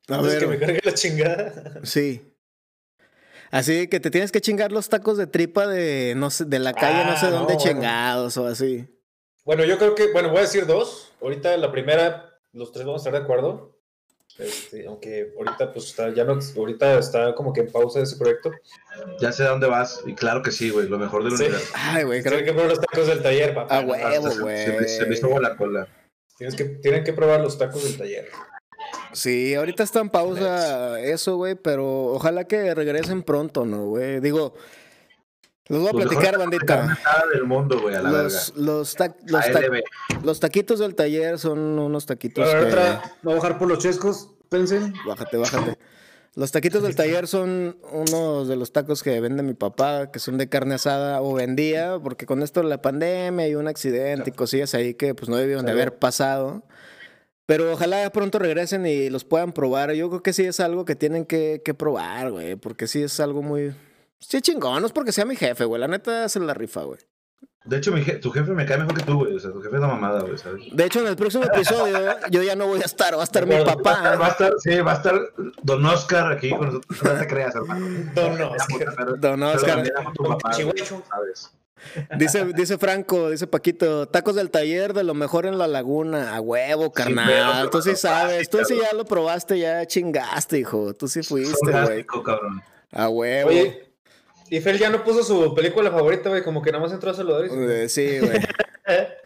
[SPEAKER 1] A ver,
[SPEAKER 3] que me cargue la chingada. [LAUGHS]
[SPEAKER 1] Sí. Así que te tienes que chingar los tacos de tripa de no sé, de la calle, no sé
[SPEAKER 3] Ah,
[SPEAKER 1] dónde
[SPEAKER 3] no, bueno.
[SPEAKER 1] chingados o así.
[SPEAKER 3] Bueno, yo creo que, bueno, voy a decir dos. Ahorita la primera, los tres vamos a estar de acuerdo. Este, aunque ahorita pues está, ya no, ahorita está como que en pausa ese proyecto.
[SPEAKER 2] Ya sé a dónde vas. Y claro que sí, güey, lo mejor del
[SPEAKER 3] Sí.
[SPEAKER 2] universo.
[SPEAKER 1] Ay, güey, creo
[SPEAKER 3] que probar los tacos del taller, papá.
[SPEAKER 1] A huevo,
[SPEAKER 2] Se-
[SPEAKER 1] güey.
[SPEAKER 2] Se, me- se me hizo la cola.
[SPEAKER 3] Tienes que, tienen que probar los tacos del taller.
[SPEAKER 1] Sí, ahorita está en pausa eso, güey, pero ojalá que regresen pronto, ¿no, güey? Digo, los voy a platicar, bandita.
[SPEAKER 2] nada del mundo, güey, a la
[SPEAKER 1] Los, los, ta- los, ta-
[SPEAKER 2] verga. ALB.
[SPEAKER 1] los taquitos del taller son unos taquitos
[SPEAKER 5] A ver,
[SPEAKER 1] que...
[SPEAKER 5] otra. Voy a bajar por los chescos. Pensen.
[SPEAKER 1] Bájate, bájate. Los taquitos del taller son unos de los tacos que vende mi papá, que son de carne asada o vendía, porque con esto de la pandemia y un accidente y cosillas ahí que pues no debieron de haber pasado. Pero ojalá pronto regresen y los puedan probar. Yo creo que sí es algo que tienen que, que probar, güey, porque sí es algo muy... Sí, chingón, no es porque sea mi jefe, güey. La neta se la rifa, güey.
[SPEAKER 2] De hecho, mi je- tu jefe me cae mejor que tú, güey. O sea, tu jefe es la mamada, güey, ¿sabes?
[SPEAKER 1] De hecho, en el próximo episodio yo ya no voy a estar, va a estar mi
[SPEAKER 2] Va a estar, va
[SPEAKER 1] papá.
[SPEAKER 2] a estar, sí, va a estar Don Oscar aquí con nosotros. No te creas, hermano.
[SPEAKER 3] Don Oscar.
[SPEAKER 1] Don Oscar.
[SPEAKER 3] Don
[SPEAKER 2] papá, güey,
[SPEAKER 3] Chihuacho.
[SPEAKER 2] ¿sabes?
[SPEAKER 1] Dice, dice Franco, dice Paquito, tacos del taller de lo mejor en la laguna, a huevo, carnal.
[SPEAKER 2] pero-
[SPEAKER 1] tú sí sabes, tú sí ya lo probaste, ya chingaste, hijo. Tú sí fuiste, güey. A huevo.
[SPEAKER 3] Oye, y Fel ya no puso su película favorita, güey, como que nada más entró a saludar. y
[SPEAKER 1] Eh, Sí, güey. [LAUGHS]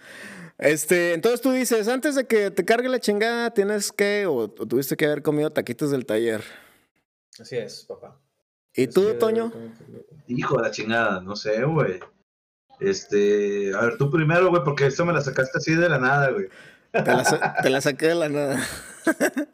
[SPEAKER 1] Este, entonces tú dices, antes de que te cargue la chingada, tienes que, o, o tuviste que haber comido taquitos del taller.
[SPEAKER 3] Así es, papá.
[SPEAKER 1] ¿Y
[SPEAKER 3] Así
[SPEAKER 1] tú, Toño?
[SPEAKER 2] Hijo de la chingada, no sé, güey. Este, a ver, tú primero, güey, porque esto me la sacaste así de la nada, güey.
[SPEAKER 1] Te la, sa- te la saqué de la nada. [LAUGHS]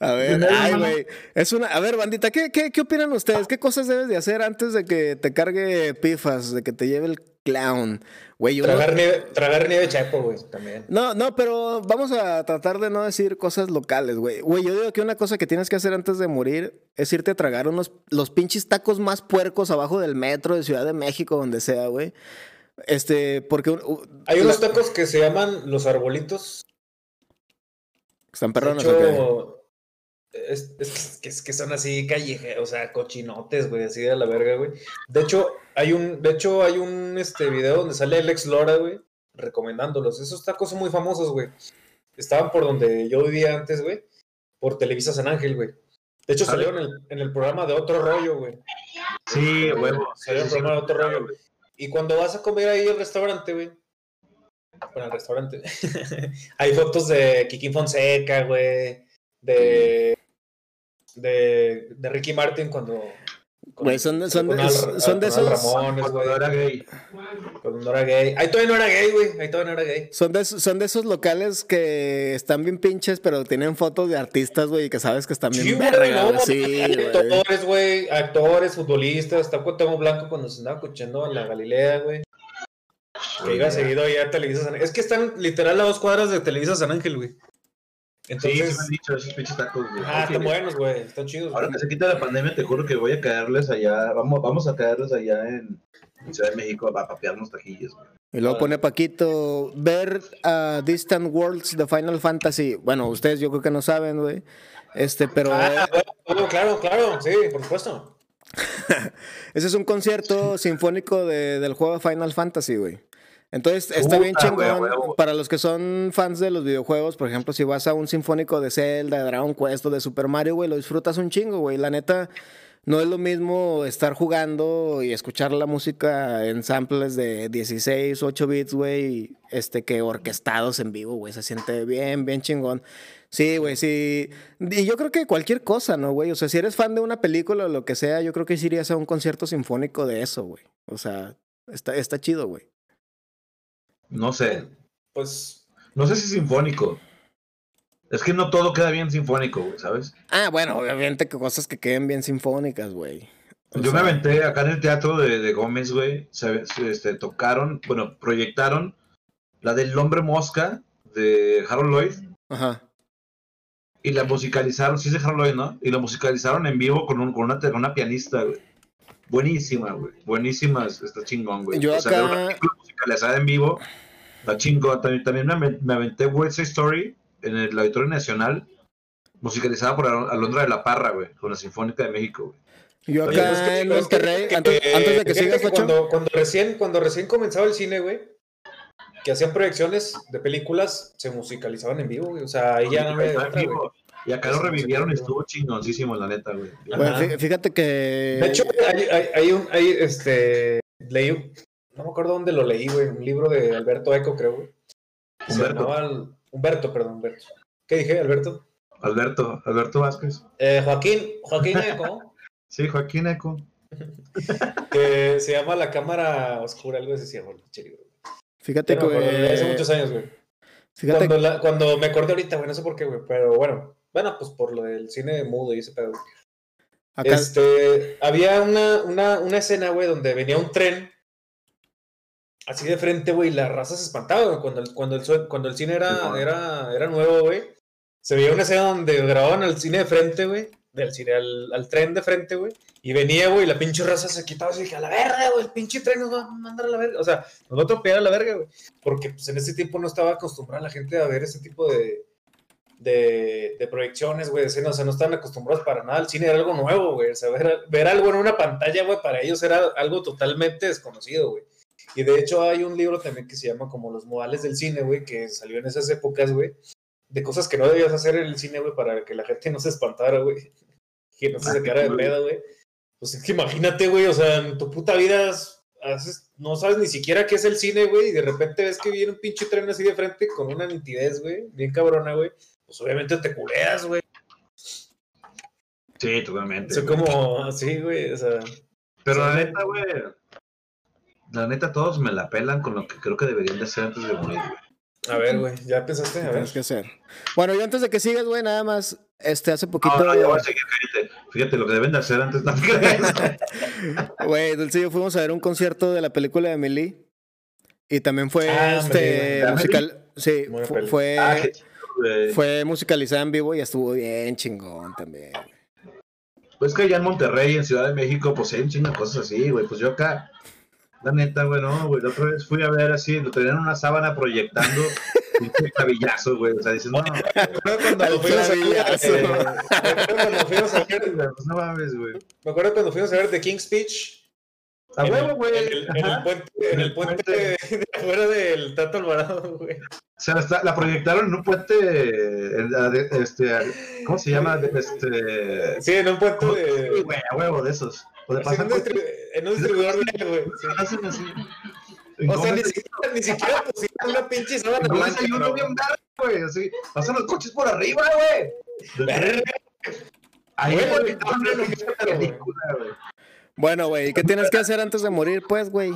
[SPEAKER 1] A ver, ay, güey. Es una. A ver, bandita, ¿qué, qué, qué opinan ustedes? ¿Qué cosas debes de hacer antes de que te cargue pifas, de que te lleve el clown? Güey, uno-
[SPEAKER 3] Tragar nieve, tragar nieve chapo, güey, también.
[SPEAKER 1] No, no, pero vamos a tratar de no decir cosas locales, güey. Güey, yo digo que una cosa que tienes que hacer antes de morir es irte a tragar unos los pinches tacos más puercos abajo del metro de Ciudad de México, donde sea, güey. Este, porque un- u-
[SPEAKER 3] Hay unos
[SPEAKER 1] la-
[SPEAKER 3] tacos que se llaman los arbolitos.
[SPEAKER 1] están
[SPEAKER 3] De
[SPEAKER 1] perrones, ¿o qué?
[SPEAKER 3] hecho, es, es que, es que son así callejeros, o sea, cochinotes, güey, así de la verga, güey. De hecho, hay un, de hecho, hay un este video donde sale Alex Lora, güey, recomendándolos. Esos tacos son muy famosos, güey. Estaban por donde yo vivía antes, güey, por Televisa San Ángel, güey. De hecho, salieron en el, en el programa de Otro Rollo, güey.
[SPEAKER 2] Sí, huevo.
[SPEAKER 3] Salió el programa de Otro Rollo, güey. Y cuando vas a comer ahí al restaurante, güey. Bueno, al restaurante. [LAUGHS] hay fotos de Kikín Fonseca, güey. De, de. De Ricky Martin cuando.
[SPEAKER 1] Güey, son de- son
[SPEAKER 3] con
[SPEAKER 1] de-
[SPEAKER 3] Al-
[SPEAKER 1] son de
[SPEAKER 3] Al
[SPEAKER 1] esos-
[SPEAKER 3] Ramones,
[SPEAKER 2] Cuando era gay.
[SPEAKER 3] Cuando no era gay. Ahí todavía no era gay, güey. Ahí todavía no era gay.
[SPEAKER 1] Son de, esos- son de esos locales que están bien pinches, pero tienen fotos de artistas, güey, y que sabes que están bien
[SPEAKER 3] Sí,
[SPEAKER 1] verga,
[SPEAKER 3] no.
[SPEAKER 1] Sí.
[SPEAKER 3] Actores, güey. Actores, futbolistas. Está Cuauhtémoc Blanco cuando se andaba escuchando en la Galilea, güey. Que iba seguido ahí a Televisa San Ángel. Es que están literal a dos cuadras de Televisa San Ángel, güey.
[SPEAKER 2] Sí,
[SPEAKER 3] Entonces.
[SPEAKER 2] sí me han dicho esos pinches tacos, güey.
[SPEAKER 3] ah, están buenos, güey. Están chidos.
[SPEAKER 2] Ahora
[SPEAKER 3] güey.
[SPEAKER 2] que se quita la pandemia, te juro que voy a caerles allá. Vamos, vamos a caerles allá en, en Ciudad de México a papearnos taquillas, güey.
[SPEAKER 1] Y luego pone Paquito, ver a Distant Worlds de Final Fantasy. Bueno, ustedes yo creo que no saben, güey. Este, pero
[SPEAKER 3] Ah, bueno, claro, claro. Sí, por supuesto. [LAUGHS]
[SPEAKER 1] ese es un concierto sinfónico de- del juego de Final Fantasy, güey. Entonces está bien
[SPEAKER 2] Puta,
[SPEAKER 1] chingón. Para los que son fans de los videojuegos, por ejemplo, si vas a un sinfónico de Zelda, de Dragon Quest o de Super Mario, güey, lo disfrutas un chingo, güey. La neta, no es lo mismo estar jugando y escuchar la música en samples de 16, 8 bits, güey, este, que orquestados en vivo, güey. Se siente bien, bien chingón. Sí, güey, sí. Y yo creo que cualquier cosa, ¿no, güey? O sea, si eres fan de una película o lo que sea, yo creo que sí irías a un concierto sinfónico de eso, güey. O sea, está, está chido, güey.
[SPEAKER 2] No sé.
[SPEAKER 3] Pues
[SPEAKER 2] No sé si sinfónico. Es que no todo queda bien sinfónico, güey, ¿sabes?
[SPEAKER 1] Ah, bueno, obviamente que cosas que queden bien sinfónicas, güey. O
[SPEAKER 2] Yo me aventé acá en el teatro de, de Gómez, güey. Se, se- este, tocaron, bueno, proyectaron la del hombre mosca de Harold Lloyd
[SPEAKER 1] Ajá.
[SPEAKER 2] y la musicalizaron, sí es de Harold Lloyd, ¿no? Y la musicalizaron en vivo con, un, con, una, con una pianista, güey. Buenísima, güey. Buenísima, está chingón, güey.
[SPEAKER 1] Yo
[SPEAKER 2] O sea,
[SPEAKER 1] acá-
[SPEAKER 2] musicalizada en vivo, está chingón. También, también me, aven- me aventé West Side Story en el Auditorio Nacional, musicalizada por Al- Alondra de la Parra, güey, con la Sinfónica de México, güey.
[SPEAKER 1] Yo acá
[SPEAKER 3] pues que-
[SPEAKER 1] en
[SPEAKER 3] que-
[SPEAKER 1] Monterrey,
[SPEAKER 3] que-
[SPEAKER 1] antes,
[SPEAKER 3] que-
[SPEAKER 1] antes de que sigas,
[SPEAKER 3] que cuando, cuando recién, cuando recién comenzaba el cine, güey, que hacían proyecciones de películas, se musicalizaban en vivo, güey. O sea, ahí ya no
[SPEAKER 2] vivo. Y acá lo revivieron estuvo chingoncísimo, la neta, güey.
[SPEAKER 1] Bueno, fíjate que.
[SPEAKER 3] De hecho, hay, hay, hay un, hay, este, leí, un- no me acuerdo dónde lo leí, güey, un libro de Alberto Eco, creo, güey. Se
[SPEAKER 2] Humberto.
[SPEAKER 3] llamaba el- Humberto, perdón, Humberto. ¿Qué dije, Alberto?
[SPEAKER 2] Alberto, Alberto Vázquez.
[SPEAKER 3] Eh, Joaquín, Joaquín Eco, [LAUGHS]
[SPEAKER 2] Sí, Joaquín Eco. [LAUGHS]
[SPEAKER 3] que se llama La Cámara Oscura, algo así se llama.
[SPEAKER 1] Fíjate
[SPEAKER 3] no acuerdo,
[SPEAKER 1] que.
[SPEAKER 3] de hace muchos años, güey.
[SPEAKER 1] Fíjate
[SPEAKER 3] Cuando, la- cuando me acordé ahorita, güey, no sé por qué, güey, pero bueno, bueno, pues por lo del cine mudo y ese pedo.
[SPEAKER 1] acá.
[SPEAKER 3] Este, había una, una, una escena, güey, donde venía un tren así de frente, güey, y la raza se espantaba, güey, cuando el, cuando el, cuando el cine era, era, era nuevo, güey. Se veía una escena donde grababan al cine de frente, güey, del cine al, al tren de frente, güey, y venía, güey, y la pinche raza se quitaba así, dije, a la verga, güey, el pinche tren nos va a mandar a la verga, o sea, nos va a atropellar a la verga, güey, porque pues en ese tiempo no estaba acostumbrada la gente a ver ese tipo de, de, de proyecciones, güey, de escenas, o sea, no estaban acostumbrados para nada al cine, era algo nuevo, güey, o sea, ver, ver algo en una pantalla, güey, para ellos era algo totalmente desconocido, güey. Y de hecho hay un libro también que se llama como Los modales del cine, güey, que salió en esas épocas, güey, de cosas que no debías hacer en el cine, güey, para que la gente no se espantara, güey, que no se
[SPEAKER 2] Ah,
[SPEAKER 3] sacara de pedo, güey. Pues es que imagínate, güey, o sea, en tu puta vida haces- no sabes ni siquiera qué es el cine, güey, y de repente ves que viene un pinche tren así de frente con una nitidez, güey, bien cabrona, güey. Pues obviamente te culeas, güey.
[SPEAKER 2] Sí, totalmente.
[SPEAKER 3] Soy
[SPEAKER 2] güey.
[SPEAKER 3] como así, güey, o sea.
[SPEAKER 2] Pero la
[SPEAKER 3] Sí.
[SPEAKER 2] neta, güey. La neta, todos me la pelan con lo que creo que deberían de hacer antes de morir, güey.
[SPEAKER 3] A ver, güey, ¿ya pensaste? A ver.
[SPEAKER 1] Tienes que hacer. Bueno, yo antes de que sigas, güey, nada más, este, hace poquito,
[SPEAKER 2] No, no, ya voy a seguir, fíjate. Fíjate lo que deben de hacer antes. No, [LAUGHS]
[SPEAKER 1] güey, Dulce y yo fuimos a ver un concierto de la película de Emily. Y también fue,
[SPEAKER 3] Ah,
[SPEAKER 1] este, musical, sí,
[SPEAKER 3] Buena
[SPEAKER 1] fu-
[SPEAKER 3] peli.
[SPEAKER 1] fue,
[SPEAKER 2] Ah, chido,
[SPEAKER 1] fue musicalizada en vivo y estuvo bien chingón también.
[SPEAKER 2] Pues que allá en Monterrey, en Ciudad de México, pues hay un chingo de cosas así, güey. Pues yo acá, la neta, güey, no, güey. La otra vez fui a ver así, lo tenían en una sábana proyectando, [LAUGHS] pinche clavillazo, güey. O sea, diciendo, no,
[SPEAKER 3] Me acuerdo cuando fuimos a ver,
[SPEAKER 1] clavillazo.
[SPEAKER 3] eh, me acuerdo cuando fuimos a ver,
[SPEAKER 2] güey, pues no mames, güey.
[SPEAKER 3] me acuerdo cuando fuimos a ver The King's Speech.
[SPEAKER 2] A huevo, güey.
[SPEAKER 3] En, el- en el
[SPEAKER 2] Ajá.
[SPEAKER 3] puente, en el puente de, de afuera del Tato Alvarado, güey.
[SPEAKER 2] O sea, la, está- la proyectaron en un puente, en la de- este, ¿cómo se llama? De- Este,
[SPEAKER 3] Sí, en un puente
[SPEAKER 2] Sí,
[SPEAKER 3] de.
[SPEAKER 2] güey, a huevo de esos. O
[SPEAKER 3] en, un distribu- en un distribuidor de, güey. sí.
[SPEAKER 2] hacen así.
[SPEAKER 3] O sea, ni siquiera, ni siquiera pusieron una pinche sábana
[SPEAKER 2] No
[SPEAKER 3] blanca.
[SPEAKER 2] hay uno
[SPEAKER 3] no.
[SPEAKER 2] bien verga, güey, así. Pasan los coches por arriba, güey. Ahí
[SPEAKER 3] güey.
[SPEAKER 1] Bueno, güey, ¿qué tienes que hacer antes de morir, pues, güey?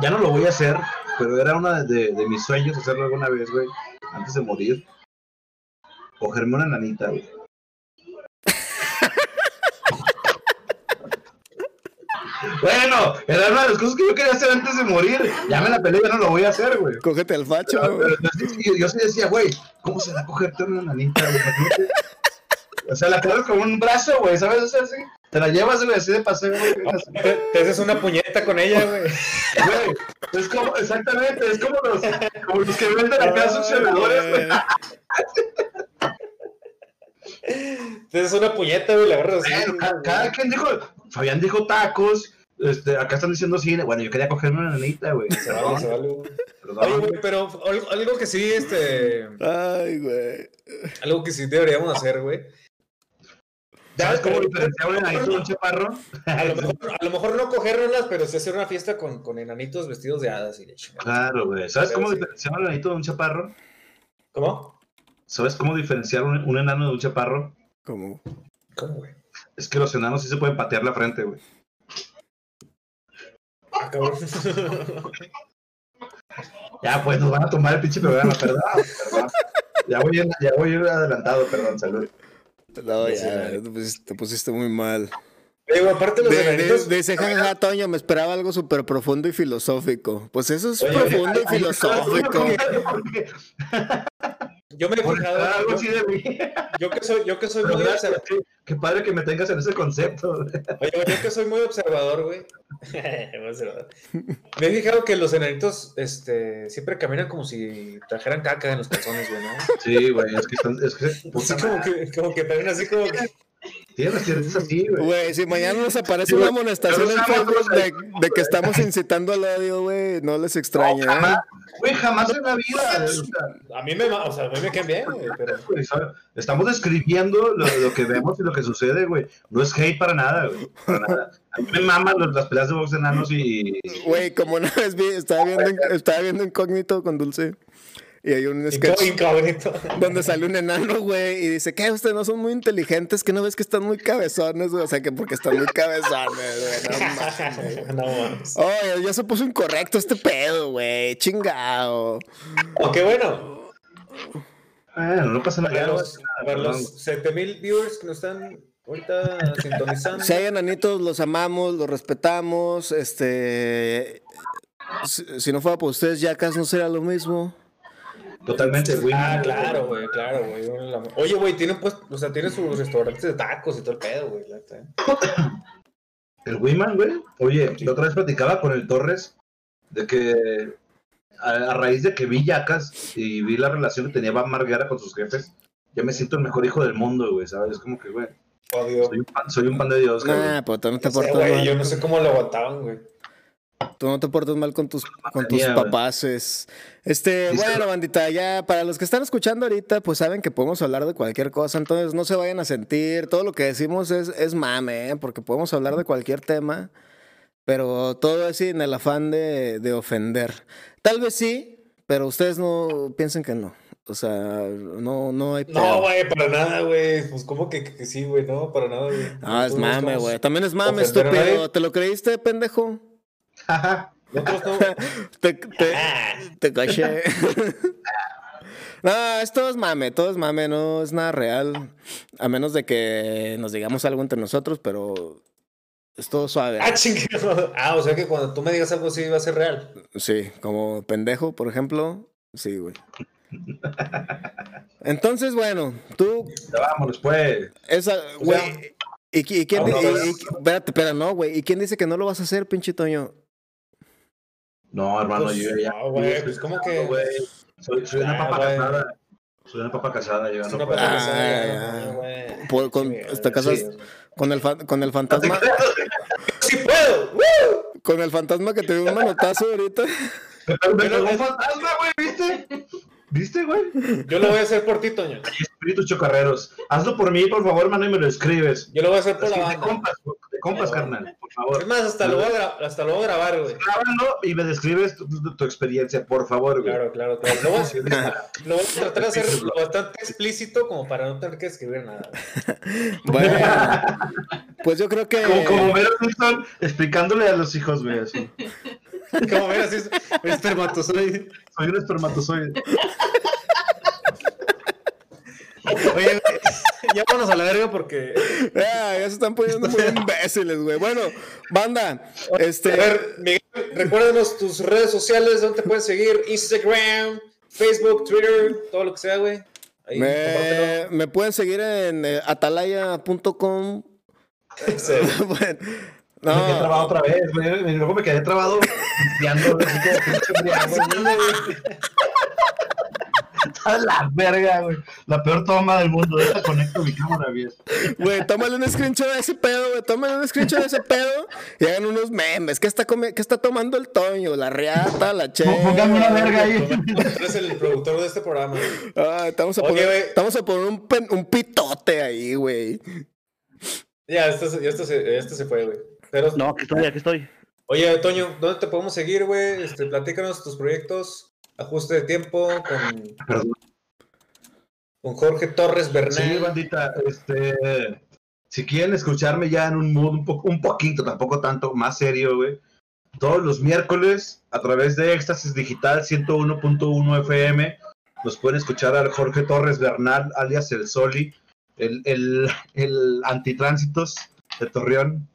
[SPEAKER 2] Ya no lo voy a hacer, pero era una de, de mis sueños hacerlo alguna vez, güey. Antes de morir. Cogerme una nanita, güey. Bueno, era una de las cosas que yo quería hacer antes de morir. Ya me la peleé, ya no lo voy a hacer, güey.
[SPEAKER 1] Cógete el facho,
[SPEAKER 2] Pero,
[SPEAKER 1] güey.
[SPEAKER 2] pero yo, sí- yo sí decía, güey, ¿cómo se va a cogerte una nanita, güey? O sea, la cargas con un brazo, güey, ¿sabes? O sea, así, te la llevas, güey, así de paseo, güey.
[SPEAKER 3] Te, te haces una puñeta con ella, güey.
[SPEAKER 2] Güey, es como, exactamente, es como los, como los que venden acá succionadores, güey.
[SPEAKER 3] Te haces una puñeta, güey, la así.
[SPEAKER 2] Bueno, ca- cada, quien dijo, Fabián dijo tacos, este, acá están diciendo cine. Bueno, yo quería cogerme una nenita, güey. [LAUGHS]
[SPEAKER 3] Se vale, se vale, güey.
[SPEAKER 2] Perdón.
[SPEAKER 3] Oye, güey, pero algo, algo que sí, este.
[SPEAKER 1] Ay, güey.
[SPEAKER 3] Algo que sí deberíamos hacer, güey.
[SPEAKER 2] ¿Sabes cómo diferenciar un enanito de un chaparro?
[SPEAKER 3] A lo, mejor, a lo mejor no cogérnoslas, pero sí hacer una fiesta con, con enanitos vestidos de hadas y de chingada.
[SPEAKER 2] Claro, güey. ¿Sabes
[SPEAKER 3] Pero
[SPEAKER 2] cómo
[SPEAKER 3] sí.
[SPEAKER 2] diferenciar un enanito de un chaparro?
[SPEAKER 3] ¿Cómo?
[SPEAKER 2] ¿Sabes cómo diferenciar un, un enano de un chaparro?
[SPEAKER 1] ¿Cómo?
[SPEAKER 3] ¿Cómo, güey?
[SPEAKER 2] Es que los enanos sí se pueden patear la frente, güey.
[SPEAKER 3] Ah, cabrón.
[SPEAKER 2] Ya, pues nos van a tomar el pinche programa, perdón, perdón. Ya voy, ya voy adelantado, perdón, salud.
[SPEAKER 1] No,
[SPEAKER 3] Sí,
[SPEAKER 1] ya, te pusiste, te pusiste muy mal.
[SPEAKER 3] Güey, aparte los
[SPEAKER 1] De, de-
[SPEAKER 3] enanitos.
[SPEAKER 1] dice jajaja, Toño, me esperaba algo súper profundo y filosófico. Pues eso es
[SPEAKER 3] Oye,
[SPEAKER 1] profundo y filosófico.
[SPEAKER 3] Yo me he fijado.
[SPEAKER 2] algo
[SPEAKER 3] yo-
[SPEAKER 2] así de mí. [LAUGHS]
[SPEAKER 3] Yo que soy, yo que soy muy observador.
[SPEAKER 2] Qué- Qué padre que me tengas en ese concepto.
[SPEAKER 3] Oye, güey, yo que soy muy observador, güey. Muy [LAUGHS] observador. Me he fijado que los enanitos, este, siempre caminan como si trajeran caca en los calzones, güey, ¿no?
[SPEAKER 2] Sí, güey, es que están, es que
[SPEAKER 3] como que, como que también así como que.
[SPEAKER 2] Así, güey.
[SPEAKER 1] Güey, si mañana nos aparece
[SPEAKER 2] Sí,
[SPEAKER 1] una amonestación en Facebook de, que estamos incitando al odio, güey, no les extraña.
[SPEAKER 2] No,
[SPEAKER 1] ¿eh?
[SPEAKER 2] jamás, güey, jamás en la vida.
[SPEAKER 3] A mí me, o sea, a mí me quedan bien, güey, pero.
[SPEAKER 2] Estamos describiendo lo, lo que vemos y lo que sucede, güey. No es hate para nada, güey. Para nada. A mí me maman los- las peleas de box enanos y.
[SPEAKER 1] Güey, como una vez vi, estaba viendo, estaba viendo Incógnito con Dulce y hay un sketch
[SPEAKER 3] Incógnito.
[SPEAKER 1] donde sale un enano, güey, y dice, ¿qué? Ustedes no son muy inteligentes, que no ves que están muy cabezones, güey. O sea, que porque están muy cabezones, güey. No mames. [LAUGHS]
[SPEAKER 3] no mames.
[SPEAKER 1] Oye, ya se puso incorrecto este pedo, güey. Chingado.
[SPEAKER 3] Oh, qué bueno.
[SPEAKER 2] Bueno, no pasa nada.
[SPEAKER 3] Para
[SPEAKER 2] ya
[SPEAKER 3] los, para los 7000 viewers que nos están ahorita sintonizando. [LAUGHS]
[SPEAKER 1] Si hay enanitos, los amamos, los respetamos. Este. Si, si no fuera por ustedes, Jackass no sería lo mismo.
[SPEAKER 2] Totalmente, güey.
[SPEAKER 3] Ah, claro, güey, claro, güey. Oye, güey, tienen pues, o sea, tienen sus restaurantes de tacos y todo el pedo, güey. ¿eh? [COUGHS]
[SPEAKER 2] El Wiman, güey. Oye, la otra vez platicaba con el Torres de que a, a raíz de que vi Yacas y vi la relación que tenía Van Marguera con sus jefes, ya me siento el mejor hijo del mundo, güey, ¿sabes? Es como que, güey,
[SPEAKER 3] Odio.
[SPEAKER 2] soy un pan, soy un pan de Dios, güey.
[SPEAKER 1] Nah, pues no te
[SPEAKER 3] güey, yo no sé cómo lo aguantaban, güey.
[SPEAKER 1] Tú no te portas mal con tus, con tus papaces. Este, bueno, bandita, ya para los que están escuchando ahorita, pues saben que podemos hablar de cualquier cosa, entonces no se vayan a sentir. Todo lo que decimos es, es mame, ¿eh? porque podemos hablar de cualquier tema, pero todo es sin el afán de, de ofender. Tal vez sí, pero ustedes no piensen que no. O sea, no, no hay
[SPEAKER 3] No,
[SPEAKER 1] pedo.
[SPEAKER 3] güey, para nada, güey. Pues, ¿cómo que, que sí, güey? No, para nada, güey.
[SPEAKER 1] Ah, es
[SPEAKER 3] no
[SPEAKER 1] mame, güey. También es mame, estúpido. ¿Te lo creíste, pendejo?
[SPEAKER 3] Nosotros [LAUGHS] no.
[SPEAKER 1] Te, te,
[SPEAKER 3] Ah,
[SPEAKER 1] te caché. [LAUGHS] no, esto es mame, todo es mame, no es nada real. A menos de que nos digamos algo entre nosotros, pero es todo suave.
[SPEAKER 3] ah, chingado. Ah, o sea que cuando tú me digas algo así va a ser real.
[SPEAKER 1] Sí, como pendejo, por ejemplo. Sí, güey. Entonces, bueno, tú,
[SPEAKER 2] Ya vámonos, pues.
[SPEAKER 1] esa,
[SPEAKER 3] O sea,
[SPEAKER 1] güey. ¿Y, qui- y quién y- y- espérate, espera, no, güey. ¿Y quién dice que no lo vas a hacer, pinche Toño?
[SPEAKER 2] No, hermano,
[SPEAKER 3] Pues,
[SPEAKER 2] yo ya.
[SPEAKER 3] no, güey, pues, ¿cómo
[SPEAKER 2] casado,
[SPEAKER 3] que?
[SPEAKER 2] güey. Soy, soy una
[SPEAKER 3] Ah,
[SPEAKER 2] papa casada. Soy una papa casada, yo no
[SPEAKER 3] una
[SPEAKER 2] puedo.
[SPEAKER 3] pata
[SPEAKER 1] Ah,
[SPEAKER 3] casada,
[SPEAKER 1] ya.
[SPEAKER 3] no, güey.
[SPEAKER 1] Por- con-
[SPEAKER 3] Sí,
[SPEAKER 1] ¿te
[SPEAKER 3] sí.
[SPEAKER 1] Con el, con el [LAUGHS] fantasma.
[SPEAKER 3] ¡Sí puedo! ¡Woo!
[SPEAKER 1] Con el fantasma que te dio un manotazo ahorita.
[SPEAKER 2] Me pegó un fantasma, güey, ¿viste? ¿Viste, güey?
[SPEAKER 3] Yo lo voy a hacer por ti, Toño.
[SPEAKER 2] Espíritus chocarreros. Hazlo por mí, por favor, hermano, y me lo escribes.
[SPEAKER 3] Yo lo voy a hacer por
[SPEAKER 2] Es
[SPEAKER 3] la banda.
[SPEAKER 2] compas, compas, carnal, por favor.
[SPEAKER 3] Es más, hasta lo voy a, hasta lo voy a grabar, güey.
[SPEAKER 2] Grábalo y me describes tu, tu- tu experiencia, por favor, güey.
[SPEAKER 3] Claro, claro, claro. Lo voy, a, [LAUGHS] lo voy a tratar de hacer lo bastante explícito como para no tener que escribir nada. [LAUGHS]
[SPEAKER 1] Bueno, pues yo creo que.
[SPEAKER 2] Como, como Mero Simpson explicándole a los hijos, güey, así. [LAUGHS]
[SPEAKER 3] Como ver así, espermatozoide.
[SPEAKER 2] Soy un espermatozoide.
[SPEAKER 3] Oye, ya vámonos a la verga porque.
[SPEAKER 1] Ah, ya se están poniendo muy [LAUGHS] imbéciles, güey. Bueno, banda,
[SPEAKER 3] A
[SPEAKER 1] este.
[SPEAKER 3] ver, Miguel, recuérdanos tus redes sociales, donde te puedes seguir: Instagram, Facebook, Twitter, todo lo que sea, güey. Ahí.
[SPEAKER 1] Me, me pueden seguir en eh, atalaya.com.
[SPEAKER 3] Sí. [LAUGHS]
[SPEAKER 1] bueno,
[SPEAKER 2] Me quedé trabado
[SPEAKER 1] no,
[SPEAKER 2] otra vez, güey. Luego me quedé trabado [LAUGHS] [LAUGHS] A la verga, güey. La peor toma del mundo. Deja conecto mi cámara bien.
[SPEAKER 1] Güey, tómale un screenshot de ese pedo, güey. Tómale un screenshot de ese pedo y hagan unos memes. ¿Qué está, come- qué está tomando el Toño? La riata, la che.
[SPEAKER 2] Póngame una verga ahí.
[SPEAKER 3] Tú eres el productor de este programa. güey.
[SPEAKER 1] Ah, estamos a
[SPEAKER 3] Oye,
[SPEAKER 1] poner,
[SPEAKER 3] güey.
[SPEAKER 1] estamos a poner un, pen- un pitote ahí, güey.
[SPEAKER 3] Ya, esto, se- esto, se, esto se fue, güey. Pero,
[SPEAKER 4] No, aquí estoy, aquí estoy.
[SPEAKER 3] oye, Toño, ¿dónde te podemos seguir, güey? Este, platícanos tus proyectos, ajuste de tiempo con,
[SPEAKER 2] Perdón.
[SPEAKER 3] con Jorge Torres
[SPEAKER 2] Sí,
[SPEAKER 3] Bernal.
[SPEAKER 2] bandita, este, si quieren escucharme ya en un mood un, po- un poquito, tampoco tanto, más serio, güey. Todos los miércoles, a través de Éxtasis Digital 101.1 FM, nos pueden escuchar al Jorge Torres Bernal, alias El Soli, el, el, el antitránsitos de Torreón.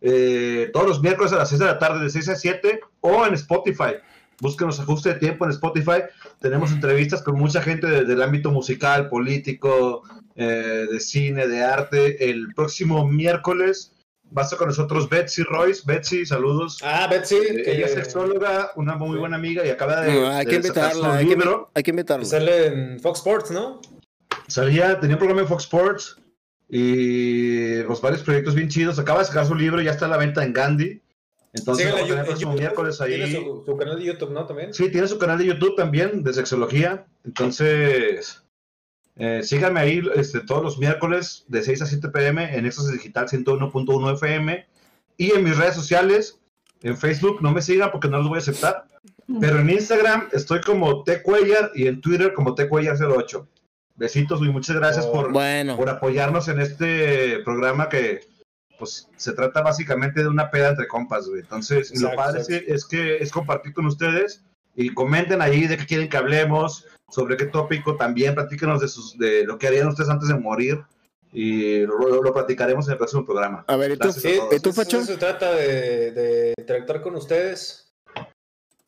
[SPEAKER 2] Eh, todos los miércoles a las 6 de la tarde, de 6 a 7, o en Spotify. Búsquenos ajuste de tiempo en Spotify. Tenemos entrevistas con mucha gente de- del ámbito musical, político, eh, de cine, de arte. El próximo miércoles va a estar con nosotros Betsy Royce. Betsy, saludos.
[SPEAKER 3] Ah, Betsy,
[SPEAKER 2] Eh,
[SPEAKER 3] que,
[SPEAKER 2] Ella es sexóloga, una muy buena amiga y acaba de,
[SPEAKER 1] No, hay
[SPEAKER 2] de
[SPEAKER 1] que
[SPEAKER 2] sacar su
[SPEAKER 1] invitarla, hay que, hay que invitarla.
[SPEAKER 3] sale en Fox Sports, ¿no?
[SPEAKER 2] Salía, tenía un programa en Fox Sports y pues varios proyectos bien chidos. Acaba de sacar su libro, ya está a la venta en Gandhi. Entonces
[SPEAKER 3] Síganla
[SPEAKER 2] vamos a tener el
[SPEAKER 3] en
[SPEAKER 2] próximo
[SPEAKER 3] YouTube.
[SPEAKER 2] miércoles ahí.
[SPEAKER 3] Tiene su, su canal de YouTube, ¿no? También.
[SPEAKER 2] Sí, tiene su canal de YouTube también, de sexología. Entonces, eh, síganme ahí este, todos los miércoles de 6 a 7 pm en Éxtasis Digital 101.1 FM. Y en mis redes sociales, en Facebook, no me sigan porque no los voy a aceptar. Pero en Instagram estoy como Tecuellar y en Twitter como Tecuellar08. Besitos y muchas gracias
[SPEAKER 3] Oh,
[SPEAKER 2] por,
[SPEAKER 1] Bueno,
[SPEAKER 2] por apoyarnos en este programa que pues se trata básicamente de una peda entre compas, güey. Entonces, y lo
[SPEAKER 3] Exacto,
[SPEAKER 2] padre es que,
[SPEAKER 3] exacto.
[SPEAKER 2] es que es compartir con ustedes y comenten ahí de qué quieren que hablemos, sobre qué tópico también, platíquenos de sus de lo que harían ustedes antes de morir y lo, lo- lo platicaremos en el próximo programa.
[SPEAKER 1] a ver, ¿y tú,
[SPEAKER 2] a todos.
[SPEAKER 1] ¿Y tú, Facho?
[SPEAKER 3] eso se trata de, de interactuar con ustedes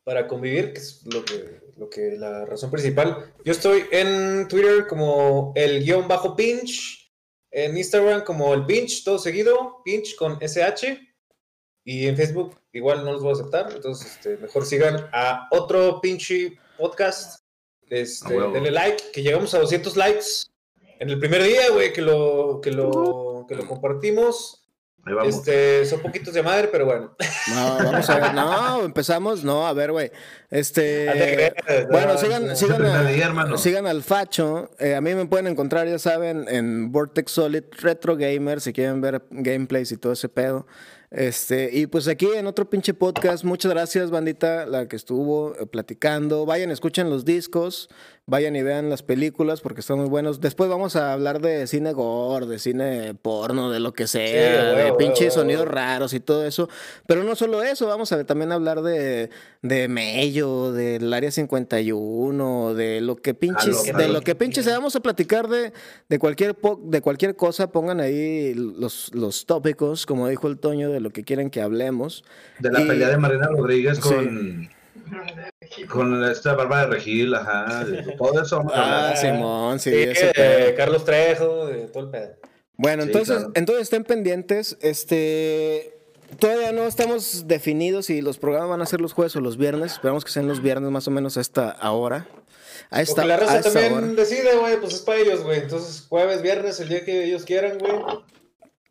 [SPEAKER 3] para convivir, que es lo que, lo que la razón principal. Yo estoy en Twitter como el guion bajo pinch, en Instagram como el pinch, todo seguido, pinch con SH, y en Facebook igual no los voy a aceptar, entonces este, mejor sigan a otro pinche podcast. Este, denle like, que llegamos a 200 likes en el primer día, güey, que lo, que lo, que lo compartimos. Este, son poquitos de madre, pero bueno. [LAUGHS]
[SPEAKER 1] No, vamos a ver. No, empezamos. No, a ver, güey. Este. Bueno,
[SPEAKER 3] no,
[SPEAKER 1] sigan,
[SPEAKER 3] no.
[SPEAKER 1] sigan, a- sigan al Facho. Eh, a mí me pueden encontrar, ya saben, en Vortex Solid Retro Gamer, si quieren ver gameplays y todo ese pedo. Este, y pues aquí en otro pinche podcast, muchas gracias, bandita, la que estuvo eh, platicando. Vayan, escuchen los discos, vayan y vean las películas porque están muy buenos. Después vamos a hablar de cine gore, de cine porno, de lo que sea,
[SPEAKER 3] Sí,
[SPEAKER 1] de pinches sonidos raros y todo eso. Pero no solo eso, vamos a también hablar de, de Mello, del Área 51, de lo que pinches, de lo que pinches, vamos a platicar de, de cualquier po- de cualquier cosa, pongan ahí los, los tópicos, como dijo el Toño, de lo que quieren que hablemos.
[SPEAKER 2] De la
[SPEAKER 1] y-
[SPEAKER 2] pelea de Marina Rodríguez
[SPEAKER 1] Sí.
[SPEAKER 2] Con, esta barba de Regil, ajá. de [LAUGHS] todo eso
[SPEAKER 1] Ah. Simón, sí,
[SPEAKER 3] Sí,
[SPEAKER 1] pedo.
[SPEAKER 3] Carlos Trejo, de todo el pedo.
[SPEAKER 1] Bueno,
[SPEAKER 2] Sí,
[SPEAKER 1] entonces,
[SPEAKER 2] claro.
[SPEAKER 1] entonces estén pendientes. Este todavía no estamos definidos si los programas van a ser los jueves o los viernes. Esperamos que sean los viernes más o menos a esta hora. A esta,
[SPEAKER 3] Porque la
[SPEAKER 1] a
[SPEAKER 3] raza
[SPEAKER 1] esta
[SPEAKER 3] también
[SPEAKER 1] hora.
[SPEAKER 3] decide, güey, pues es para ellos, güey. Entonces, jueves, viernes, el día que ellos quieran, güey.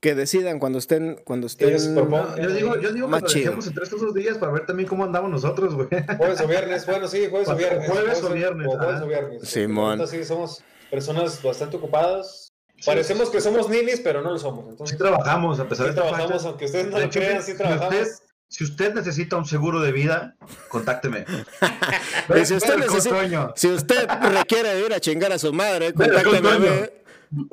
[SPEAKER 1] Que decidan cuando estén, cuando estén.
[SPEAKER 2] Yo digo, yo digo que nos dejemos entre estos dos días para ver también cómo andamos nosotros, güey.
[SPEAKER 3] Jueves o viernes, bueno, sí, jueves o viernes.
[SPEAKER 2] jueves o viernes,
[SPEAKER 3] O jueves o viernes.
[SPEAKER 1] Simón.
[SPEAKER 3] Porque la neta Sí, somos personas bastante ocupadas. Parecemos que somos ninis, pero no lo somos.
[SPEAKER 2] Sí
[SPEAKER 3] Entonces,
[SPEAKER 2] trabajamos, a pesar
[SPEAKER 3] sí
[SPEAKER 2] de
[SPEAKER 3] trabajamos,
[SPEAKER 2] facha.
[SPEAKER 3] aunque ustedes no
[SPEAKER 2] De
[SPEAKER 3] lo crean,
[SPEAKER 2] si-
[SPEAKER 3] sí trabajamos.
[SPEAKER 2] usted- Si usted necesita un seguro de vida, contácteme. [LAUGHS]
[SPEAKER 1] Si usted necesita-. Si usted requiere ir a chingar a su madre, contácteme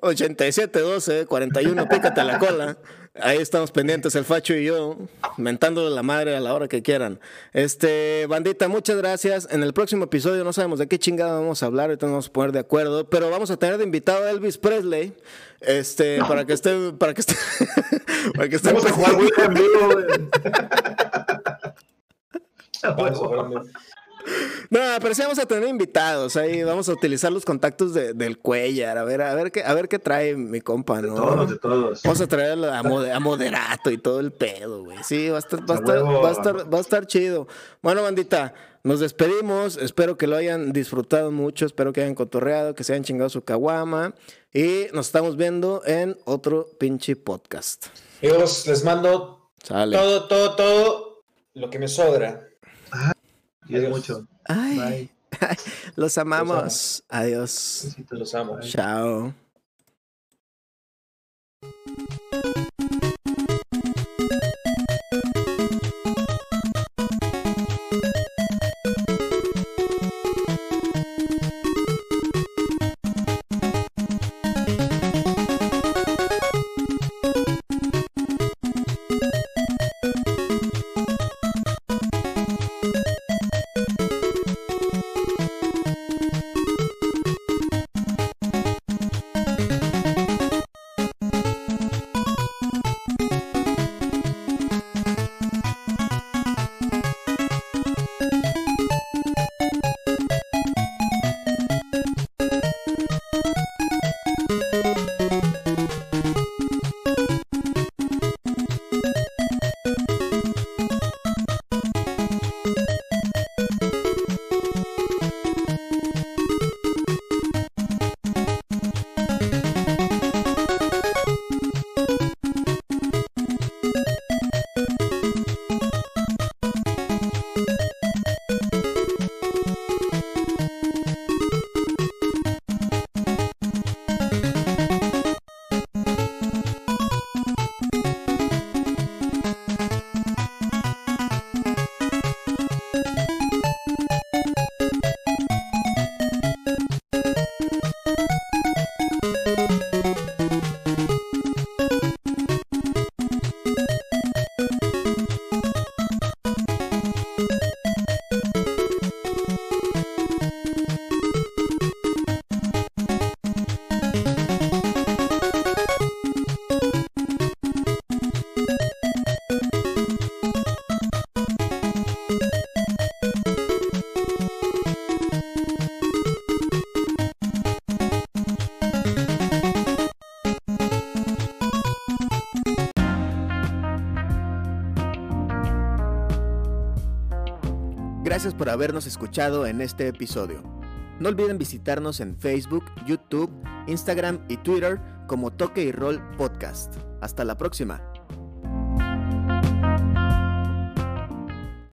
[SPEAKER 1] 8712 41, pícate la cola. Ahí estamos pendientes el Facho y yo, mentándole la madre a la hora que quieran. Este, bandita, muchas gracias. En el próximo episodio no sabemos de qué chingada vamos a hablar, ahorita nos vamos a poner de acuerdo, pero vamos a tener de invitado a Elvis Presley. Este, para que esté, para que esté, [LAUGHS] para que esté
[SPEAKER 2] Vamos a jugar en [LAUGHS] vivo,
[SPEAKER 1] No, pero sí vamos a tener invitados ahí, vamos a utilizar los contactos de- del Cuellar, a ver, a ver qué, a ver qué trae mi compa,
[SPEAKER 2] De
[SPEAKER 1] ¿no?
[SPEAKER 2] todos, de todos.
[SPEAKER 1] Vamos a traer a, Mode- a Moderato y todo el pedo, güey. Sí, va a estar, va a estar, va a estar, va a estar chido. Bueno, bandita, nos despedimos. Espero que lo hayan disfrutado mucho, espero que hayan cotorreado, que se hayan chingado su caguama. Y nos estamos viendo en otro pinche podcast.
[SPEAKER 3] Amigos, les mando
[SPEAKER 1] Sale.
[SPEAKER 3] todo, todo, todo lo que me sobra. Adiós.
[SPEAKER 2] mucho.
[SPEAKER 1] Ay, [LAUGHS] los amamos. Adiós.
[SPEAKER 2] Besitos.
[SPEAKER 3] Los amo.
[SPEAKER 1] Chao. Habernos escuchado en este episodio. No olviden visitarnos en Facebook, YouTube, Instagram y Twitter como Toque y Roll Podcast. Hasta la próxima.